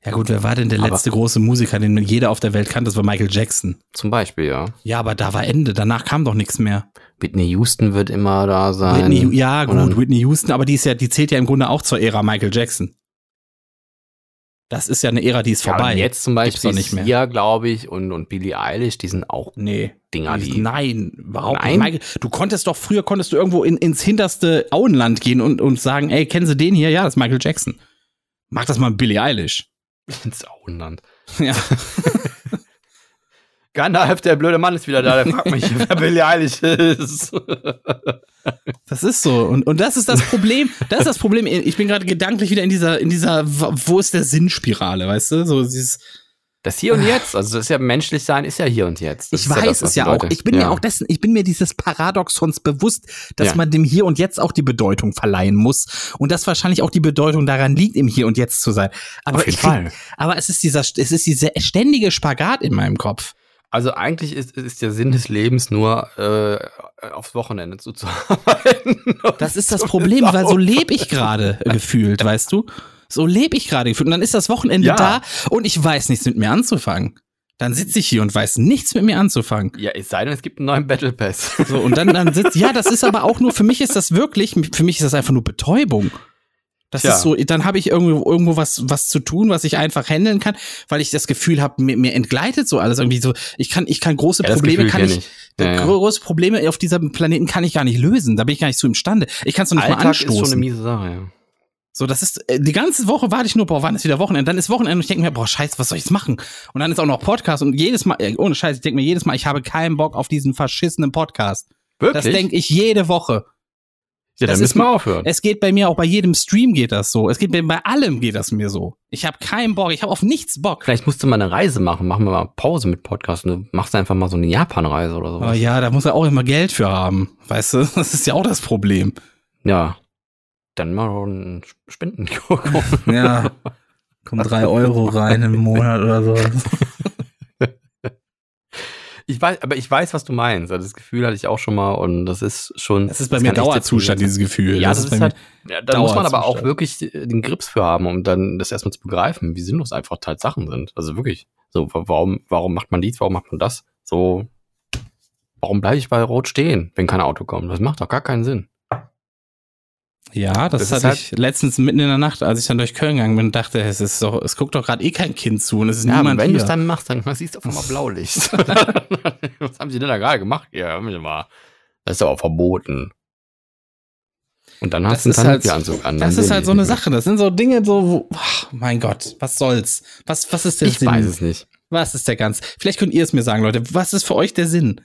Ja gut, wer war denn der Aber- letzte große Musiker, den jeder auf der Welt kannte? Das war Michael Jackson. Zum Beispiel, ja. Ja, aber da war Ende. Danach kam doch nichts mehr. Whitney Houston wird immer da sein. Whitney, ja, gut, Whitney Houston, aber die ist ja, die zählt ja im Grunde auch zur Ära Michael Jackson. Das ist ja eine Ära, die ist Ja, vorbei. jetzt zum Beispiel nicht mehr. Sia, glaube ich, und, und Billie Eilish, die sind auch Nee. Dinger, die. Nein, überhaupt Nein? nicht. Michael, du konntest doch früher konntest du irgendwo in, ins hinterste Auenland gehen und, und sagen, ey, kennen Sie den hier? Ja, das ist Michael Jackson. Mach das mal mit Billie Eilish. <laughs> ins Auenland. Ja. <laughs> Gandalf, der blöde Mann, ist wieder da. Der fragt mich, <laughs> wer Billie Eilish ist. Das ist so. Und, und das ist das Problem. Das ist das Problem. Ich bin gerade gedanklich wieder in dieser, in dieser, wo ist der Sinnspirale, weißt du? So dieses, Das Hier und Jetzt, also das ist ja menschlich sein, ist ja hier und jetzt. Das ich weiß das, was es ja auch. Ich bin mir auch dessen, ich bin mir dieses Paradoxons bewusst, dass Ja. man dem Hier und Jetzt auch die Bedeutung verleihen muss und dass wahrscheinlich auch die Bedeutung daran liegt, im Hier und Jetzt zu sein. Aber Auf jeden ich krieg- Fall. Aber es ist dieser, es ist dieser ständige Spagat in meinem Kopf. Also eigentlich ist, ist der Sinn des Lebens nur äh, aufs Wochenende zuzuarbeiten. <laughs> Das ist das Problem, weil so lebe ich gerade <laughs> gefühlt, weißt du? So lebe ich gerade gefühlt. Und dann ist das Wochenende Ja. da und ich weiß nichts mit mir anzufangen. Dann sitze ich hier und weiß nichts mit mir anzufangen. Ja, es sei denn, es gibt einen neuen Battle Pass. So, und dann, dann sitzt, ja, das ist aber auch nur, für mich ist das wirklich, für mich ist das einfach nur Betäubung. Das Tja. ist so, dann habe ich irgendwo, irgendwo was, was zu tun, was ich einfach handeln kann, weil ich das Gefühl habe, mir, mir entgleitet so alles irgendwie so. Ich kann, ich kann große Ja, das Probleme, kann ich. Ja, ja. große Probleme auf diesem Planeten kann ich gar nicht lösen. Da bin ich gar nicht zu imstande. Ich kann es noch nicht mal Alltag ist anstoßen. schon eine miese Sache, ja. So, das ist, äh, die ganze Woche warte ich nur, boah, wann ist wieder Wochenende? Dann ist Wochenende und ich denke mir, boah, scheiße, was soll ich jetzt machen? Und dann ist auch noch Podcast und jedes Mal, äh, ohne Scheiß, ich denke mir jedes Mal, ich habe keinen Bock auf diesen verschissenen Podcast. Wirklich? Das denke ich jede Woche. Ja, dann Das müssen ist- wir aufhören. Es geht bei mir auch bei jedem Stream geht das so. Es geht bei, bei allem geht das mir so. Ich habe keinen Bock. Ich habe auf nichts Bock. Vielleicht musst du mal eine Reise machen. Machen wir mal Pause mit Podcast. Und du machst einfach mal so eine Japan-Reise oder Aber sowas. ja, da muss er auch immer Geld für haben. Weißt du, <laughs> das ist ja auch das Problem. Ja. Dann mal ein Spenden. <laughs> Ja. Kommen drei Euro rein im Monat oder so. <laughs> Ich weiß, aber ich weiß, was du meinst. Also Das Gefühl hatte ich auch schon mal und das ist schon. Das ist bei das mir Dauerzustand, dieses Gefühl. Ja, das, bei ist halt, da muss man aber auch wirklich äh, den Grips für haben, um dann das erstmal zu begreifen, wie sinnlos einfach halt Sachen sind. Also wirklich. So, wa- warum, warum macht man dies, warum macht man das? So, warum bleibe ich bei Rot stehen, wenn kein Auto kommt? Das macht doch gar keinen Sinn. Ja, das, Das hatte halt- ich letztens mitten in der Nacht, als ich dann durch Köln gegangen bin und dachte, es ist doch, es guckt doch gerade eh kein Kind zu und es ist Ja, niemand wenn du es dann machst, dann siehst du auf einmal Blaulicht. <laughs> <laughs> Was haben sie denn da gerade gemacht? Ja, hör mich mal. Das ist aber verboten. Und dann hast du einen halt- Tanuki-Anzug an. das ist halt so eine. Sache. Das sind so Dinge, so, wo, ach, mein Gott, was soll's? Was, was ist der Ich Sinn? weiß es nicht. Was ist der ganz? Vielleicht könnt ihr es mir sagen, Leute. Was ist für euch der Sinn?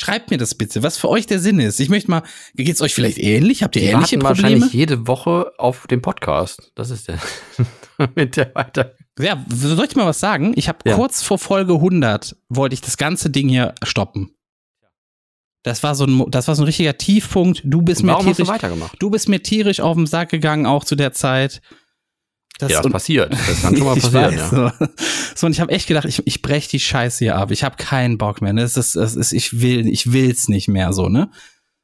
Schreibt mir das bitte, was für euch der Sinn ist. Ich möchte mal, geht's euch vielleicht ähnlich? Habt ihr Die ähnliche Probleme? wahrscheinlich jede Woche auf den Podcast. Das ist der. <laughs> mit der weiter. Ja, soll ich mal was sagen? Ich habe Ja. kurz vor Folge 100 wollte ich das ganze Ding hier stoppen. Das war so ein, das war so ein richtiger Tiefpunkt. Du bist mir du tierisch, weitergemacht? du bist mir tierisch auf den Sack gegangen, auch zu der Zeit. Das, ja, das passiert. <laughs> Das kann schon mal passieren, weiß, ja. so. so, und ich habe echt gedacht, ich, ich brech die Scheiße hier ab. Ich habe keinen Bock mehr. Ne? Das ist, das ist, ich will, ich will's nicht mehr so, ne?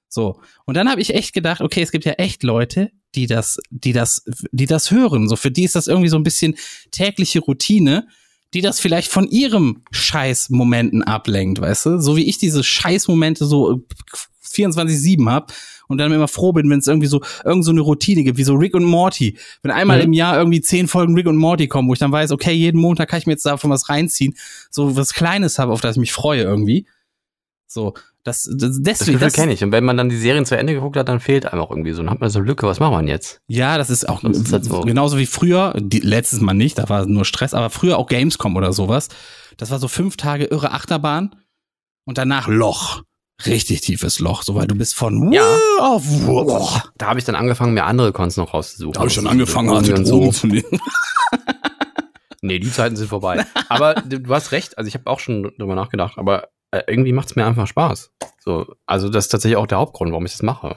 So. Und dann habe ich echt gedacht, okay, es gibt ja echt Leute, die das, die das, die das hören. So, für die ist das irgendwie so ein bisschen tägliche Routine, die das vielleicht von ihrem Scheißmomenten ablenkt, weißt du? So wie ich diese Scheißmomente so 24-7 hab und dann immer froh bin, wenn es irgendwie so irgend so eine Routine gibt, wie so Rick und Morty. Wenn einmal Mhm. im Jahr irgendwie zehn Folgen Rick und Morty kommen, wo ich dann weiß, okay, jeden Montag kann ich mir jetzt davon was reinziehen, so was Kleines habe, auf das ich mich freue irgendwie. So, das, das Das deswegen, Gefühl das, kenne ich. Und wenn man dann die Serien zu Ende geguckt hat, dann fehlt einem auch irgendwie so. Dann hat man so eine Lücke. Was wir denn jetzt? ja, das ist auch Das ist halt so. genauso wie früher, die, letztes Mal nicht, da war nur Stress, aber früher auch Gamescom oder sowas. Das war so fünf Tage irre Achterbahn und danach Loch. Richtig tiefes Loch, so weil du bist von Ja. Auf Wuh. Da habe ich dann angefangen, mir andere Cons noch rauszusuchen. Da habe ich schon angefangen, harte und Drogen zu nehmen. <laughs> <laughs> Nee, die Zeiten sind vorbei. Aber du, du hast recht, also ich habe auch schon drüber nachgedacht, aber äh, irgendwie macht es mir einfach Spaß. So, also das ist tatsächlich auch der Hauptgrund, warum ich das mache.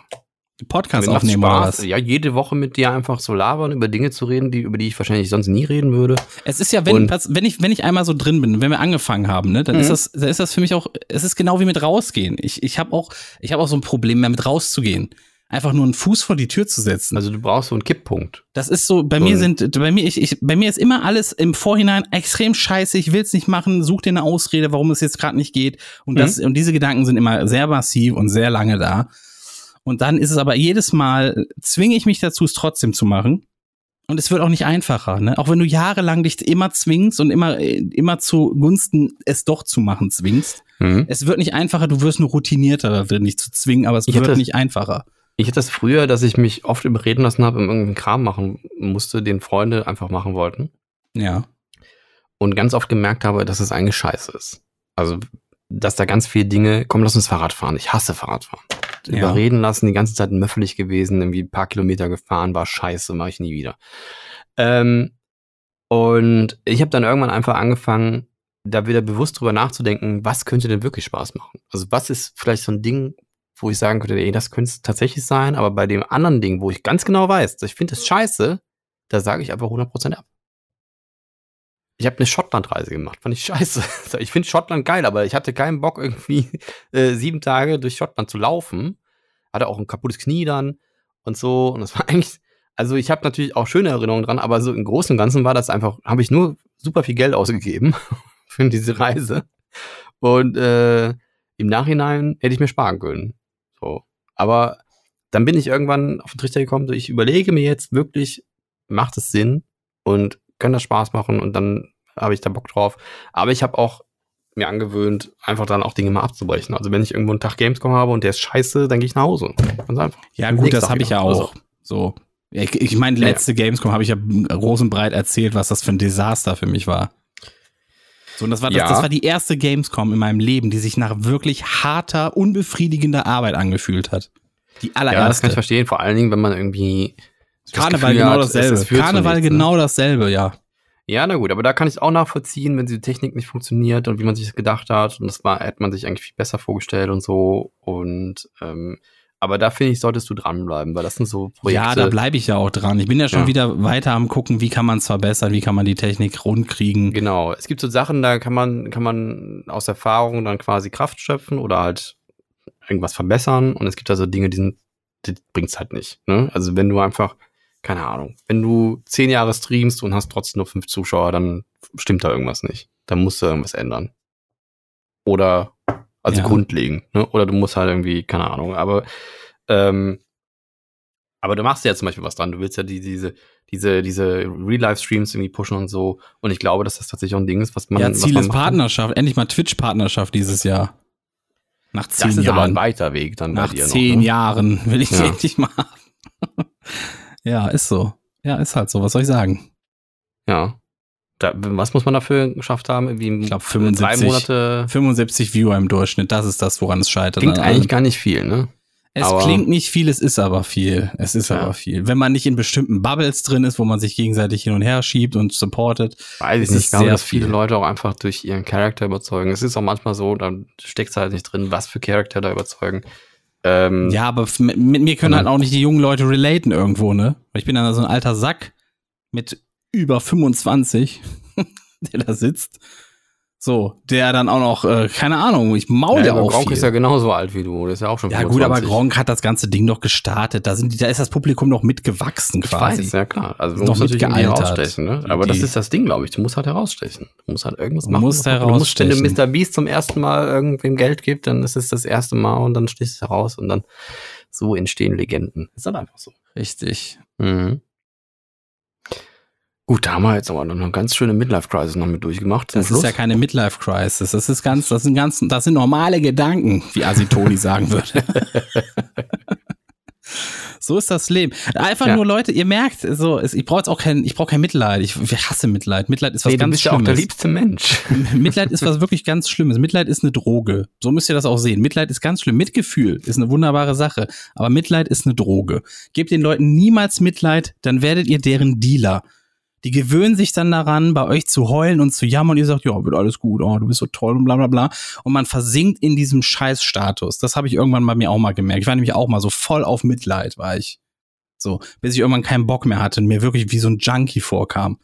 Podcast aufnehmen oder Spaß, was? ja, jede Woche mit dir einfach so labern, über Dinge zu reden, die, über die ich wahrscheinlich sonst nie reden würde. Es ist ja, wenn, Und- wenn ich, wenn ich einmal so drin bin, wenn wir angefangen haben, ne, dann Mhm. ist das, dann ist das für mich auch, es ist genau wie mit rausgehen. Ich, ich habe auch, ich habe auch so ein Problem mehr mit rauszugehen. Einfach nur einen Fuß vor die Tür zu setzen. Also du brauchst so einen Kipppunkt. Das ist so, bei So mir sind, bei mir, ich, ich, bei mir ist immer alles im Vorhinein extrem scheiße, ich will's nicht machen, such dir eine Ausrede, warum es jetzt gerade nicht geht. Und Mhm. das, und diese Gedanken sind immer sehr massiv und sehr lange da. Und dann ist es aber jedes Mal, zwinge ich mich dazu, es trotzdem zu machen. Und es wird auch nicht einfacher, ne? Auch wenn du jahrelang dich immer zwingst und immer, immer zugunsten es doch zu machen zwingst. Mhm. Es wird nicht einfacher, du wirst nur routinierter da drin, dich zu zwingen, aber es Ich wird hätte- nicht einfacher. Ich hatte das früher, dass ich mich oft überreden lassen habe, irgendeinen Kram machen musste, den Freunde einfach machen wollten. Ja. Und ganz oft gemerkt habe, dass es eigentlich scheiße ist. Also, dass da ganz viele Dinge, komm, lass uns Fahrrad fahren. Ich hasse Fahrradfahren. Ja. Überreden lassen, die ganze Zeit möffelig gewesen, irgendwie ein paar Kilometer gefahren, war scheiße, mache ich nie wieder. Ähm, und ich habe dann irgendwann einfach angefangen, da wieder bewusst drüber nachzudenken, was könnte denn wirklich Spaß machen? Also was ist vielleicht so ein Ding, wo ich sagen könnte, ey, das könnte es tatsächlich sein, aber bei dem anderen Ding, wo ich ganz genau weiß, ich finde es scheiße, da sage ich einfach 100% ab. Ich habe eine Schottlandreise gemacht, fand ich scheiße. <laughs> Ich finde Schottland geil, aber ich hatte keinen Bock, irgendwie äh, sieben Tage durch Schottland zu laufen. Hatte auch ein kaputtes Knie dann und so. Und das war <laughs> eigentlich, also ich habe natürlich auch schöne Erinnerungen dran, aber so im Großen und Ganzen war das einfach, habe ich nur super viel Geld ausgegeben <laughs> für diese Reise. Und äh, im Nachhinein hätte ich mir sparen können. So. Aber dann bin ich irgendwann auf den Trichter gekommen, so ich überlege mir jetzt wirklich, macht es Sinn und kann das Spaß machen und dann habe ich da Bock drauf. Aber ich habe auch mir angewöhnt, einfach dann auch Dinge mal abzubrechen. Also wenn ich irgendwo einen Tag Gamescom habe und der ist scheiße, dann gehe ich nach Hause. Ganz einfach. Ja, gut, das habe ich ja wieder. auch. So. Ja, Ich, ich meine, Ja, letzte Gamescom habe ich ja groß und breit erzählt, was das für ein Desaster für mich war. So, und das war, das, Ja. das war die erste Gamescom in meinem Leben, die sich nach wirklich harter, unbefriedigender Arbeit angefühlt hat. Die Ja, das allererste. kann ich verstehen. Vor allen Dingen, wenn man irgendwie das Karneval Gefühl genau es- dasselbe. es zu Karneval nichts, ne? genau dasselbe, ja. Ja, na gut, aber da kann ich auch nachvollziehen, wenn die Technik nicht funktioniert und wie man sich das gedacht hat. Und das war, hätte man sich eigentlich viel besser vorgestellt und so. Und ähm, aber da finde ich, solltest du dranbleiben, weil das sind so Projekte. Ja, da bleibe ich ja auch dran. Ich bin ja schon Ja. wieder weiter am gucken, wie kann man es verbessern, wie kann man die Technik rund kriegen. Genau. Es gibt so Sachen, da kann man, kann man aus Erfahrung dann quasi Kraft schöpfen oder halt irgendwas verbessern. Und es gibt also Dinge, die sind, die bringt's halt nicht. Ne? Also wenn du einfach, keine Ahnung, wenn du zehn Jahre streamst und hast trotzdem nur fünf Zuschauer, dann stimmt da irgendwas nicht. Dann musst du irgendwas ändern. Oder also Ja. grundlegend, ne? Oder du musst halt irgendwie, keine Ahnung, aber ähm, aber du machst ja zum Beispiel was dran. Du willst ja die, diese, diese, diese Real-Life-Streams irgendwie pushen und so. Und ich glaube, dass das tatsächlich auch ein Ding ist, was man. ja, Ziel man ist kann. Partnerschaft. Endlich mal Twitch-Partnerschaft dieses Jahr. Nach zehn Das ist aber ein Jahren. weiter Weg dann Nach bei dir zehn noch. Ne? Jahren will ich Ja. endlich mal haben. <laughs> ja, ist so. Ja, ist halt so. Was soll ich sagen? Ja. Da, was muss man dafür geschafft haben? Irgendwie Ich glaub, drei 75. Monate. 75 Viewer im Durchschnitt, das ist das, woran es scheitert. Klingt eigentlich gar nicht viel, ne? Es aber- klingt nicht viel, es ist aber viel. Es ist Ja. aber viel. Wenn man nicht in bestimmten Bubbles drin ist, wo man sich gegenseitig hin und her schiebt und supportet. Weiß ich Es nicht. Ich glaube, dass viele viel. Leute auch einfach durch ihren Charakter überzeugen. Es ist auch manchmal so, dann steckt halt nicht drin, was für Charakter da überzeugen. Ähm, Ja, aber mit, mit mir können halt auch nicht die jungen Leute relaten irgendwo, ne? Weil ich bin dann so ein alter Sack mit über 25, <laughs> der da sitzt. So, der dann auch noch, äh, keine Ahnung, ich maul ja, ja auch Gronk viel. ist ja genauso alt wie du. Der ist ja auch schon Ja, gut, aber 25. Gronk hat das ganze Ding doch gestartet. Da, sind die, da ist das Publikum noch mitgewachsen Ich quasi. weiß, ja klar. Also du musst natürlich irgendwie herausstechen, ne? Die- Aber das die- ist das Ding, glaube ich. Du musst halt herausstechen. Du musst halt irgendwas machen. musst du- musst, wenn du herausstechen. Mr. Beast zum ersten Mal irgendwem Geld gibt, dann ist es das erste Mal und dann stehst du heraus und dann so entstehen Legenden. Ist halt einfach so. Richtig. Mhm. Gut, da haben wir jetzt aber noch eine ganz schöne Midlife-Crisis noch mit durchgemacht. Das Schluss. ist ja keine Midlife-Crisis. Das ist ganz, das sind ganz, das sind normale Gedanken, wie Asitoni <laughs> sagen würde. so ist das Leben. Einfach Ja. nur Leute, ihr merkt, so, ich brauche jetzt auch kein, ich brauche kein Mitleid. Ich, ich hasse Mitleid. Mitleid ist was nee, du ganz bist ja auch der Schlimmes. liebste Mensch. <laughs> Mitleid ist was wirklich ganz Schlimmes. Mitleid ist eine Droge. So müsst ihr das auch sehen. Mitleid ist ganz schlimm. Mitgefühl ist eine wunderbare Sache. Aber Mitleid ist eine Droge. Gebt den Leuten niemals Mitleid, dann werdet ihr deren Dealer. Die gewöhnen sich dann daran, bei euch zu heulen und zu jammern und ihr sagt, ja, wird alles gut, oh, du bist so toll und bla bla bla. Und man versinkt in diesem Scheißstatus. Das habe ich irgendwann bei mir auch mal gemerkt. Ich war nämlich auch mal so voll auf Mitleid, war ich. So, bis ich irgendwann keinen Bock mehr hatte und mir wirklich wie so ein Junkie vorkam.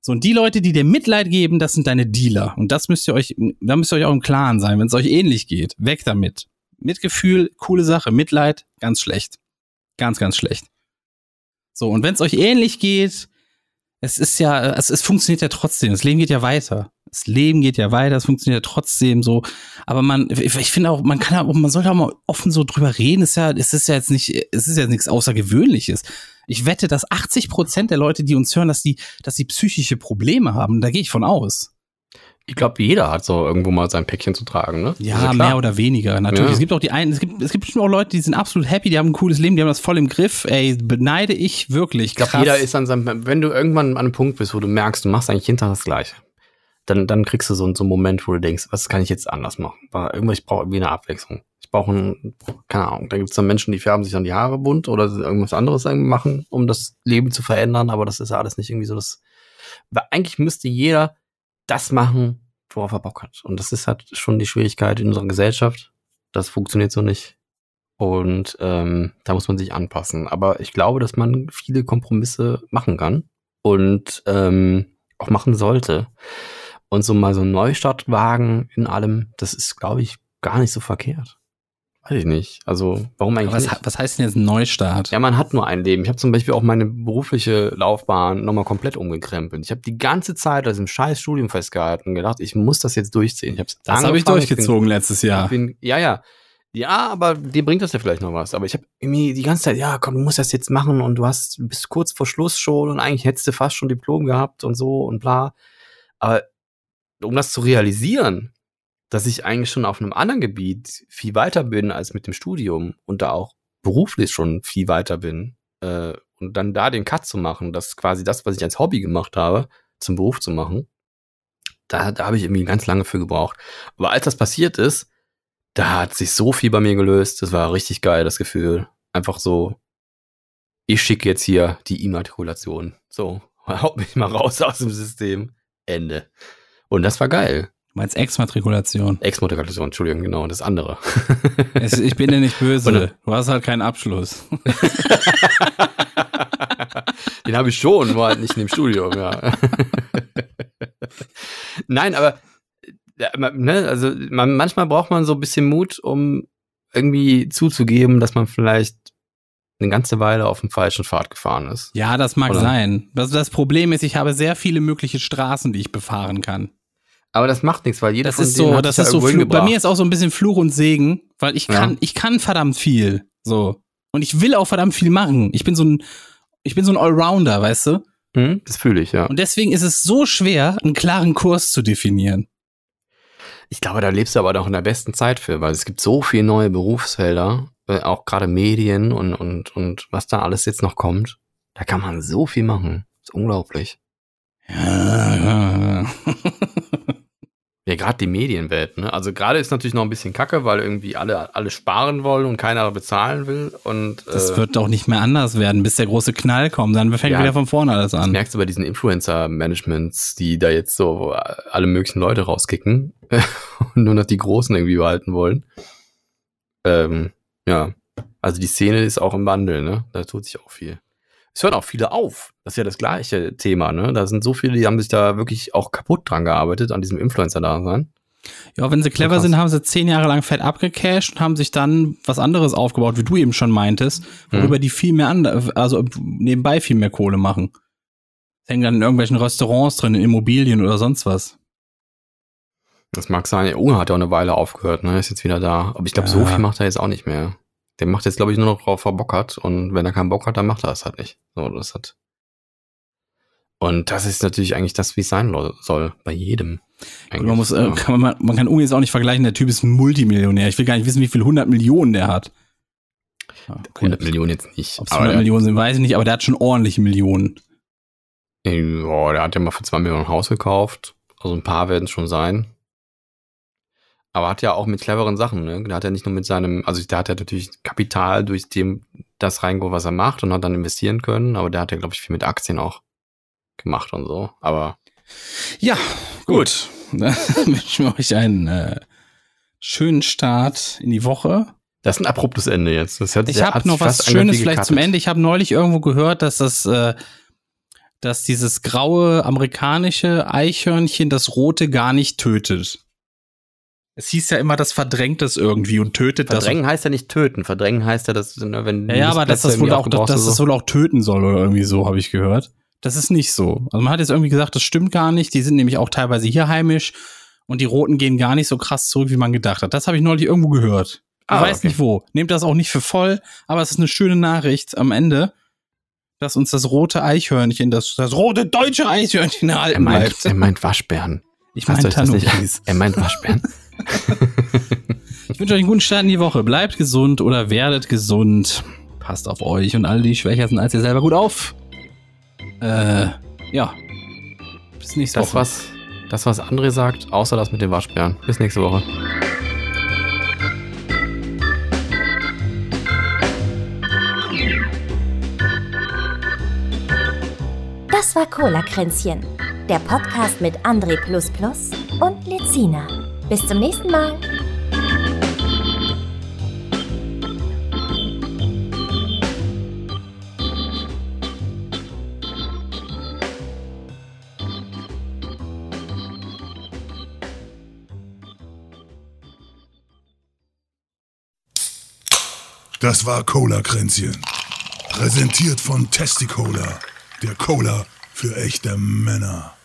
So, und die Leute, die dir Mitleid geben, das sind deine Dealer. Und das müsst ihr euch, da müsst ihr euch auch im Klaren sein, wenn es euch ähnlich geht. Weg damit. Mitgefühl, coole Sache. Mitleid, ganz schlecht. Ganz, ganz schlecht. So, und wenn es euch ähnlich geht, es ist ja, es, es funktioniert ja trotzdem. Das Leben geht ja weiter. Das Leben geht ja weiter, es funktioniert ja trotzdem so. Aber man, ich finde auch, man kann auch, man sollte auch mal offen so drüber reden. Es ist ja, es ist ja jetzt nicht, es ist ja nichts Außergewöhnliches. Ich wette, dass 80 Prozent der Leute, die uns hören, dass die, dass die psychische Probleme haben. Da gehe ich von aus. Ich glaube, jeder hat so irgendwo mal sein Päckchen zu tragen, ne? Ja, klar. mehr oder weniger. Natürlich. Ja. Es gibt auch die einen, es gibt, es gibt bestimmt auch Leute, die sind absolut happy, die haben ein cooles Leben, die haben das voll im Griff. Ey, beneide ich wirklich. Ich glaube, jeder ist an seinem, wenn du irgendwann an einem Punkt bist, wo du merkst, du machst eigentlich jeden Tag das Gleiche, dann, dann kriegst du so, so einen Moment, wo du denkst, was kann ich jetzt anders machen? Weil irgendwas, ich brauche irgendwie eine Abwechslung. Ich brauche ein, keine Ahnung, da gibt es dann Menschen, die färben sich dann die Haare bunt oder irgendwas anderes machen, um das Leben zu verändern, aber das ist ja alles nicht irgendwie so das, weil eigentlich müsste jeder das machen, worauf er Bock hat. Und das ist halt schon die Schwierigkeit in unserer Gesellschaft. Das funktioniert so nicht. Und ähm, da muss man sich anpassen. Aber ich glaube, dass man viele Kompromisse machen kann und ähm, auch machen sollte. Und so mal so einen Neustart wagen in allem, das ist, glaube ich, gar nicht so verkehrt. Weiß ich nicht. Also, warum eigentlich was, was heißt denn jetzt ein Neustart? Ja, man hat nur ein Leben. Ich habe zum Beispiel auch meine berufliche Laufbahn nochmal komplett umgekrempelt. Ich habe die ganze Zeit aus dem scheiß Studium festgehalten und gedacht, ich muss das jetzt durchziehen. Ich hab's das habe ich durchgezogen letztes Bin, Jahr. ich bin, ja, ja. Ja, aber dir bringt das ja vielleicht noch was. Aber ich habe irgendwie die ganze Zeit, ja, komm, du musst das jetzt machen und du hast bist kurz vor Schluss schon und eigentlich hättest du fast schon Diplom gehabt und so und bla. Aber um das zu realisieren, dass ich eigentlich schon auf einem anderen Gebiet viel weiter bin als mit dem Studium und da auch beruflich schon viel weiter bin äh, und dann da den Cut zu machen, das quasi das, was ich als Hobby gemacht habe, zum Beruf zu machen, da, da habe ich irgendwie ganz lange für gebraucht. Aber als das passiert ist, da hat sich so viel bei mir gelöst. Das war richtig geil, das Gefühl. Einfach so, ich schicke jetzt hier die Immatrikulation. So, <laughs> haut mich mal raus aus dem System. Ende. Und das war geil. Meinst Exmatrikulation? Exmatrikulation, Entschuldigung, genau, das andere. <laughs> Es, ich bin dir nicht böse. Du hast halt keinen Abschluss. <laughs> Den habe ich schon, nur halt nicht in dem Studium, ja. <laughs> Nein, aber ne, also man, manchmal braucht man so ein bisschen Mut, um irgendwie zuzugeben, dass man vielleicht eine ganze Weile auf dem falschen Pfad gefahren ist. Ja, das mag Oder? sein. Das, das Problem ist, ich habe sehr viele mögliche Straßen, die ich befahren kann. Aber das macht nichts, weil jeder Das von ist denen so, hat das ist ja so Fluch, bei mir ist auch so ein bisschen Fluch und Segen, weil ich Ja. kann, ich kann verdammt viel. So. Und ich will auch verdammt viel machen. Ich bin so ein, ich bin so ein Allrounder, weißt du? Hm, das fühle ich, ja. Und deswegen ist es so schwer, einen klaren Kurs zu definieren. Ich glaube, da lebst du aber doch in der besten Zeit für, weil es gibt so viele neue Berufsfelder, äh, auch gerade Medien und, und, und was da alles jetzt noch kommt. Da kann man so viel machen. ist unglaublich. Ja, <laughs> Ja, gerade die Medienwelt, ne? Also gerade ist natürlich noch ein bisschen kacke, weil irgendwie alle, alle sparen wollen und keiner bezahlen will. Und Das äh, wird doch nicht mehr anders werden, bis der große Knall kommt. Dann fängt Ja. wieder von vorne alles das an. merkst du bei diesen Influencer-Managements, die da jetzt so alle möglichen Leute rauskicken <laughs> und nur noch die Großen irgendwie behalten wollen. Ähm, ja, also die Szene ist auch im Wandel, ne? Da tut sich auch viel. Es hören auch viele auf. Das ist ja das gleiche Thema, ne? Da sind so viele, die haben sich da wirklich auch kaputt dran gearbeitet, an diesem Influencer-Dasein. Ja, wenn sie clever sind, haben sie zehn Jahre lang fett abgecasht und haben sich dann was anderes aufgebaut, wie du eben schon meintest, worüber die viel mehr also nebenbei viel mehr Kohle machen. Hängen dann in irgendwelchen Restaurants drin, in Immobilien oder sonst was. Das mag sein. Unge hat ja auch eine Weile aufgehört, ne? Ist jetzt wieder da. Aber ich glaube, so Ja. viel macht er jetzt auch nicht mehr. Der macht jetzt, glaube ich, nur noch drauf, Bock hat. Und wenn er keinen Bock hat, dann macht er es halt nicht. So, das hat. Und das ist natürlich eigentlich das, wie es sein soll. Bei jedem. Man muss, äh, Ja. kann man, man kann Unge jetzt auch nicht vergleichen, der Typ ist ein Multimillionär. Ich will gar nicht wissen, wie viel 100 Millionen der hat. Ja, okay. 100 Millionen jetzt nicht. Ob es Aber 100 der, Millionen sind, weiß ich nicht, aber der hat schon ordentliche Millionen. boah, der hat ja mal für 2 Millionen ein Haus gekauft. Also ein paar werden es schon sein. Aber hat ja auch mit cleveren Sachen, ne? Der hat ja nicht nur mit seinem, also der hat ja natürlich Kapital durch dem, das reingeholt, was er macht und hat dann investieren können, aber der hat ja, glaube ich, viel mit Aktien auch gemacht und so. Aber Ja, gut. Dann <laughs> wünschen wir euch einen äh, schönen Start in die Woche. das ist ein abruptes Ende jetzt. Das hört, Ich habe hat noch was Schönes vielleicht zum Ende. Ich habe neulich irgendwo gehört, dass das, äh, dass dieses graue amerikanische Eichhörnchen das rote gar nicht tötet. Es hieß ja immer, das verdrängt es irgendwie und tötet Verdrängen heißt ja nicht töten. Verdrängen heißt ja, dass, wenn das. Ja, ja, aber dass das wohl auch, dass, das so. wohl auch töten soll oder irgendwie so, habe ich gehört. Das ist nicht so. Also man hat jetzt irgendwie gesagt, das stimmt gar nicht. Die sind nämlich auch teilweise hier heimisch und die Roten gehen gar nicht so krass zurück, wie man gedacht hat. Das habe ich neulich irgendwo gehört. Ich Ah, weiß okay. nicht wo. Nehmt das auch nicht für voll, aber es ist eine schöne Nachricht am Ende, dass uns das rote Eichhörnchen, das, das rote deutsche Eichhörnchen er erhalten meint, bleibt. er meint Waschbären. Ich meine das. Tanukis. <laughs> Er meint Waschbären. <laughs> Ich wünsche euch einen guten Start in die Woche. Bleibt gesund oder werdet gesund. Passt auf euch und alle, die schwächer sind als ihr selber, gut auf. Äh, ja. Bis nächste Das, Woche. was, das, was André sagt, außer das mit den Waschbären. Bis nächste Woche. Das war Cola Kränzchen, der Podcast mit André und Lezina. Bis zum nächsten Mal. Das war Cola-Kränzchen. Präsentiert von Testicola, der Cola für echte Männer.